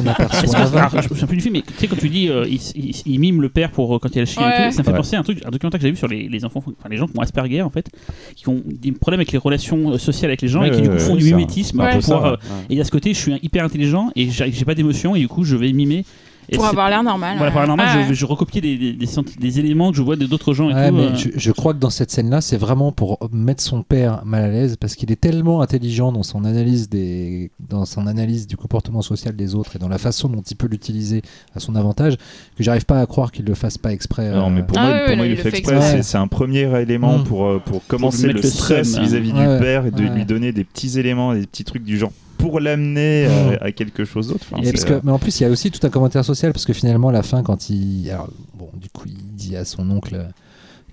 aperçoive. alors, je me souviens plus du film, mais tu sais, quand tu dis euh, il, il- il mime le père pour euh, quand il y a le chien et Ouais. tout, ça me fait Ouais. penser à un truc, un documentaire que j'ai vu sur les, les enfants, enfin les gens qui ont Asperger en fait, qui ont des problèmes avec les relations euh, sociales avec les gens Ouais, et qui du coup ouais, font du mimétisme Ouais. pour ça, pouvoir, euh, ouais. Et il y a ce côté, je suis hyper intelligent et j'ai j'ai pas d'émotion et du coup je vais mimer. Et Pour avoir l'air normal. Voilà, pour avoir l'air Ah, normal, ouais. je, je recopier des, des, des senti- des éléments que je vois de d'autres gens et Ouais, tout. mais euh, je, je crois que dans cette scène-là, c'est vraiment pour mettre son père mal à l'aise parce qu'il est tellement intelligent dans son analyse des, dans son analyse du comportement social des autres et dans la façon dont il peut l'utiliser à son avantage que j'arrive pas à croire qu'il le fasse pas exprès. Non, euh. mais pour Ah moi, pour il le fait exprès. exprès. C'est- un premier élément Mm. pour, euh, pour commencer mettre le le stress vis-à-vis hein. Ouais, du père et de ouais. lui donner des petits éléments, des petits trucs du genre pour l'amener euh, à quelque chose d'autre. Enfin, Et c'est, parce que, euh, mais en plus, il y a aussi tout un commentaire social parce que finalement, à la fin, quand il, alors, bon, du coup, il dit à son oncle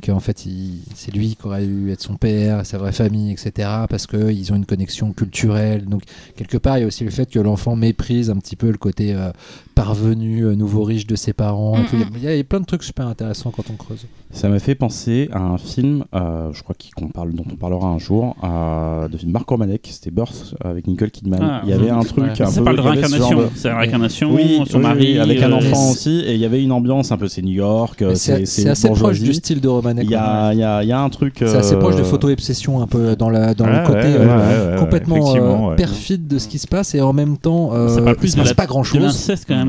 qu'en fait, c'est lui qui aurait dû être son père, sa vraie famille, etc. Parce que ils ont une connexion culturelle. Donc, quelque part, il y a aussi le fait que l'enfant méprise un petit peu le côté euh, parvenu, euh, nouveau riche de ses parents. Mm. Il y a- y, plein de trucs super intéressants quand on creuse. Ça m'a fait penser à un film, euh, je crois qu'on parle, dont on parlera un jour, euh, de Marc Romanek, c'était Birth avec Nicole Kidman. Ah, il y avait un truc Ouais. un ça peu. parle de réincarnation. de- C'est la réincarnation, Oui, son oui, mari. oui, avec un enfant aussi, et il y avait une ambiance un peu, c'est New York, c'est assez proche du style de Romanek. Il y a, il y, a, il y a un truc. C'est assez proche de euh, photo-obsession un peu dans, la, dans ouais, le côté ouais, euh, ouais, ouais, ouais, complètement euh, perfide de ce qui se passe et en même temps euh, il se passe la- pas grand chose. quand même.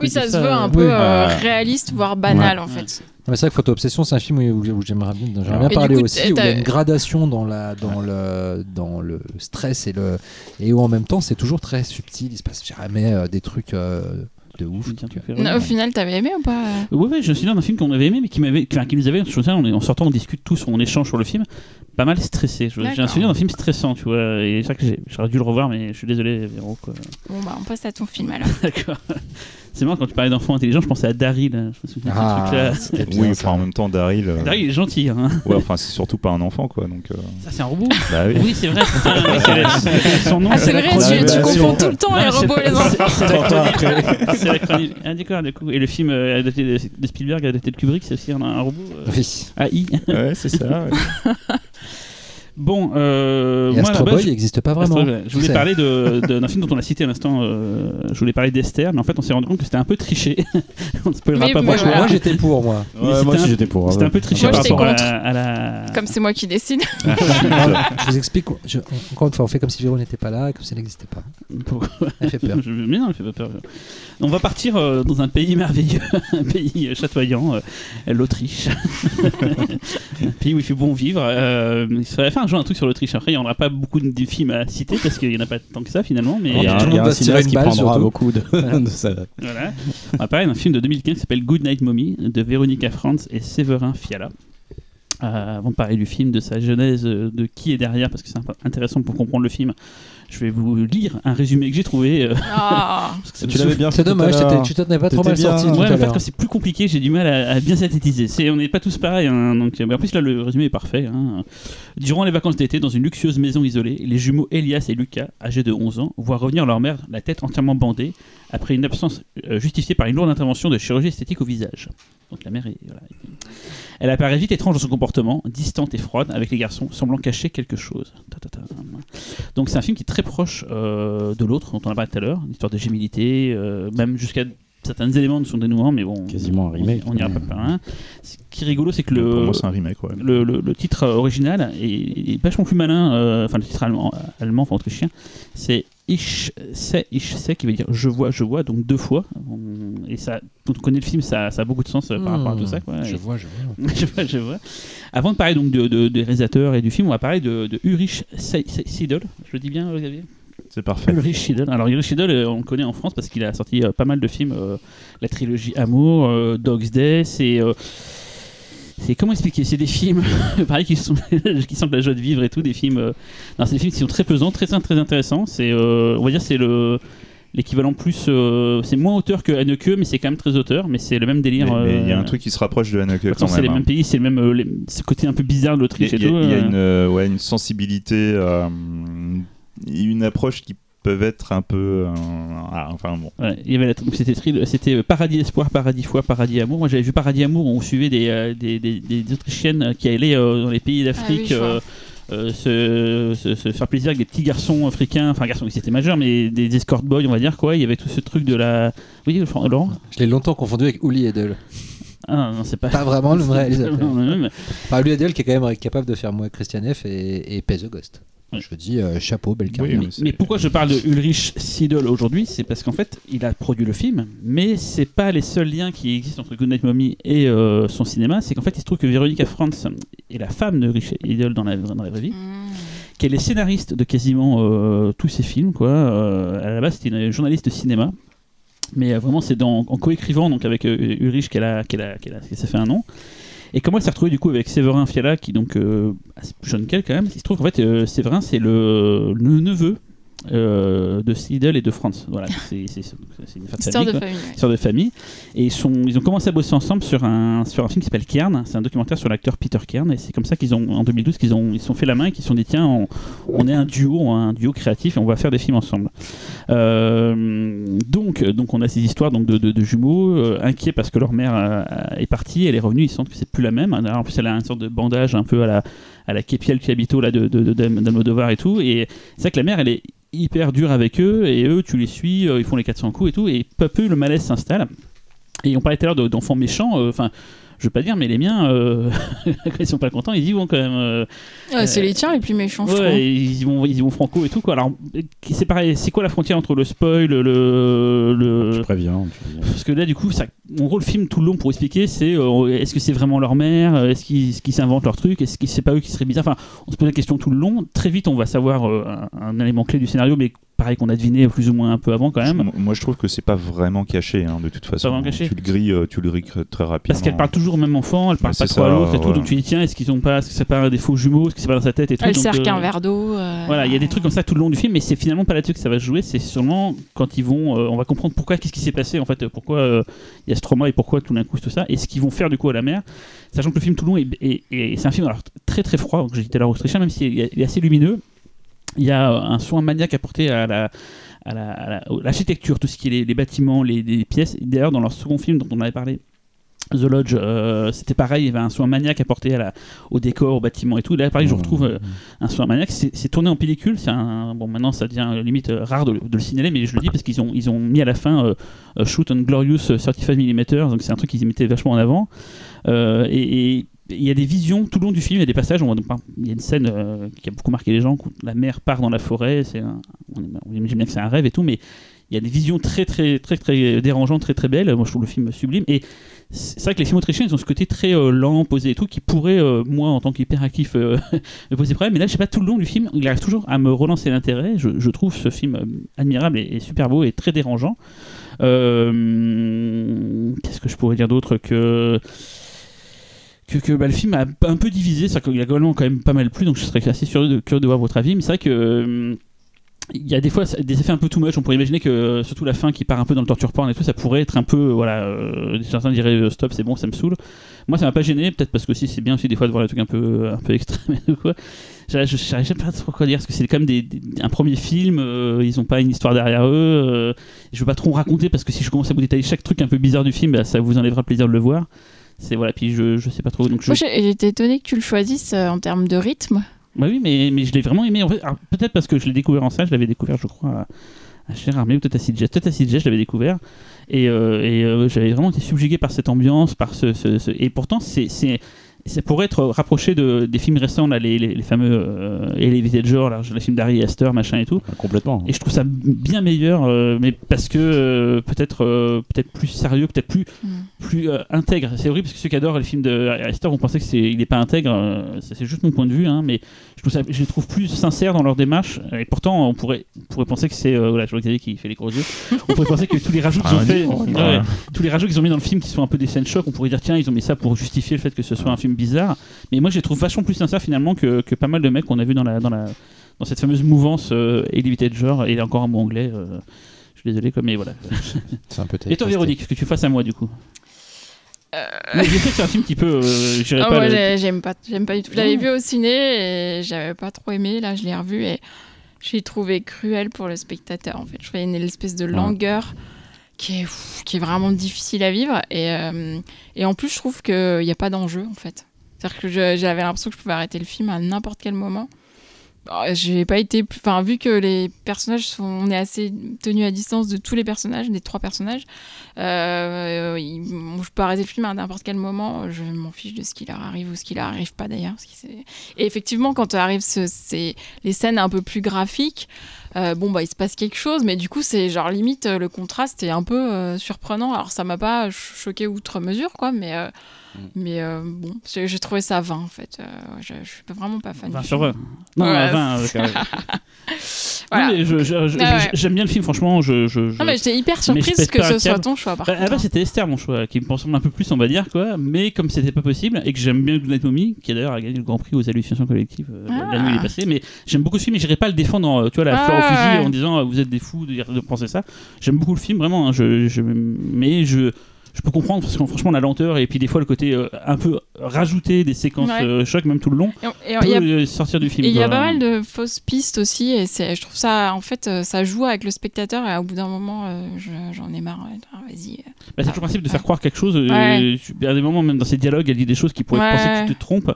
Oui, ça se veut un Oui. peu euh, réaliste, voire banal en Ouais. fait. c'est vrai que Photo Obsession c'est un film où, où- j'aimerais bien, dont j'aimerais bien Et du parler coup, aussi où il y a une gradation dans la dans le dans le stress et le et où en même temps c'est toujours très subtil il se passe jamais euh, des trucs euh, de ouf. Tiens, tu fais Non, au final, t'avais aimé ou pas Oui, oui, je me souviens d'un film qu'on avait aimé, mais qui, m'avait, enfin, qui nous avait, je me souviens, on est- en sortant, on discute tous, on échange sur le film, pas mal stressé. Je- J'ai un souvenir d'un film stressant, tu vois, et c'est vrai que j'ai- j'aurais dû le revoir, mais je suis désolé, Véro. Quoi. Bon, bah, on passe à ton film alors. D'accord. C'est marrant, quand tu parlais d'enfants intelligents, je pensais à Daryl. Je me souviens de ce truc-là. Ah, bien, Oui, enfin en même temps, Daryl. euh, Daryl, est gentil, hein. ouais, enfin c'est surtout pas un enfant quoi. Donc, euh, Ça, c'est un robot. bah oui. Oui, c'est vrai. c'est son nom. Ah, c'est vrai, tu, tu confonds c'est- tout le temps Non, les robots et les enfants. c'est- la chronique-. Ah, d'accord, du coup. Et le film euh, adapté de, de Spielberg, adapté de Kubrick, c'est aussi un, un robot euh, Oui. AI. Ouais, c'est ça. ouais. Bon, euh, Et moi, Astro base, Boy je- il n'existe pas vraiment. Astro Je voulais parler de- de- d'un film dont on a cité à l'instant. euh, je voulais parler d'Esther, mais en fait, on s'est rendu compte que c'était un peu triché. on ne spoilera Mais- pas Moi, je- moi, j'étais pour moi. Ouais, c'était moi aussi un- j'étais pour. C'était ouais. un peu triché Moi, par rapport à, la. Comme c'est moi qui décide. je vous explique. je- encore une fois, on fait comme si Véro n'était pas là, comme si elle n'existait pas. Pourquoi Elle fait peur. Je- Mais non, elle fait pas peur. On va partir euh, dans un pays merveilleux, un pays euh, chatoyant, euh, l'Autriche. un pays où il fait bon vivre. Euh, il serait- enfin, rejoint un truc sur l'Autriche. Après, il n'y en aura pas beaucoup de films à citer parce qu'il n'y en a pas tant que ça finalement. Mais Il y a, tout le monde un va se tirer cinéaste une qui balle, prendra surtout. beaucoup de, de ça. Voilà. On va parler d'un film de 2015 qui s'appelle Good Night Mommy de Véronica Franz et Séverin Fiala. Euh, avant de parler du film, de sa genèse, euh, de qui est derrière, parce que c'est intéressant pour comprendre le film, je vais vous lire un résumé que j'ai trouvé. euh, Ah. que Tu l'avais bien C'est fait dommage, tu t'en es pas trop mal bien. sorti. Ouais, en fait, quand c'est plus compliqué, j'ai du mal à, à bien synthétiser. On n'est pas tous pareils. hein, donc, mais en plus, là, le résumé est parfait. hein. Durant les vacances d'été, dans une luxueuse maison isolée, les jumeaux Elias et Lucas, âgés de 11 ans, voient revenir leur mère, la tête entièrement bandée, après une absence euh, justifiée par une lourde intervention de chirurgie esthétique au visage. Donc la mère est. voilà. Elle apparaît vite étrange dans son comportement, distante et froide avec les garçons, semblant cacher quelque chose. Ta, ta, ta. Donc c'est un film qui est très proche euh, de l'autre dont on a parlé tout à l'heure, l'histoire de gémilité, euh, même jusqu'à certains éléments de son dénouement, mais bon, Quasiment un remake. on n'ira pas par là. Ce qui est rigolo, c'est que Pour le, moi, c'est un remake. Ouais. le, le- le titre original est, est vachement plus malin, euh, enfin le titre allemand, allemand enfin autrichien, c'est Ich sais, ich sais, qui veut dire je vois, je vois, donc deux fois. Et ça, quand on connaît le film, ça, ça a beaucoup de sens euh, par rapport à tout ça. Quoi. Je Et- vois, je vois. je vois, je vois. Avant de parler donc de, de- des réalisateurs et du film, on va parler de, de Ulrich Se- Se- Seidel. Je le dis bien, Xavier? C'est parfait. Ulrich Seidel. Alors Ulrich Seidel, euh, on le connaît en France parce qu'il a sorti euh, pas mal de films, euh, la trilogie Amour, euh, Dog's Day, c'est euh, c'est comment expliquer? C'est des films, pareil, qui sont qui sentent la joie de vivre et tout, des films. euh, non, c'est des films qui sont très pesants, très très intéressants. C'est, euh, on va dire, c'est le l'équivalent plus, euh, c'est moins auteur que Haneke, mais c'est quand même très auteur, mais c'est le même délire. il y a un truc qui se rapproche de Haneke c'est même. les hein. mêmes pays, c'est le même les- ce côté un peu bizarre de l'Autriche et il y a- tout. il y a une, ouais, une sensibilité, une approche qui peuvent être un peu. euh, ah, enfin bon. Ouais, il y avait la- donc c'était c'était euh, Paradis Espoir, Paradis Foi, Paradis Amour. Moi j'avais vu Paradis Amour où on suivait des, euh, des, des, des Autrichiennes qui allaient euh, dans les pays d'Afrique Ah oui, euh, se, se- se faire plaisir avec des petits garçons africains, enfin garçons qui étaient majeurs, mais des escort boys on va dire quoi. Il y avait tout ce truc de la. Oui, Laurent? Je l'ai longtemps confondu avec Uli Edel. Ah non, non, c'est pas. Pas vraiment le vrai réalisateur. Uli Edel qui est quand même capable de faire moi Christian F et, et Pay the Ghost. Je dis euh, chapeau, belle Oui, carrière. Mais, pourquoi je parle de Ulrich Seidel aujourd'hui? C'est parce qu'en fait, il a produit le film, mais c'est pas les seuls liens qui existent entre Goodnight Mommy et euh, son cinéma. C'est qu'en fait, il se trouve que Veronica Franz est la femme de Ulrich Seidel dans la, dans la vraie vie, Mmh. qu'elle est scénariste de quasiment euh, tous ses films. Quoi. Euh, à la base, c'était une journaliste de cinéma. Mais euh, vraiment, c'est en coécrivant donc avec euh, Ulrich qu'elle a, qu'elle a, qu'elle a, qu'elle s'est fait un nom. Et comment elle s'est retrouvée du coup avec Séverin Fiala, qui donc euh, jeune qu'elle quand même. Il se trouve qu'en fait, euh, Séverin, c'est le neveu euh, de Seidel et de Franz. Voilà, c'est une Histoire famille, de famille. ouais. Histoire de famille. Et ils, sont, ils ont commencé à bosser ensemble sur un, sur un film qui s'appelle Kern. C'est un documentaire sur l'acteur Peter Kern. Et c'est comme ça qu'ils ont, en 2012, qu'ils ont, ils se sont fait la main et qu'ils se sont dit tiens, on, on est un duo, un duo créatif et on va faire des films ensemble. Euh, donc, donc, on a ces histoires donc, de, de- de jumeaux euh, inquiets parce que leur mère est partie, elle est revenue, ils sentent que c'est plus la même. Alors, en plus, elle a une sorte de bandage un peu à la, à la Kepiel Kiabito là, de, de, de, et tout. Et c'est vrai que la mère, elle est hyper dure avec eux et eux, tu les suis, euh, ils font les 400 coups et tout. Et peu à peu, le malaise s'installe. Et on parlait tout à l'heure de- d'enfants méchants. euh, Enfin, je veux pas dire, mais les miens, euh, quand ils sont pas contents, ils y vont quand même. euh, Ah, c'est les tiens les plus méchants, je trouve. Ouais, ils y vont, ils y vont franco et tout quoi. Alors, euh, c'est pareil. C'est quoi la frontière entre le spoil, le, le, Tu préviens. tu parce que là, du coup, ça, en gros, le film tout le long pour expliquer, c'est euh, est-ce que c'est vraiment leur mère euh, Est-ce qu'ils est-ce qu'ils s'inventent leur truc Est-ce que c'est pas eux qui seraient bizarres Enfin, on se pose la question tout le long. Très vite, on va savoir euh, un, un élément clé du scénario, mais pareil qu'on a deviné plus ou moins un peu avant quand même. Je- moi, je trouve que c'est pas vraiment caché, hein, de toute façon. vraiment caché Tu le grilles, euh, tu le grilles très rapidement. Parce qu'elle parle toujours au même enfant, elle parle Bah, pas trop à l'autre et tout. ouais. Donc tu dis tiens, est-ce qu'ils ont pas, est-ce que c'est pas des faux jumeaux, est-ce que c'est pas dans sa tête et tout. Elle donc, sert euh, qu'un verre d'eau. euh, Voilà, il y a des trucs comme ça tout le long du film, mais c'est finalement pas là-dessus que ça va se jouer. C'est seulement quand ils vont, euh, on va comprendre pourquoi, qu'est-ce qui s'est passé en fait, pourquoi euh, il y a ce trauma et pourquoi tout d'un coup tout ça, et ce qu'ils vont faire du coup à la mer. Sachant que le film tout le long est, est- est- c'est un film alors, très très froid, donc j'ai dit tout à l'heure autrichien, même s'il est, il est assez lumineux. Il y a euh, un soin maniaque apporté à la à la- à la- l'architecture, tout ce qui est les, les bâtiments, les, les pièces. D'ailleurs, dans leur second film dont on avait parlé, The Lodge, euh, c'était pareil, il y avait un soin maniaque apporté à la, au décor, au bâtiment et tout. Là, pareil, je retrouve euh, un soin maniaque. C'est tourné en pellicule. C'est un bon maintenant ça devient limite euh, rare de, le- de le signaler, mais je le dis parce qu'ils ont ils ont mis à la fin shoot on glorious euh, 35 mm. Donc c'est un truc qu'ils mettaient vachement en avant. Et et il y a des visions tout le long du film. Il y a des passages. On, il y a une scène euh, qui a beaucoup marqué les gens. La mère part dans la forêt. C'est on, imagine bien que c'est un rêve et tout, mais Il y a des visions très très très très dérangeantes, très très belles. Moi, je trouve le film sublime. Et c'est vrai que les films autrichiens, ils ont ce côté très euh, lent, posé et tout, qui pourrait, euh, moi, en tant qu'hyperactif, me poser problème. Mais là, je sais pas, tout le long du film, il arrive toujours à me relancer l'intérêt. Je, trouve ce film admirable et, super beau et très dérangeant. Qu'est-ce que je pourrais dire d'autre que que, bah, le film a un peu divisé, c'est-à-dire qu'il a globalement quand même pas mal plu, donc je serais assez curieux de, voir votre avis. Mais c'est vrai que euh, il y a des fois des effets un peu too much. On pourrait imaginer que euh, surtout la fin qui part un peu dans le torture porn et tout, ça pourrait être un peu euh, voilà. Euh, certains diraient stop, c'est bon, ça me saoule. Moi, ça m'a pas gêné, peut-être parce que aussi c'est bien aussi des fois de voir des trucs un peu un peu extrêmes ou quoi. J'arrive pas trop quoi dire parce que c'est quand même un premier film. ils ont pas une histoire derrière eux. euh, je veux pas trop raconter parce que si je commence à vous détailler chaque truc un peu bizarre du film, bah, ça vous enlèvera le plaisir de le voir. C'est voilà. Puis je je sais pas trop. Donc je, Moi, j'étais étonnée que tu le choisisses euh, en termes de rythme. bah oui, mais, mais je l'ai vraiment aimé. En fait, peut-être parce que je l'ai découvert en salle, je l'avais découvert, je crois, à, à Cher Armé ou peut-être à Sidjet. Peut-être à Sidjet, je l'avais découvert. Et, euh, et euh, j'avais vraiment été subjugué par cette ambiance, par ce. ce- ce- Et pourtant, c'est. C'est ça pourrait être rapproché de, des films récents, là, les, les, les fameux euh, Elevated Genre, là, les films d'Harry Astor, machin et tout. Ah, Complètement. Et je trouve ça bien meilleur, euh, mais parce que euh, peut-être euh, peut-être plus sérieux, peut-être plus Mm. plus euh, intègre. C'est horrible parce que ceux qui adorent les films de Harry Astor vont penser que c'est il n'est pas intègre. euh, c'est juste mon point de vue, hein, mais je trouve ça, je les trouve plus sincères dans leur démarche. Et pourtant, on pourrait on pourrait penser que c'est euh, voilà, je vois Xavier qui fait les gros yeux. On pourrait penser que tous les rajouts qu'ils ont Ah, fait, tous les rajouts qu'ils ont mis dans le film qui sont un peu des scènes chocs, on pourrait dire tiens ils ont mis ça pour justifier le fait que ce soit un film bizarre. Mais moi je les trouve vachement plus sincères finalement que, que pas mal de mecs qu'on a vu dans la dans la dans cette fameuse mouvance euh, Elevated Genre. Et encore un mot anglais. euh, je suis désolé, quoi, mais voilà. C'est un peu Et toi, Véronique, que tu fasses à moi, du coup Mais Je sais que c'est un film qui peut. Euh, Ah, pas. moi, le- j'aime pas, j'aime pas du tout. Je l'avais vu au ciné et j'avais pas trop aimé. Là, je l'ai revu et j'ai trouvé cruel pour le spectateur. En fait, je trouvais une espèce de langueur qui est, vraiment difficile à vivre. Et, euh, et en plus, je trouve qu'il n'y a pas d'enjeu, en fait. C'est-à-dire que j'avais l'impression que je pouvais arrêter le film à n'importe quel moment. Alors, J'ai pas été. Enfin, vu que les personnages sont. On est assez tenu à distance de tous les personnages, des trois personnages. Euh, je peux arrêter le film à n'importe quel moment. Je m'en fiche de ce qui leur arrive ou ce qui leur arrive pas d'ailleurs. Et effectivement, quand arrivent ce, les scènes un peu plus graphiques, euh, bon, bah, il se passe quelque chose, mais du coup, c'est genre limite euh, le contraste est un peu euh, surprenant. Alors, ça m'a pas ch- choqué outre mesure, quoi, mais. Mm. Mais euh, bon, j'ai trouvé ça 20 en fait. Euh, je, je suis vraiment pas fan. 20 du sur. 20. Non, Ouais, 20. euh. Voilà. Ah ouais. j'aime bien le film, franchement. Je, je, je- Non, mais j'étais hyper surprise que ce soit ton choix. Par Bah, hein. c'était Esther, mon choix, qui me ressemble un peu plus, on va dire, quoi. Mais comme c'était pas possible, et que j'aime bien Good Night Mommy, qui d'ailleurs a gagné le Grand Prix aux hallucinations collectives euh, Ah. la nuit passée, mais j'aime beaucoup ce film et j'irai pas le défendre, en, tu vois, la Ah, fleur au fusil en disant vous êtes des fous de, de penser ça. J'aime beaucoup le film, vraiment, hein, je- mais je. Je peux comprendre parce que franchement la lenteur et puis des fois le côté euh, un peu rajouter des séquences Ouais. euh, choc même tout le long Et- et peut il y a euh, sortir du film. Et il y a pas mal de fausses pistes aussi, et je trouve ça, en fait, ça joue avec le spectateur, et au bout d'un moment, je- j'en ai marre. Ah, Vas-y. Bah, c'est toujours le principe de faire croire quelque chose. Ouais. à des moments, même dans ses dialogues, elle dit des choses qui pourraient Ouais. penser que tu te trompes.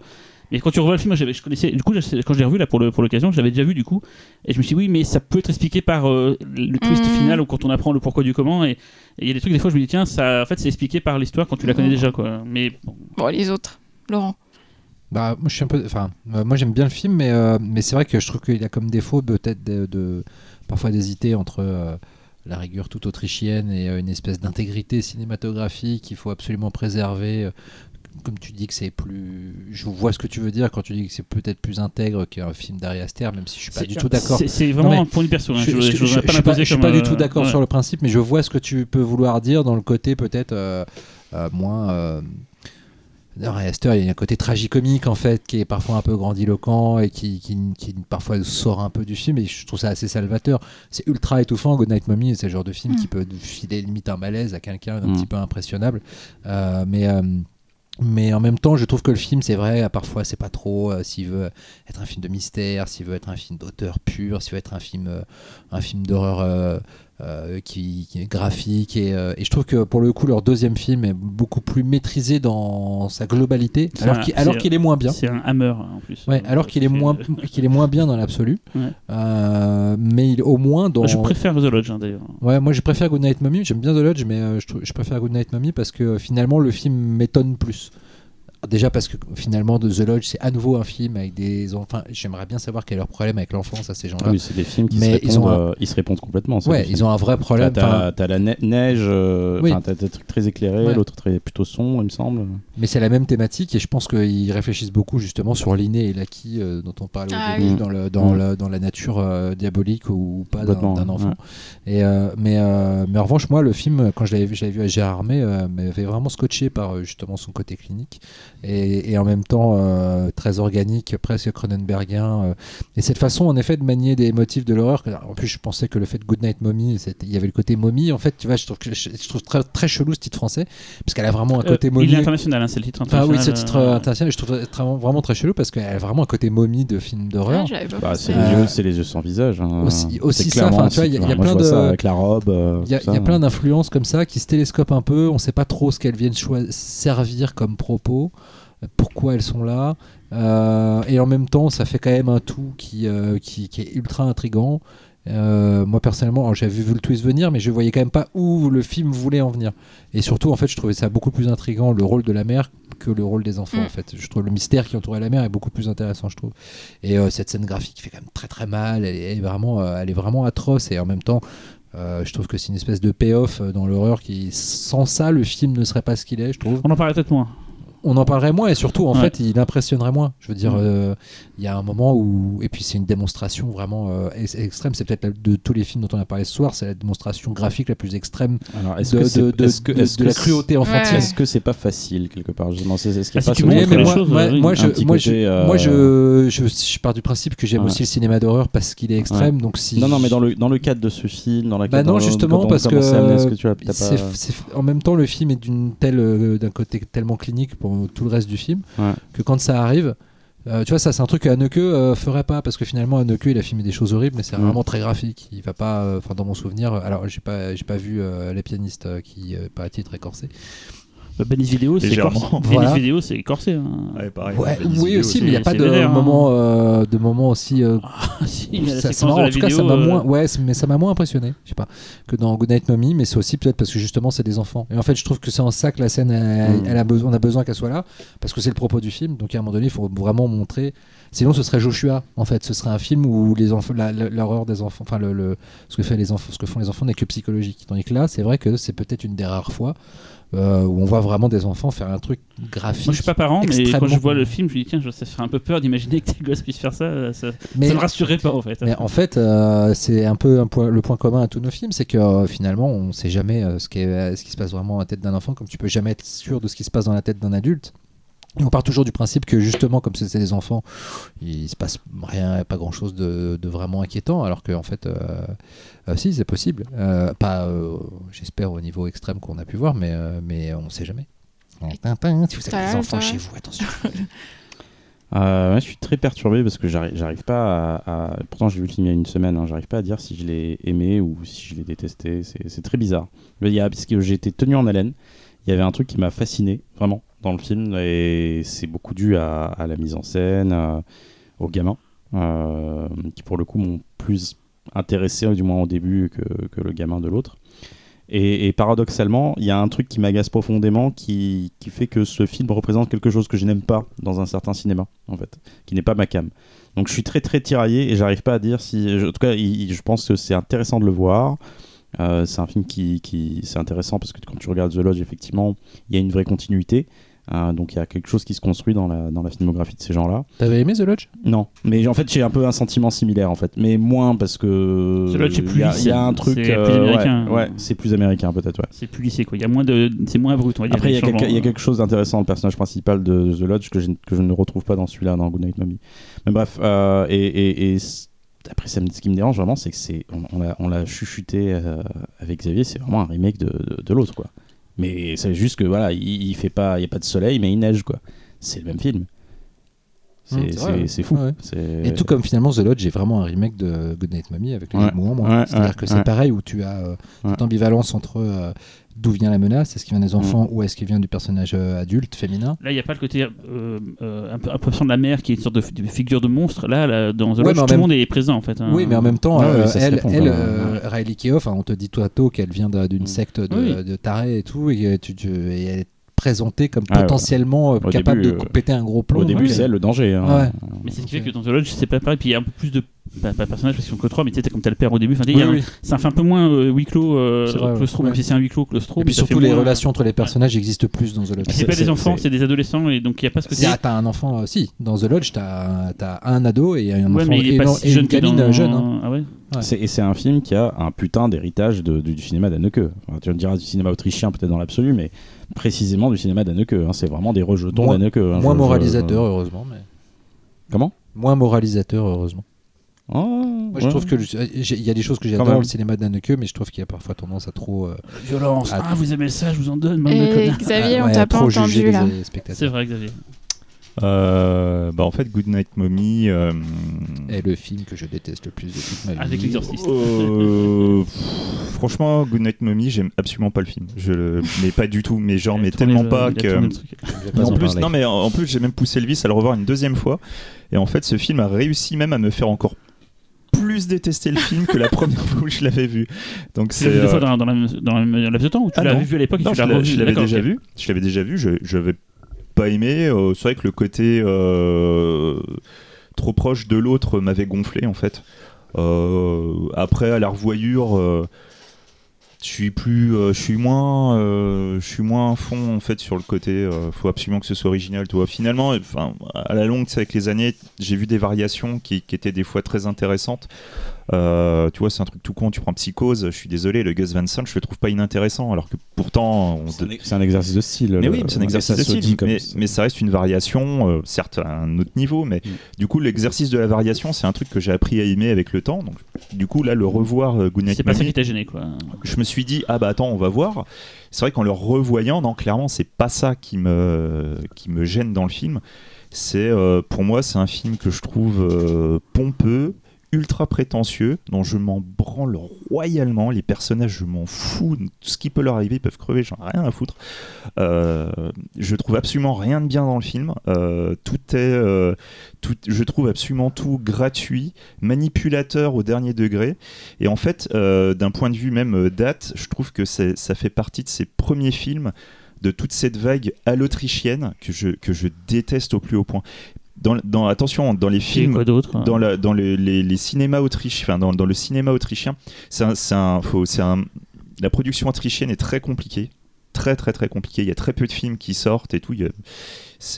Mais quand tu revois le film, moi, j'avais- je connaissais. Du coup, quand je l'ai revu là pour le- pour l'occasion, je l'avais déjà vu du coup, et je me suis dit oui, mais ça peut être expliqué par euh, le twist Mhm. final ou quand on apprend le pourquoi du comment. Et il y a des trucs des fois, je me dis tiens, ça, en fait, c'est expliqué par l'histoire quand tu la connais Mhm. déjà quoi. Mais bon, Bon, les autres. Laurent. Bah, moi, je suis un peu. Enfin, euh, moi, j'aime bien le film, mais, euh, mais c'est vrai que je trouve qu'il a comme défaut peut-être de, de- parfois d'hésiter entre euh, la rigueur toute autrichienne et euh, une espèce d'intégrité cinématographique qu'il faut absolument préserver. Comme tu dis que c'est plus. Je vois ce que tu veux dire quand tu dis que c'est peut-être plus intègre qu'un film d'Ari Aster, même si je suis pas du tout d'accord. C'est vraiment un point de perso. hein. Je, Je, je- je, je- voudrais je pas suis pas, l'imposer je suis comme, pas du tout d'accord ouais. sur le principe, mais je vois ce que tu peux vouloir dire dans le côté peut-être euh, euh, moins. Euh, Ari Aster, il y a un côté tragicomique en fait qui est parfois un peu grandiloquent et qui, qui, qui parfois sort un peu du film et je trouve ça assez salvateur. C'est ultra étouffant. Good Night Mommy, c'est le genre de film Mm. qui peut filer limite un malaise à quelqu'un d'un Mm. petit peu impressionnable. Euh, mais euh, mais en même temps, je trouve que le film, c'est vrai, parfois, c'est pas trop euh, s'il veut être un film de mystère, s'il veut être un film d'auteur pur, s'il veut être un film, euh, un film d'horreur euh, qui, qui est graphique. Et, euh, et je trouve que pour le coup, leur deuxième film est beaucoup plus maîtrisé dans sa globalité, alors qu'il alors c'est- qu'il est moins bien. C'est un hammer en plus. Ouais, alors qu'il est moins qu'il est moins bien dans l'absolu, Ouais. Euh, mais il au moins dans. Je préfère The Lodge hein, d'ailleurs. Ouais, moi je préfère Good Night Mommy. J'aime bien The Lodge, mais je, je préfère Good Night Mommy parce que finalement le film m'étonne plus. Déjà parce que finalement, The Lodge, c'est à nouveau un film avec des enfants. J'aimerais bien savoir quel est leur problème avec l'enfance à ces gens-là. Ah oui, c'est des films qui Mais se ils répondent, ont un- euh, ils se répondent complètement. ouais, ils ont un vrai problème. t'as- la ne- neige, euh, Oui. t'as des trucs très éclairés, Ouais. l'autre très plutôt sombre, il me semble. Mais c'est la même thématique et je pense qu'ils réfléchissent beaucoup justement sur l'inné et l'acquis euh, dont on parlait Ah au début oui. dans, le, dans, Mm. le- dans la nature euh, diabolique ou pas d'un enfant. ouais. Et, euh, mais, euh, mais en revanche, moi, le film, quand je l'avais vu, à Gérard Armé, euh, m'avait vraiment scotché par justement son côté clinique et, et en même temps euh, très organique, presque Cronenbergien. euh. et cette façon, en effet, de manier des motifs de l'horreur. En plus, je pensais que le fait de Goodnight Mommy, il y avait le côté momie. En fait, tu vois, je trouve, que- je, je trouve très, très chelou ce titre français parce qu'elle a vraiment un Euh, côté momie. il est international, hein, c'est le titre Enfin international. oui, ce titre euh, euh, international, je trouve très- vraiment très chelou parce qu'elle a vraiment un côté momie de film d'horreur. Ah, j'avais pas Bah, c'est, Euh, les yeux, c'est les yeux sans visage. hein. aussi- aussi C'est ça, tu vois, aussi, il y a- y plein de- ça avec la robe. euh, Il y a, plein d'influences comme ça qui se télescopent un peu. On ne sait pas trop ce qu'elles viennent servir comme propos, euh, pourquoi elles sont là. Euh, et en même temps, ça fait quand même un tout qui, euh, qui, qui est ultra intrigant. Euh, moi personnellement, j'avais vu le twist venir, mais je voyais quand même pas où le film voulait en venir. Et surtout, en fait, je trouvais ça beaucoup plus intrigant le rôle de la mère que le rôle des enfants. Mm. En fait, je trouve le mystère qui entourait la mère est beaucoup plus intéressant, je trouve. Et euh, cette scène graphique fait quand même très très mal. Elle est vraiment, euh, elle est vraiment atroce. Et en même temps, euh, je trouve que c'est une espèce de payoff dans l'horreur qui, sans ça, le film ne serait pas ce qu'il est, je trouve. On en parlait peut-être moins. On en parlerait moins et surtout, en Ouais. fait, il impressionnerait moins. Je veux dire, Mm. euh, il y a un moment où. Et puis, c'est une démonstration vraiment euh, ex- extrême. C'est peut-être de tous les films dont on a parlé ce soir, c'est la démonstration graphique la plus extrême Alors, de, que que- la cruauté enfantine. Ouais. Est-ce que c'est pas facile quelque part? Justement c'est, ce qui Ah, est mais moi, choses, moi, je, moi, côté, je, euh, moi, je, je, je pars du principe que j'aime aussi le cinéma d'horreur parce qu'il est extrême. Donc si Non, non, mais dans le, dans le cadre de ce film, dans la Bah non, justement, parce que, en même temps, le film est d'une telle, d'un côté tellement clinique pour tout le reste du film Ouais. que quand ça arrive, euh, tu vois, ça c'est un truc que Haneke euh, ferait pas parce que finalement Haneke il a filmé des choses horribles, mais c'est Mm. vraiment très graphique. Il va pas, euh, dans mon souvenir, alors j'ai pas, j'ai pas vu les pianistes qui paraît-il très corsés. Bah, Benny Vidéo, c'est. Voilà. Benny Vidéo, c'est corsé. hein. Ouais, pareil. Ouais, oui Vidéo aussi, mais il n'y a pas de vénère, hein. moment, euh, de moment aussi. euh, Si, il y a la ça- c'est marrant, en tout cas, ça m'a euh, moins, ouais, mais ça m'a moins impressionné. Je sais pas que dans Goodnight Mommy, mais c'est aussi peut-être parce que justement c'est des enfants. Et en fait, je trouve que c'est en ça que la scène, elle, Mm. elle a besoin, on a besoin qu'elle soit là, parce que c'est le propos du film. Donc à un moment donné, il faut vraiment montrer. Sinon, ce serait Joshua. En fait, ce serait un film où les enfants, l'horreur des enfants, enfin le, le- ce que fait les enfants, ce que font les enfants n'est que psychologique. Tandis que là, c'est vrai que c'est peut-être une des rares fois euh, où on voit vraiment des enfants faire un truc graphique. Moi, je suis pas parent, mais quand je vois le film, je me dis, tiens, ça fait un peu peur d'imaginer que tes gosses puissent faire ça. Ça, mais, ça me rassurait pas, en fait. Mais en fait, euh, c'est un peu un point- le point commun à tous nos films, c'est que euh, finalement, on ne sait jamais euh, ce, qui est- euh, ce qui se passe vraiment dans la tête d'un enfant, comme tu peux jamais être sûr de ce qui se passe dans la tête d'un adulte. Et on part toujours du principe que justement, comme c'était des enfants, il se passe rien, pas grand chose de, de vraiment inquiétant, alors qu'en fait, euh, euh, si, c'est possible. Euh, pas, euh, j'espère, au niveau extrême qu'on a pu voir, mais, euh, mais on ne sait jamais. Tintin, Si vous avez des enfants chez vous, attention. Euh, ouais, je suis très perturbé parce que j'arrive j'arrive pas à, à- Pourtant, j'ai vu le film il y a une semaine. hein, j'arrive pas à dire si je l'ai aimé ou si je l'ai détesté. C'est c'est très bizarre. Il y a, parce que j'ai été tenu en haleine. Il y avait un truc qui m'a fasciné vraiment dans le film et c'est beaucoup dû à, la mise en scène, à- aux gamins euh, qui pour le coup m'ont plus intéressé du moins au début que, que le gamin de l'autre. Et, paradoxalement, il y a un truc qui m'agace profondément qui, qui fait que ce film représente quelque chose que je n'aime pas dans un certain cinéma, en fait, qui n'est pas ma cam. Donc je suis très très tiraillé et j'arrive pas à dire si. En tout cas, je pense que c'est intéressant de le voir. Euh, c'est un film qui, qui c'est intéressant parce que quand tu regardes The Lodge, effectivement, il y a une vraie continuité. Euh, donc il y a quelque chose qui se construit dans la, dans la filmographie de ces gens-là. T'avais aimé The Lodge? Non, mais en fait j'ai un peu un sentiment similaire en fait, mais moins parce que The Lodge est plus il y, a- lisse, il y a un truc c'est plus euh, ouais, américain. ouais, c'est plus américain peut-être ouais. C'est plus lissé, quoi. Il y a moins de. C'est moins brut, on va dire. Après il y, a quelque- il y a changements. quelque chose d'intéressant dans le personnage principal de The Lodge que je, que je ne retrouve pas dans celui-là dans Goodnight Mommy. Mais bref, euh, et, et, après ça me- ce qui me dérange vraiment c'est que c'est on, on l'a- on l'a chuchoté euh, avec Xavier, c'est vraiment un remake de, de, de l'autre quoi. Mais c'est juste que voilà, il, il fait pas, il y a pas de soleil mais il neige quoi. C'est le même film. C'est Mmh, fou. Ouais. Et tout comme finalement The Lodge est vraiment un remake de Goodnight Mommy avec les Ouais. mots en moins. Ouais, C'est-à-dire que c'est pareil où tu as euh, cette ambivalence entre euh, d'où vient la menace, est-ce qu'il vient des enfants Mm. ou est-ce qu'il vient du personnage euh, adulte, féminin. Là, il n'y a pas le côté euh, euh, un peu impression de la mère qui est une sorte de, de figure de monstre. Là, là, dans The Ouais, Lodge, tout le même- monde est présent, en fait. hein. Oui, mais en même temps, Ouais, euh, elle, répond, elle quoi. Riley Keough, on te dit toi tôt qu'elle vient d'une Mm. secte de, Oui. de tarés et tout, et, tu, tu- et elle est présenté comme Ah potentiellement euh, capable début, de euh, péter un gros plomb. Au début, donc, c'est euh, le danger. hein. Ouais. Mais c'est ce qui fait que dans The Lodge, c'est pas pareil. Puis il y a un peu plus de. Pas, pas personnages parce qu'ils sont que trois, mais tu sais, comme t'as le père au début. Enfin, il y a Oui, un- oui. Ça fait un peu moins euh, huis clos, euh, C'est vrai, ouais. même si c'est un huis clos, claustro. Et puis surtout, les moins- relations entre les personnages existent plus dans The Lodge. C'est pas des enfants, c'est- des adolescents, et donc il n'y a pas ce. C'est- ah, t'as un enfant aussi. Dans The Lodge, t'as as un ado et un Ouais, enfant mais il est et, non- si et jeune une que gamine dans- jeune. hein. Ah ouais Et c'est un film qui a un putain d'héritage du, du cinéma d'Anneke. Enfin, tu me diras du cinéma autrichien peut-être dans l'absolu, mais précisément du cinéma d'Anneke. hein. C'est vraiment des rejetons Moins- d'Anneke. hein. Moins Je- moralisateur, je- heureusement. Mais... Comment? Moins moralisateur, heureusement. Oh, Moi, je ouais. trouve que j'ai- il y a des choses que j'adore le cinéma d'Anneke, mais je trouve qu'il y a parfois tendance à trop. euh, Violence. Ah, Ah, vous aimez ça, je vous en donne, connards. Xavier, on ouais, t'a à pas trop entendu là. C'est vrai, Xavier. Euh, bah en fait, Goodnight Mommy. euh, est le film que je déteste le plus de toute ma vie. Avec l'exorciste. euh, franchement, Goodnight Mommy, j'aime absolument pas le film. Je le, mais pas du tout. Mais genre, mais tellement le- pas que. Je vais en plus, parler. non mais en plus, j'ai même poussé le vice à le revoir une deuxième fois. Et en fait, ce film a réussi même à me faire encore plus détester le film que la première fois où je l'avais vu. Donc Tu c'est. euh, dans, dans la même dans la même laps de temps ou tu Ah l'avais vu à l'époque je l'a- je l'avais déjà vu. Je l'avais déjà vu. Je n'avais pas aimé. Euh, c'est vrai que le côté euh, trop proche de l'autre m'avait gonflé en fait. Euh, après, à la revoyure, je suis plus, je suis moins, je suis moins à fond en fait sur le côté. faut absolument que ce soit original. Tu. Finalement, enfin, à la longue, avec les années, j'ai vu des variations qui étaient des fois très intéressantes. Euh, tu vois, c'est un truc tout con. Tu prends Psychose, je suis désolé, le Gus Van Sant, je le trouve pas inintéressant, alors que pourtant, on C'est un- C'est un exercice de style. mais le- oui, c'est un exercice ça de style, comme mais, ça. mais ça reste une variation, euh, certes à un autre niveau, mais Mm. du coup l'exercice de la variation, c'est un truc que j'ai appris à aimer avec le temps. Donc, du coup là, le revoir euh, Goodnight C'est pas ça qui t'a gêné, quoi. je me suis dit ah bah attends, on va voir. C'est vrai qu'en le revoyant, non, clairement, c'est pas ça qui me qui me gêne dans le film. C'est euh, pour moi, c'est un film que je trouve euh, pompeux. Ultra prétentieux, dont je m'en branle royalement. Les personnages, je m'en fous. Tout ce qui peut leur arriver, ils peuvent crever, j'en ai rien à foutre. Euh, je trouve absolument rien de bien dans le film. Euh, tout est, euh, tout, je trouve absolument tout gratuit, manipulateur au dernier degré. Et en fait, d'un point de vue même date, je trouve que ça fait partie de ces premiers films de toute cette vague à l'autrichienne que je, que je déteste au plus haut point. Dans, dans- attention, dans les films, quoi hein dans, la, dans le- les, les cinémas autrichiens, enfin dans, dans le cinéma autrichien, c'est la production autrichienne est très compliquée, très très très compliquée. Il y a très peu de films qui sortent et tout. Il a-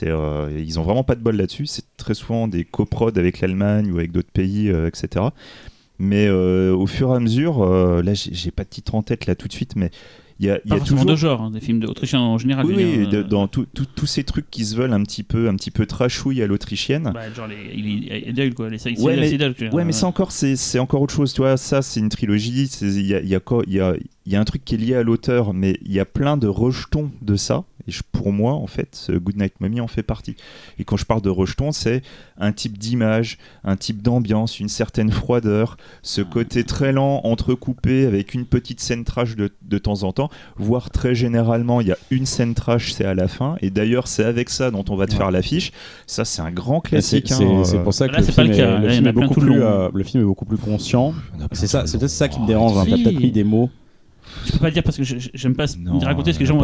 euh, ils ont vraiment pas de bol là-dessus. C'est très souvent des coprods avec l'Allemagne ou avec d'autres pays, euh, etc. Mais euh, au fur et à mesure, là j'ai j'ai pas de titre en tête là tout de suite, mais il y a, il y a toujours hein, des films autrichiens en général. oui, dire, euh, dans tous ces trucs qui se veulent un petit peu, un petit peu trashouille à l'autrichienne. bah, genre les est idole, quoi, les Ouais, mais- Ouais, mais c'est encore, c'est, encore autre chose, tu vois. Ça, c'est une trilogie. c'est- Il y a, il y, a, quoi- il y, a, il y a un truc qui est lié à l'auteur, mais il y a plein de rejetons de ça. Et je- pour moi, en fait, Goodnight Mommy en fait partie. Et quand je parle de rejetons, c'est un type d'image, un type d'ambiance, une certaine froideur, ce côté très lent, entrecoupé, avec une petite scène trash de, de temps en temps, voire très généralement, il y a une scène trash, c'est à la fin. Et d'ailleurs, c'est avec ça dont on va te Ouais. faire l'affiche. Ça, c'est un grand C'est classique. c'est- hein, c'est euh, pour ça que Là, le film, est, le film beaucoup plus, long. euh, le film est beaucoup plus conscient. Il y en a plein C'est peut-être ça qui me dérange. hein. T'as Si. peut-être pris des mots. Je peux pas le dire parce que j'aime pas Non, raconter ce que les gens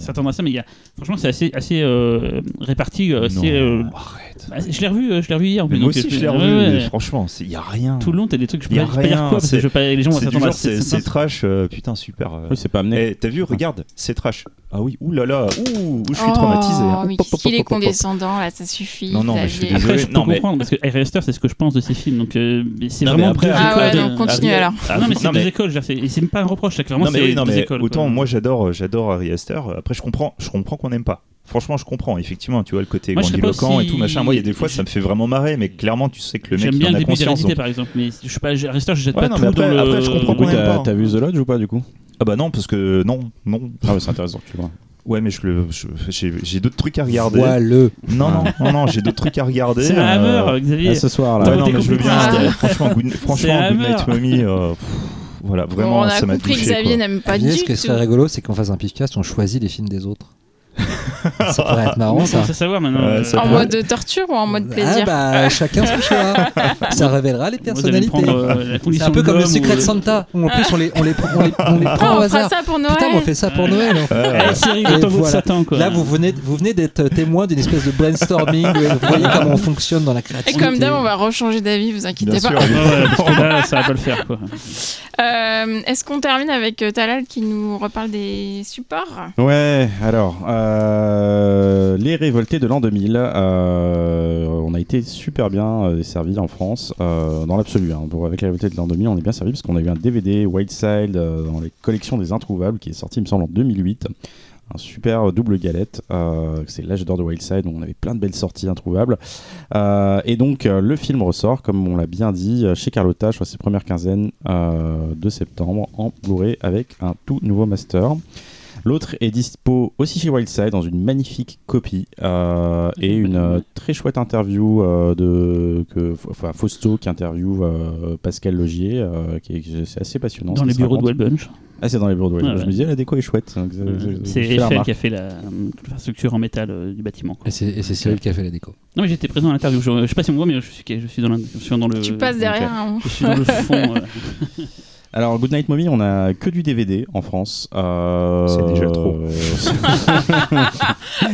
s'attendre à ça, mais il y a, franchement, c'est assez, assez euh, réparti. euh, non, assez, euh, arrête. bah, je l'ai revu, euh, je l'ai revu hier. en Mais plus, moi aussi, je l'ai ouais, revu. ouais. mais Franchement, il y a rien. Tout le long, t'as des trucs. Je peux Y a pas, je peux pas dire rien, quoi parce que c'est- je veux pas, les gens s'attendre à genre, c'est trash. euh, putain, super. euh. Oui, c'est pas amené. Eh, t'as vu, regarde, c'est trash. Ah oui, ouh là là, ouh, je suis Oh, traumatisé. hein. mais hop, est condescendant là, ça suffit. Non, non, mais je suis désolé. Après, je peux Non, mais- comprendre parce que Harry c'est ce que je pense de ces films. Donc, c'est Non, vraiment après, Ah ouais, donc continue alors. Ah non, mais c'est Non, deux mais- écoles. C'est pas un reproche, c'est clairement Non mais oui, non mais écoles. autant quoi. moi j'adore j'adore Harry Astor. Après je comprends je comprends qu'on n'aime pas. Franchement je comprends effectivement tu vois le côté Moi, grandiloquent aussi- et tout machin. Moi il y a des fois ça me fait vraiment marrer mais clairement tu sais que le mec J'aime il bien en le a début conscience. d'Hérédité donc- par exemple, mais je suis pas, je- Harry Astor, je jette Ouais, pas non, tout mais après- dans le. après, je comprends qu'on pas. t'as vu The Lodge ou pas du coup? Ah bah non parce que non non. Ah, ouais, c'est intéressant tu vois. Ouais mais je le j'ai d'autres trucs à regarder. Vois-le. Non non non non j'ai d'autres trucs à regarder. C'est un euh, hammer, Xavier. Ah, ce soir Ouais, là. non, mais je veux bien. Ah. euh, franchement, Good, franchement, C'est Good Night Hammer. Mommy, euh, pff, voilà, Bon, vraiment, on a ça m'a compris que touché. Xavier quoi. n'aime pas Agnès, du ce qui serait rigolo, c'est qu'on fasse un pifcast, on choisit les films des autres. Ça pourrait être marrant, On ça. commence à savoir maintenant. Ouais, euh, ça En pourrait. mode torture ou en mode plaisir Ah bah, chacun son choix. Ça révélera les personnalités. prendre, euh, C'est un peu comme le Secret de Santa, où en plus on les, on les, on les, on les Ah, prend au on fera hasard. ça pour Noël. Putain, on fait ça pour Noël. en fait. Et voilà. Satan, quoi. Là, vous venez, vous venez d'être témoin d'une espèce de brainstorming. Vous voyez comment on fonctionne dans la Et créativité. comme d'hab, on va rechanger d'avis, vous inquiétez Bien pas. sûr. Ouais, parce que là, ça va pas le faire, quoi. Euh, Est-ce qu'on termine avec euh, Talal qui nous reparle des supports? Ouais, alors, euh, les révoltés de l'an 2000, euh, on a été super bien euh, servis en France, euh, dans l'absolu. Hein. Avec les révoltés de l'an 2000, on est bien servis parce qu'on a eu un DVD Wildside euh, dans les collections des Introuvables qui est sorti, il me semble, en 2008. Un super double galette, euh, c'est l'âge d'or de Wildside, on avait plein de belles sorties introuvables. Euh, et donc, euh, le film ressort, comme on l'a bien dit, euh, chez Carlotta, je crois que c'est première quinzaine euh, de septembre, en Blu-ray avec un tout nouveau master. L'autre est dispo aussi chez Wildside dans une magnifique copie euh, et une euh, très chouette interview euh, de que, enfin, Fausto qui interviewe euh, Pascal Logier, euh, qui est, c'est assez passionnant. Dans les bureaux de. Wellbunch. Ah, c'est dans les bureaux de Wellbunch. Ouais, Je me disais, la déco est chouette. je C'est la Eiffel qui a fait la, l'infrastructure en métal euh, du bâtiment. quoi. Et c'est Cyril qui a fait la déco. Non, mais j'étais présent à l'interview. Je, je sais pas si on me voit, mais je suis, je suis dans, l'in- je suis dans le. Tu passes derrière. hein. Je suis dans le fond. Alors, Goodnight Mommy, on a que du DVD en France. Euh, C'est déjà trop.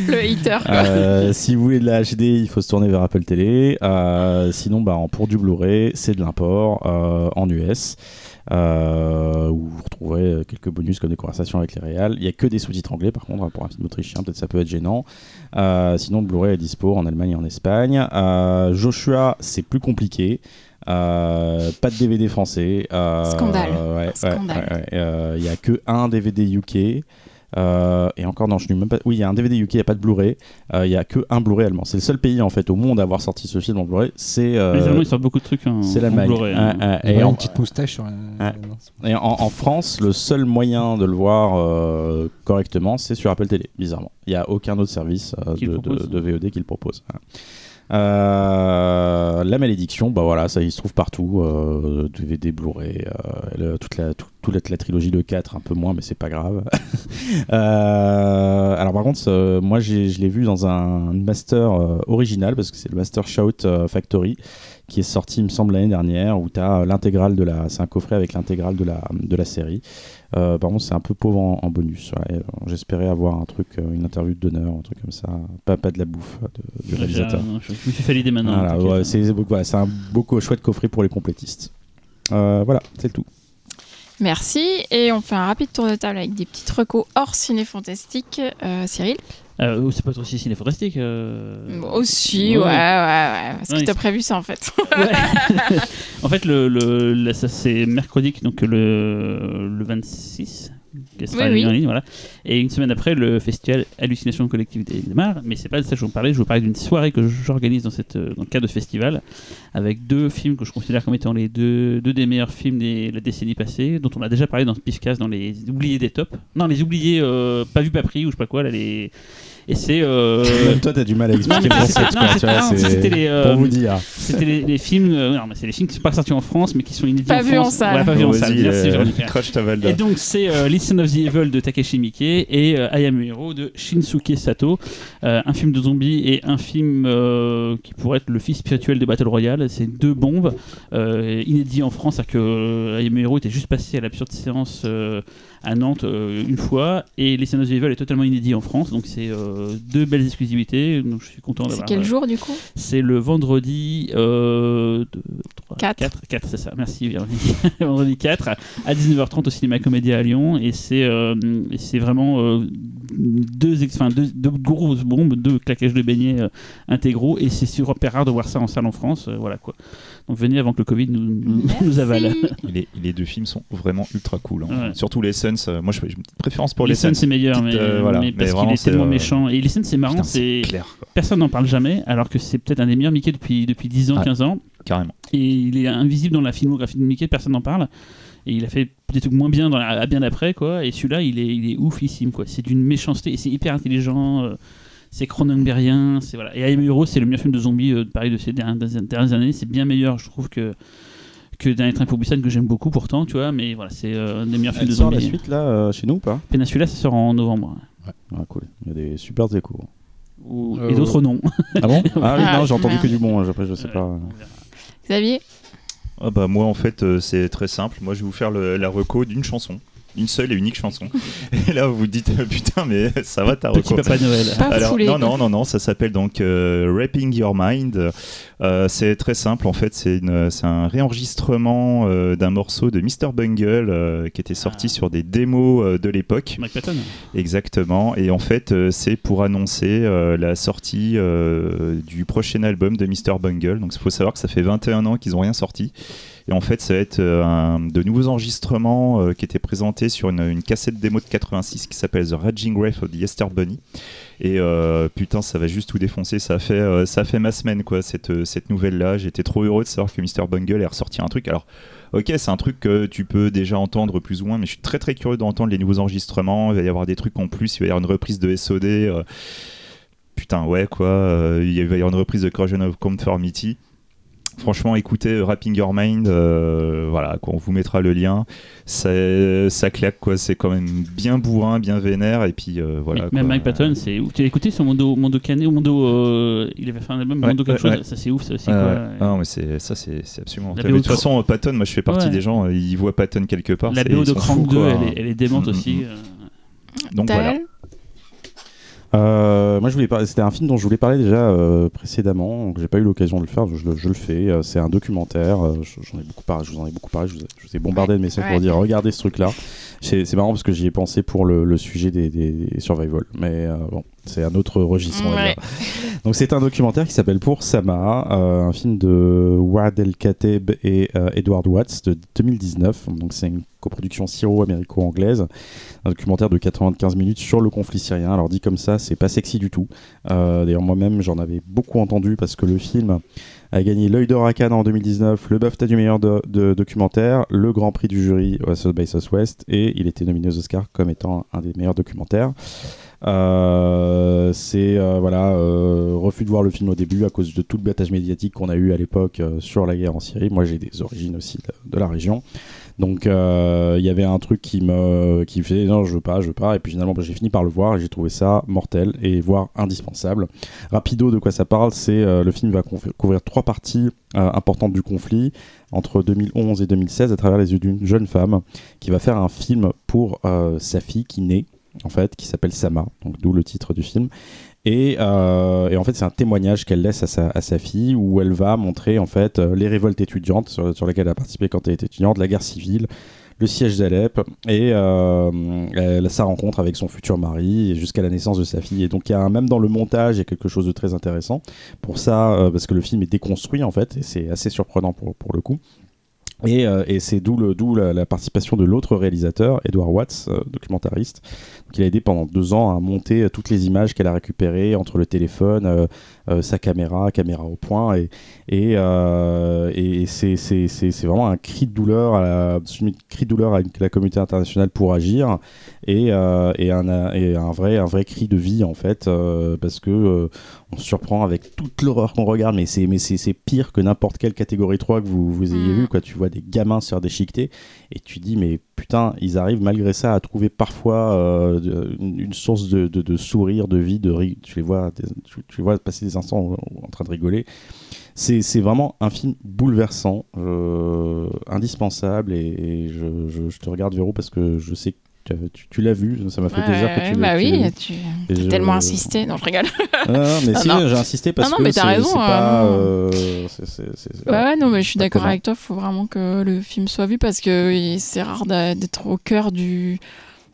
Le hater. quoi. Euh, si vous voulez de la HD, il faut se tourner vers Apple Télé. Euh, sinon, bah, pour du Blu-ray, c'est de l'import euh, en US. euh, où vous retrouverez euh, quelques bonus comme des conversations avec les réals. Il n'y a que des sous-titres anglais, par contre, hein, pour un film autrichien, peut-être ça peut être gênant. Euh, sinon, le Blu-ray est dispo en Allemagne et en Espagne. Euh, Joshua, c'est plus compliqué. Euh, pas de DVD français. Euh, Scandale. ouais, Scandale. ouais, ouais. Euh, Il y a que un DVD UK. Euh, et encore, non, je n'ai même pas. Oui, il y a un DVD UK, il n'y a pas de Blu-ray. Euh, Il y a que un Blu-ray allemand. C'est le seul pays en fait au monde à avoir sorti ce film en Blu-ray. C'est euh, Les Allemands, ils sortent beaucoup de trucs en, c'est l'Allemagne. Blu-ray, hein. Et en, une petite moustache sur la. Et en- en France, le seul moyen de le voir euh, correctement, c'est sur Apple Télé. Bizarrement, il n'y a aucun autre service euh, de, de- de VOD qui le propose. Euh, la malédiction, bah voilà, ça il se trouve partout. Euh, DVD, Blu-ray, euh, toute, la, tout- toute la, trilogie de 4, un peu moins, mais c'est pas grave. Alors par contre, moi je l'ai vu dans un master original parce que c'est le Master Shout Factory qui est sorti, il me semble, l'année dernière, où tu as l'intégrale de la. C'est un coffret avec l'intégrale de la, de la série. Euh, par contre, c'est un peu pauvre en, en bonus. ouais. Euh, J'espérais avoir un truc, euh, une interview d'honneur, un truc comme ça. Pas, pas de la bouffe de- du réalisateur. je, je me suis fait l'idée maintenant. Voilà, ouais, c'est un beaucoup chouette coffret pour les complétistes. Euh, voilà, c'est le tout. Merci. Et on fait un rapide tour de table avec des petites recos hors ciné fantastique. Euh, Cyril? Euh, oh, c'est pas aussi ciné fantastique. euh. Aussi, ouais, ouais, ouais. Parce Ouais, que il- t'as prévu ça en fait. Ouais. en fait, le, le, ça, c'est mercredi, donc le, le 26. qui sera Oui, oui. en ligne, voilà. Et une semaine après, le festival Hallucination Collective démarre. Mais c'est pas de ça que je vous parlais. Je vous parlais d'une soirée que j'organise dans, cette, dans le cadre de ce festival avec deux films que je considère comme étant les deux, deux des meilleurs films de la décennie passée, dont on a déjà parlé dans ce Pifcast, dans les oubliés des tops. Non, les oubliés euh, pas vus, pas pris, ou je sais pas quoi. Là, les... Et c'est. euh, Même toi, t'as du mal à expliquer le concept. non, quoi, c'était- tu vois, non, c'est- c'était les, euh, Pour vous dire. C'était les, les films, euh, non, mais c'est les films qui sont pas sortis en France, mais qui sont inédits Pas en vus en France. salle. Pas vus en salle. Merci, euh. Et donc c'est euh, Listen of the Evil de Takeshi Miike et euh, I Am a Hero de Shinsuke Sato, Euh, un film de zombies et un film euh, qui pourrait être le fils spirituel de Battle Royale. C'est deux bombes euh, inédits en France, c'est-à-dire que euh, I Am a Hero était juste passé à l'absurde séance euh, à Nantes euh, une fois et of the Evil est totalement inédit en France, donc c'est euh, deux belles exclusivités. Donc je suis content C'est d'avoir. quel euh, jour du coup? c'est le vendredi euh, 4. 4, 4 c'est ça. Merci vendredi 4 à 19h30 au cinéma Comédia à Lyon et c'est c'est vraiment deux, ex- enfin, deux, deux grosses bombes, deux claquages de beignets intégraux et c'est super rare de voir ça en salle en France. voilà quoi. Venez avant que le Covid nous, nous, nous avale. Les, les deux films sont vraiment ultra cool. hein. Ouais. Surtout les Suns. euh, moi, je une petite préférence pour les Listen Suns. c'est meilleur, mais, euh, voilà. mais parce qu'il est c'est, tellement euh, méchant. Et Listen c'est marrant, Putain, c'est personne n'en parle jamais, alors que c'est peut-être un des meilleurs Mickey depuis, depuis 10 ans, Ouais. 15 ans. carrément. Et il est invisible dans la filmographie de Mickey, personne n'en parle. Et il a fait des trucs moins bien dans la- bien après, quoi. Et celui-là, il est, il est oufissime, quoi. C'est d'une méchanceté, et c'est hyper intelligent. euh, c'est Cronenbergien, c'est voilà. Et I Am Hero, c'est le meilleur film de zombies, euh, pareil, de ces dernières, dernières années. C'est bien meilleur, je trouve, que que Dernier Train pour Busan, que j'aime beaucoup pourtant, tu vois. Mais voilà, c'est euh, un des meilleurs films de sort la suite là euh, chez nous ou pas? Peninsula, ça sort en novembre. Ah, cool. Il y a des super échos. Ou- Euh, Et d'autres non. Ah bon? Ah oui, Ah, non, j'ai entendu merde. que du bon. Après, je sais pas. Xavier? Ah bah moi en fait euh, c'est très simple. Moi je vais vous faire le- la reco d'une chanson. Une seule et unique chanson. Et là vous vous dites putain mais ça va ta Petit reco. Papa Noël. Pas Alors, foulé. non, non, non, non, ça s'appelle donc euh, Rapping Your Mind. Euh, c'est très simple, en fait, c'est un réenregistrement euh, d'un morceau de Mr. Bungle euh, qui était sorti Ah. sur des démos de l'époque. Mike Patton. Exactement. Et en fait, c'est pour annoncer la sortie du prochain album de Mr. Bungle. Donc, il faut savoir que ça fait 21 ans qu'ils n'ont rien sorti. Et en fait, ça va être un- de nouveaux enregistrements euh, qui étaient présentés sur une, une cassette démo de 86 qui s'appelle The Raging Wrath of the Esther Bunny. Et euh, putain, ça va juste tout défoncer. Ça fait, euh, ça fait ma semaine, quoi, cette, euh, cette nouvelle-là. J'étais trop heureux de savoir que Mr. Bungle est ressorti un truc. Alors, ok, c'est un truc que tu peux déjà entendre plus ou moins, mais je suis très très curieux d'entendre les nouveaux enregistrements. Il va y avoir des trucs en plus. Il va y avoir une reprise de SOD. putain, ouais, quoi. il va y avoir une reprise de Corrosion of Conformity. Franchement, écoutez euh, Rapping Your Mind, euh, voilà, quoi, on vous mettra le lien. Ça, ça claque, quoi. C'est quand même bien bourrin, bien vénère, et puis euh, voilà. Mais- quoi. Même Mike Patton, c'est ouf. Tu as écouté son Mondo, Mondo Canet ou Mondo. euh, il avait fait un album Ouais, Mondo quelque ouais, chose. ouais. Ça, c'est ouf, ça aussi. Ouais, quoi. Ah non, mais c'est ça, c'est c'est absolument. De toute façon, Patton, moi, je fais partie Ouais. des gens. Ils voient Patton quelque part. La BO de Crank fous, 2, quoi. elle est, elle est démente Mm, aussi. mm, euh. Donc voilà. Euh, moi, je voulais parler. C'était un film dont je voulais parler déjà euh, précédemment. Donc, j'ai pas eu l'occasion de le faire. Je, le- je le fais. Euh, c'est un documentaire. euh, je- J'en ai beaucoup parlé. Je vous en ai beaucoup parlé. Je vous ai, je vous ai bombardé de messages Ouais. pour dire regardez ce truc-là. C'est marrant parce que j'y ai pensé pour le, le sujet des, des, des survival. Mais euh, bon, c'est un autre registre. on va Ouais. dire. Donc c'est un documentaire qui s'appelle Pour Sama, euh, un film de Wad El Kateb et euh, Edward Watts de 2019. Donc c'est une coproduction syro-américo-anglaise, un documentaire de 95 minutes sur le conflit syrien. Alors dit comme ça, c'est pas sexy du tout. D'ailleurs moi-même j'en avais beaucoup entendu parce que le film a gagné l'œil d'or à Cannes en 2019, le BAFTA du meilleur documentaire, le Grand Prix du jury au South by Southwest et il était nominé aux Oscars comme étant un des meilleurs documentaires. Euh, c'est euh, voilà euh, refus de voir le film au début à cause de tout le battage médiatique qu'on a eu à l'époque sur la guerre en Syrie. Moi, j'ai des origines aussi de la région, donc euh, il y avait un truc qui me qui fait non, je veux pas, je veux pas. Et puis finalement, bah, j'ai fini par le voir et j'ai trouvé ça mortel et voire indispensable. Rapido, de quoi ça parle C'est euh, le film va couvrir trois parties euh, importantes du conflit entre 2011 et 2016 à travers les yeux d'une jeune femme qui va faire un film pour euh, sa fille qui naît en fait, qui s'appelle Sama, donc d'où le titre du film. Et, euh, et en fait, c'est un témoignage qu'elle laisse à sa, fille où elle va montrer en fait euh, les révoltes étudiantes sur, lesquelles elle a participé quand elle était étudiante, la guerre civile, le siège d'Alep et euh, sa rencontre avec son futur mari jusqu'à la naissance de sa fille. Et donc, y a même dans le montage, il y a quelque chose de très intéressant pour ça, parce que le film est déconstruit en fait, et c'est assez surprenant pour, pour le coup. Et, euh, et c'est d'où d'où la, la participation de l'autre réalisateur, Edward Watts, euh, documentariste. Donc, il a aidé pendant deux ans à monter euh, toutes les images qu'elle a récupérées entre le téléphone, euh, sa caméra, caméra au point. Et, et, euh, et c'est c'est- vraiment un cri de douleur, à la, un cri de douleur à la communauté internationale pour agir. Et, euh, et, un, et un, vrai, un vrai cri de vie, en fait, euh, parce que euh, on se surprend avec toute l'horreur qu'on regarde, mais c'est mais c'est c'est pire que n'importe quelle catégorie 3 que vous, vous ayez Mhm. vu. Quoi. Tu vois des gamins se faire déchiqueter et tu dis, mais putain, ils arrivent malgré ça à trouver parfois euh, une, source de, sourire, de vie, de ri- Tu les vois, tu, vois passer des instants en, train de rigoler. C'est vraiment un film bouleversant, indispensable, et, je te regarde, Véro, parce que je sais que tu, as- tu- tu l'as vu, ça m'a fait plaisir que Ouais, tu bah oui, vu. tu as je- tellement insisté. Non, je rigole. Non, non, mais Non, si, j'ai insisté parce Non, non, que c'est pas... hein. euh, Ouais, ouais, non, mais je suis d'accord avec toi. Il faut vraiment que le film soit vu parce que c'est rare d'être au cœur du.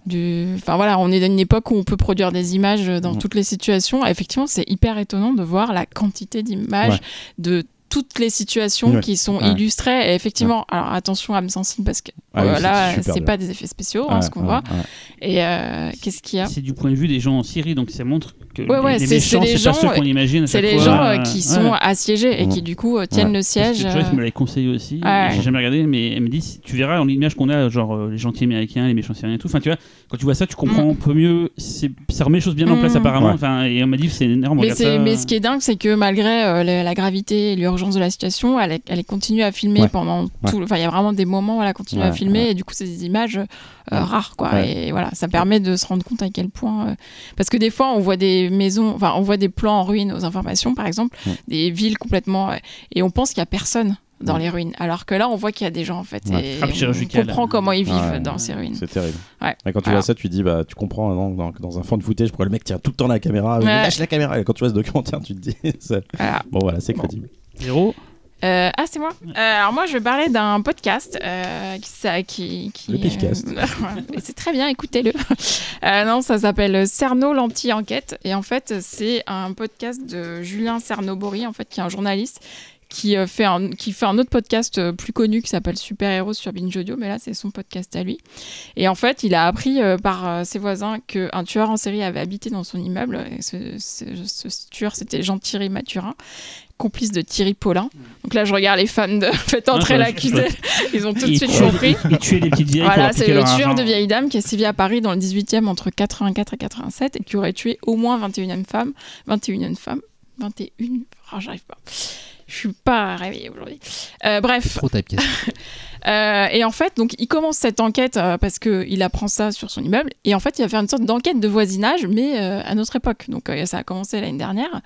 Du... Enfin voilà, on est dans une époque où on peut produire des images dans Mhm. toutes les situations. Effectivement, c'est hyper étonnant de voir la quantité d'images Ouais. de toutes les situations Ouais. qui sont Ouais. illustrées. Et effectivement, alors attention âme sensible parce que Ah oui, euh, c'est là, c'est pas des effets spéciaux hein, ce qu'on ouais, voit. ouais. Et euh, qu'est-ce qu'il y a? C'est du point de vue des gens en Syrie, donc ça montre que Ouais, ouais, les, méchants, c'est pas gens, ceux qu'on imagine. à C'est les fois, gens euh, qui ouais. sont assiégés et qui du coup tiennent Ouais. le siège. que Joyce euh, me l'avait conseillé aussi. Ouais. J'ai jamais regardé, mais elle me dit si- tu verras en l'image qu'on a, genre les gentils américains, les méchants syriens et tout. Enfin, tu vois, quand tu vois ça, tu comprends un peu mieux. c'est- Ça remet les choses bien en place Mm. apparemment. Enfin, et on m'a dit c'est énorme. Mais, ce qui est dingue, c'est que malgré la, la gravité et l'urgence de la situation, elle, est- elle continue à filmer Ouais. pendant tout. Enfin, il y a vraiment des moments où elle a continué à Ouais, filmer ouais. et du coup, c'est des images euh, Ouais. rares, quoi. Ouais. Et voilà, ça permet de se rendre compte à quel point. euh, Parce que des fois, on voit des maisons, enfin, on voit des plans en ruine aux informations, par exemple, Ouais. des villes complètement. euh, et on pense qu'il y a personne dans Ouais. les ruines. Alors que là, on voit qu'il y a des gens, en fait. Ouais. Et on comprend comment ils vivent Ouais. dans ces ruines. C'est terrible. Ouais. Et quand tu vois ça, tu dis, bah, tu comprends hein, dans, dans un fond de footage pourquoi le mec tient tout le temps la caméra, Ouais. lâche la caméra. Et quand tu vois ce documentaire, tu te dis, ça- Voilà. bon voilà, c'est Bon. crédible. Zéro. Euh, ah, c'est moi. Euh, alors moi, je vais parler d'un podcast euh, qui, ça, qui, qui- Le Pifcast. euh, c'est très bien, écoutez-le. Euh, non, ça s'appelle Cerno l'anti-enquête et en fait, c'est un podcast de Julien Cernobori, en fait, qui est un journaliste qui fait un qui fait un autre podcast plus connu qui s'appelle Super Héros sur Binge Audio, mais là c'est son podcast à lui. Et en fait, il a appris euh, par euh, ses voisins qu'un tueur en série avait habité dans son immeuble. Et ce, ce- ce tueur, c'était Jean-Thierry Mathurin complice de Thierry Paulin. Donc là, je regarde les fans de Faites entrer Ah, l'accusé. Ils ont tout de suite compris. Il tuait les petites vieilles. Voilà, c'est le tueur de vieilles dames qui est sévi à Paris dans le 18e entre 84 et 87 et qui aurait tué au moins 21 femmes. 21 femmes 21 oh, j'arrive pas. Je suis pas réveillée aujourd'hui. Euh, bref, Trop typecast. euh, et en fait, donc, il commence cette enquête euh, parce qu'il apprend ça sur son immeuble. Et en fait, il va faire une sorte d'enquête de voisinage, mais euh, à notre époque. Donc, euh, ça a commencé l'année dernière.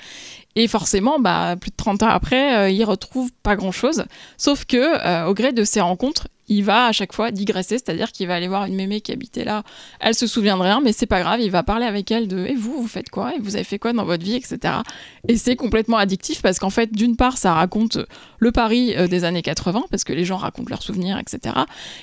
Et forcément, bah, plus de 30 ans après, il retrouve pas grand-chose. Sauf que, au gré de ses rencontres, il va à chaque fois digresser, c'est-à-dire qu'il va aller voir une mémé qui habitait là. Elle se souvient de rien, mais c'est pas grave. Il va parler avec elle de Et vous, vous faites quoi Et vous avez fait quoi dans votre vie, etc. Et c'est complètement addictif parce qu'en fait, d'une part, ça raconte le Paris euh, des années 80, parce que les gens racontent leurs souvenirs, etc.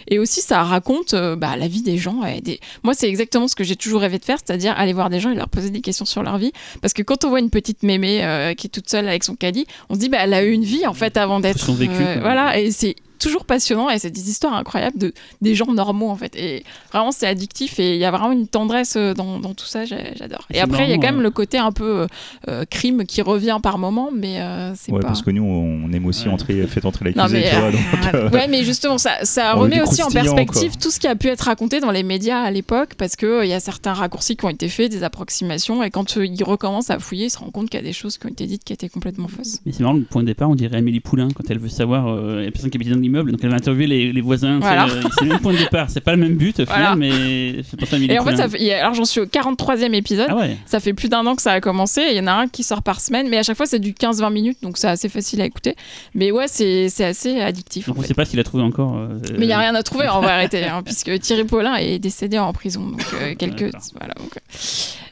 Et aussi, ça raconte euh, bah, la vie des gens. et des... Moi, c'est exactement ce que j'ai toujours rêvé de faire, c'est-à-dire aller voir des gens et leur poser des questions sur leur vie. Parce que quand on voit une petite mémé euh, qui est toute seule avec son caddie, on se dit, bah, elle a eu une vie, en fait, avant d'être... Euh, voilà, et c'est toujours passionnant et c'est des histoires incroyables de des gens normaux en fait et vraiment c'est addictif et il y a vraiment une tendresse euh, dans, dans tout ça j'adore et après il y a quand même euh. le côté un peu euh, euh, crime qui revient par moment mais euh, c'est Ouais, pas parce que nous, on aime aussi Ouais. entrer, fait entrer l'accusé, mais, tu vois. euh, euh, ouais, mais justement, ça, ça remet aussi en perspective quoi. tout ce qui a pu être raconté dans les médias à l'époque, parce qu'il y a certains raccourcis qui ont été faits, des approximations, et quand euh, il recommence à fouiller, il se rend compte qu'il y a des choses qui ont été dites qui étaient complètement fausses. Mais c'est marrant, le point de départ, on dirait Amélie Poulain quand elle veut savoir euh, la personne qui habite dans l'immeuble, donc elle va interviewer les, les voisins. Voilà. euh, c'est le même point de départ, c'est pas le même but au Voilà. final, mais c'est pour ça Et en fait, fait- alors j'en suis au 43e épisode. Ah ouais. Ça fait plus d'un an que ça a commencé. Il y en a un qui sort par semaine, mais à chaque fois c'est du 15-20 minutes, donc c'est assez facile à écouter. Mais ouais, c'est assez addictif. Donc on fait. sait pas s'il a trouvé encore. euh, Mais il n'y a rien à trouver, on va arrêter, hein, puisque Thierry Paulin est décédé en prison. Donc euh, quelques. D'accord. Voilà, donc, euh,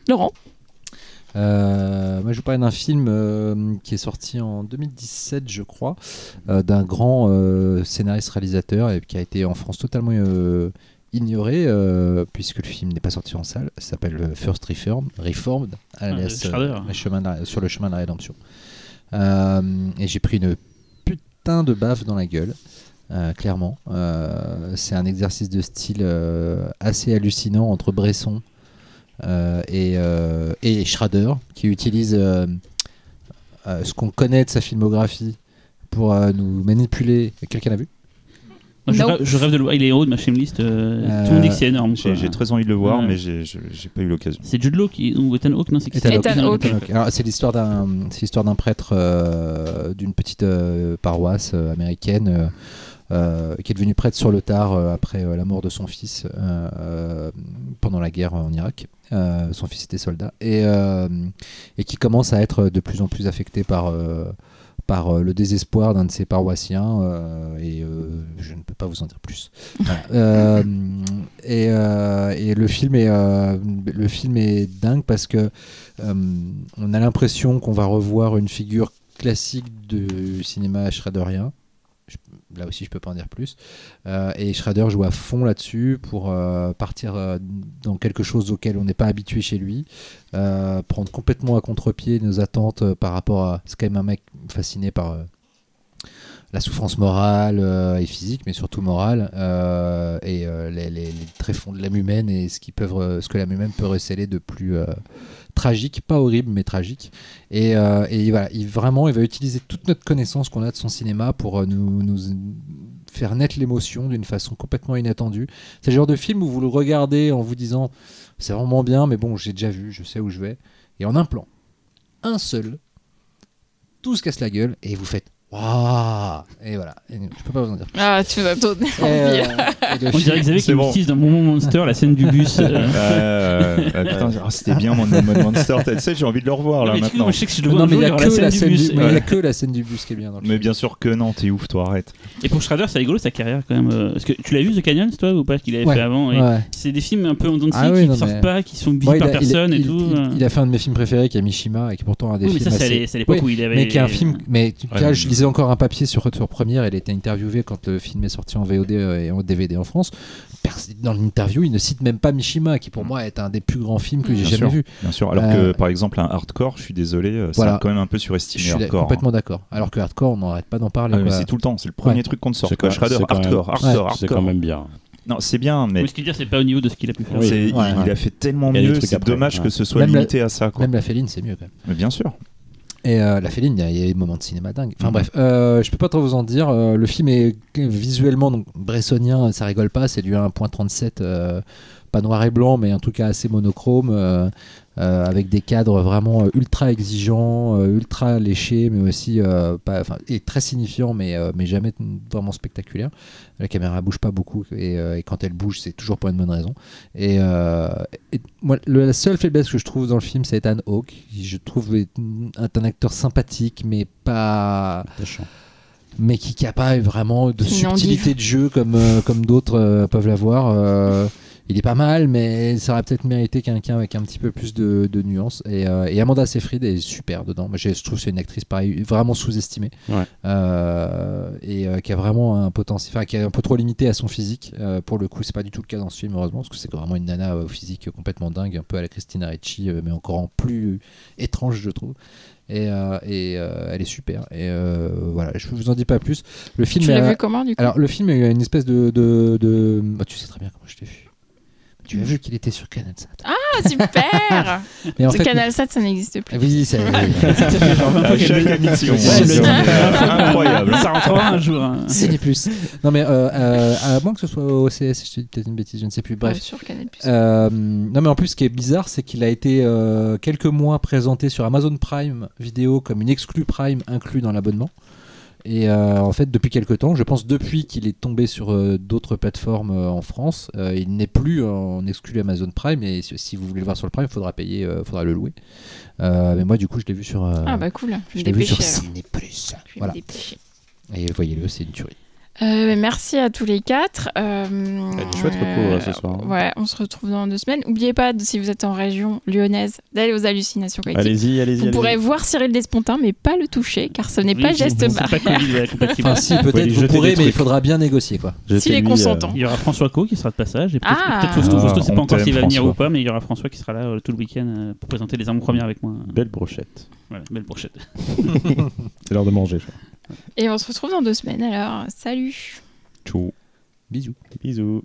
Laurent Euh, moi, je vous parlais d'un film euh, qui est sorti en 2017, je crois, euh, d'un grand scénariste-réalisateur et qui a été en France totalement ignoré puisque le film n'est pas sorti en salle. Ça s'appelle First Reformed, Reformed le chemin de la- sur le chemin de la rédemption. Et j'ai pris une putain de baffe dans la gueule. clairement, c'est un exercice de style assez hallucinant entre Bresson et, euh, et Schrader, qui utilise euh, euh, ce qu'on connaît de sa filmographie pour euh, nous manipuler. Quelqu'un l'a vu? Moi, je, No. rêve, je rêve de le voir. Il est haut de ma shemlist. euh, Euh, Tout le monde dit que c'est énorme. J'ai très envie de le voir, Ouais. mais j'ai pas eu l'occasion. C'est Jude Law qui ou Ethan Hawke non c'est qui Ethan c'est Hawke. Ethan Hawke. Ethan Hawke. Alors, c'est l'histoire d'un, c'est l'histoire d'un prêtre euh, d'une petite euh, paroisse euh, américaine euh, qui est devenu prêtre sur le tard euh, après euh, la mort de son fils pendant la guerre en Irak. Son fils était soldat et, et qui commence à être de plus en plus affecté par par le désespoir d'un de ses paroissiens et je ne peux pas vous en dire plus. Voilà. Et, et le film est le film est dingue parce que on a l'impression qu'on va revoir une figure classique du cinéma schraderien. Là aussi, je peux pas en dire plus. Euh, et Schrader joue à fond là-dessus pour euh, partir euh, dans quelque chose auquel on n'est pas habitué chez lui, prendre complètement à contre-pied nos attentes par rapport à. C'est quand même un mec fasciné par la souffrance morale et physique, mais surtout morale, et les, les, les tréfonds de l'âme humaine et ce, peuvent, ce que l'âme humaine peut recéler de plus tragique, pas horrible, mais tragique. Et, euh, et voilà, il, vraiment, il va utiliser toute notre connaissance qu'on a de son cinéma pour euh, nous, nous faire naître l'émotion d'une façon complètement inattendue. C'est le genre de film où vous le regardez en vous disant c'est vraiment bien, mais bon, j'ai déjà vu, je sais où je vais. Et en un plan, un seul, tout se casse la gueule et vous faites waouh Et voilà, Et je peux pas vous en dire. plus. Ah, tu vas me donner Et, envie. euh, On dirait Xavier qui bon. utilise dans Moment Monster la scène du bus. euh. Euh, euh, putain, ah, c'était bien mon Mon Monster. Tu sais, j'ai envie de le revoir là Mais maintenant. moi, je sais que si je le vois non, mais il jour, y il y a aura que la scène du, bus. mais il y a que la scène du bus qui est bien dans le Mais film. bien sûr que non, t'es ouf, toi, arrête. Et pour Schrader, c'est rigolo sa carrière quand même. euh, Parce que tu l'as vu The Canyons, toi, ou pas Qu'il avait Ouais. fait avant et Ouais. C'est des films un peu en dents de scie Ah oui, qui non, ne sortent mais- pas, qui sont il, par a, personne et tout. il- euh. il a fait un de mes films préférés qui est Mishima et qui est pourtant un des Oui, mais films ça, c'est à l'époque où il avait. mais qui est un film mais- je lisais encore un papier sur Retour Première il a été interviewé quand le film est sorti en VOD et en DVD en France dans l'interview il ne cite même pas Mishima qui pour moi est un des plus grands films que j'ai jamais sûr. vu Bien sûr. Alors Euh, que par exemple, un hardcore, je suis désolé, euh, c'est Voilà. quand même un peu je surestimé. suis da- hardcore. complètement d'accord alors que Hardcore on n'arrête pas d'en parler Ah, c'est tout le temps, c'est le premier Ouais. truc qu'on te sort. C'est quoi. quand- Shredder, c'est quand même- hardcore, hardcore, C'est hardcore. quand même bien. Non, c'est bien, mais Mais ce qu'il dit, c'est pas au niveau de ce qu'il a pu faire. Oui. il, Ouais, il ouais. a fait tellement mieux. C'est dommage ouais. que ce soit Même la- limité à ça. Quoi. même la féline c'est mieux quand même Mais bien sûr. Et euh, la féline, il y, y a des moments de cinéma dingue. Enfin bref, euh, je peux pas trop vous en dire. Euh, le film est visuellement donc bressonien, ça rigole pas. C'est du 1.37, euh, pas noir et blanc, mais en tout cas assez monochrome, euh, euh, avec des cadres vraiment euh, ultra exigeants, euh, ultra léchés, mais aussi euh, pas, enfin, et très signifiants, mais euh, mais jamais vraiment spectaculaires. La caméra bouge pas beaucoup et, euh, et quand elle bouge, c'est toujours pour une bonne raison. Et, euh, et moi, le- la seule faiblesse que je trouve dans le film, c'est Ethan Hawke. qui, Je trouve est est un acteur sympathique, mais pas, Attachant. mais qui n'a pas vraiment de subtilité de jeu comme euh, comme d'autres euh, peuvent l'avoir. Euh, il est pas mal, mais ça aurait peut-être mérité quelqu'un avec un petit peu plus de, de nuances. Et, euh, et Amanda Seyfried est super dedans. Moi, je trouve que c'est une actrice pareil, vraiment sous-estimée Ouais. Euh, et euh, qui a vraiment un potentiel, enfin qui est un peu trop limité à son physique. Euh, pour le coup, c'est pas du tout le cas dans ce film, heureusement, parce que c'est vraiment une nana au physique complètement dingue, un peu à la Christina Ricci, mais encore en plus étrange, je trouve. Et, euh, et euh, elle est super. Et euh, voilà, je vous en dis pas plus. Le film Tu l'as vu comment du coup? Alors le film a une espèce de, de, de- bah, tu sais très bien comment je t'ai vu. Tu as vu qu'il était sur Canal Sat. Ah, super Mais en fait, Canal 7, ça n'existe plus. oui, c'est Ça fait genre 20 fois À qu'elle chaque le- émission. Ouais, c'est le- incroyable. Ça rentrera un jour. hein. Ciné Plus. Non mais euh, euh, à moins que ce soit au CS, je te dis peut-être une bêtise, je ne sais plus. Ouais, Bref. sur Canal Euh, non mais en plus ce qui est bizarre c'est qu'il a été euh, quelques mois présenté sur Amazon Prime vidéo comme une exclue Prime inclus dans l'abonnement et euh, en fait depuis quelques temps je pense depuis qu'il est tombé sur euh, d'autres plateformes euh, en France il n'est plus en exclu Amazon Prime. Et si, si vous voulez le voir sur le Prime il faudra payer faudra le louer. Mais moi du coup je l'ai vu sur Ah bah cool, je je l'ai vu sur. Ciné Plus. Voilà. et voyez-le c'est une tuerie Euh, merci à tous les quatre. Euh, Il y a des chouettes repos, euh, ce soir. Ouais, on se retrouve dans deux semaines. N'oubliez pas, si vous êtes en région lyonnaise, d'aller aux hallucinations collectives. Allez-y, allez-y. Vous allez-y. pourrez voir Cyril Despontin, mais pas le toucher, car ce n'est Oui, pas geste barrière. enfin si Vous peut-être vous jeter pourrez mais il faudra bien négocier quoi S'il est consentant. Il y aura François Co qui sera de passage et peut-être Ah. peut-être Fausto. Ah, Fausto, c'est pas encore s'il va venir ou pas, mais il y aura François qui sera là euh, tout le week-end euh, pour présenter les armes premières avec moi. Belle brochette. Voilà, belle brochette. C'est l'heure de manger, je crois. Et on se retrouve dans deux semaines alors. Salut Tchou. bisous Bisous.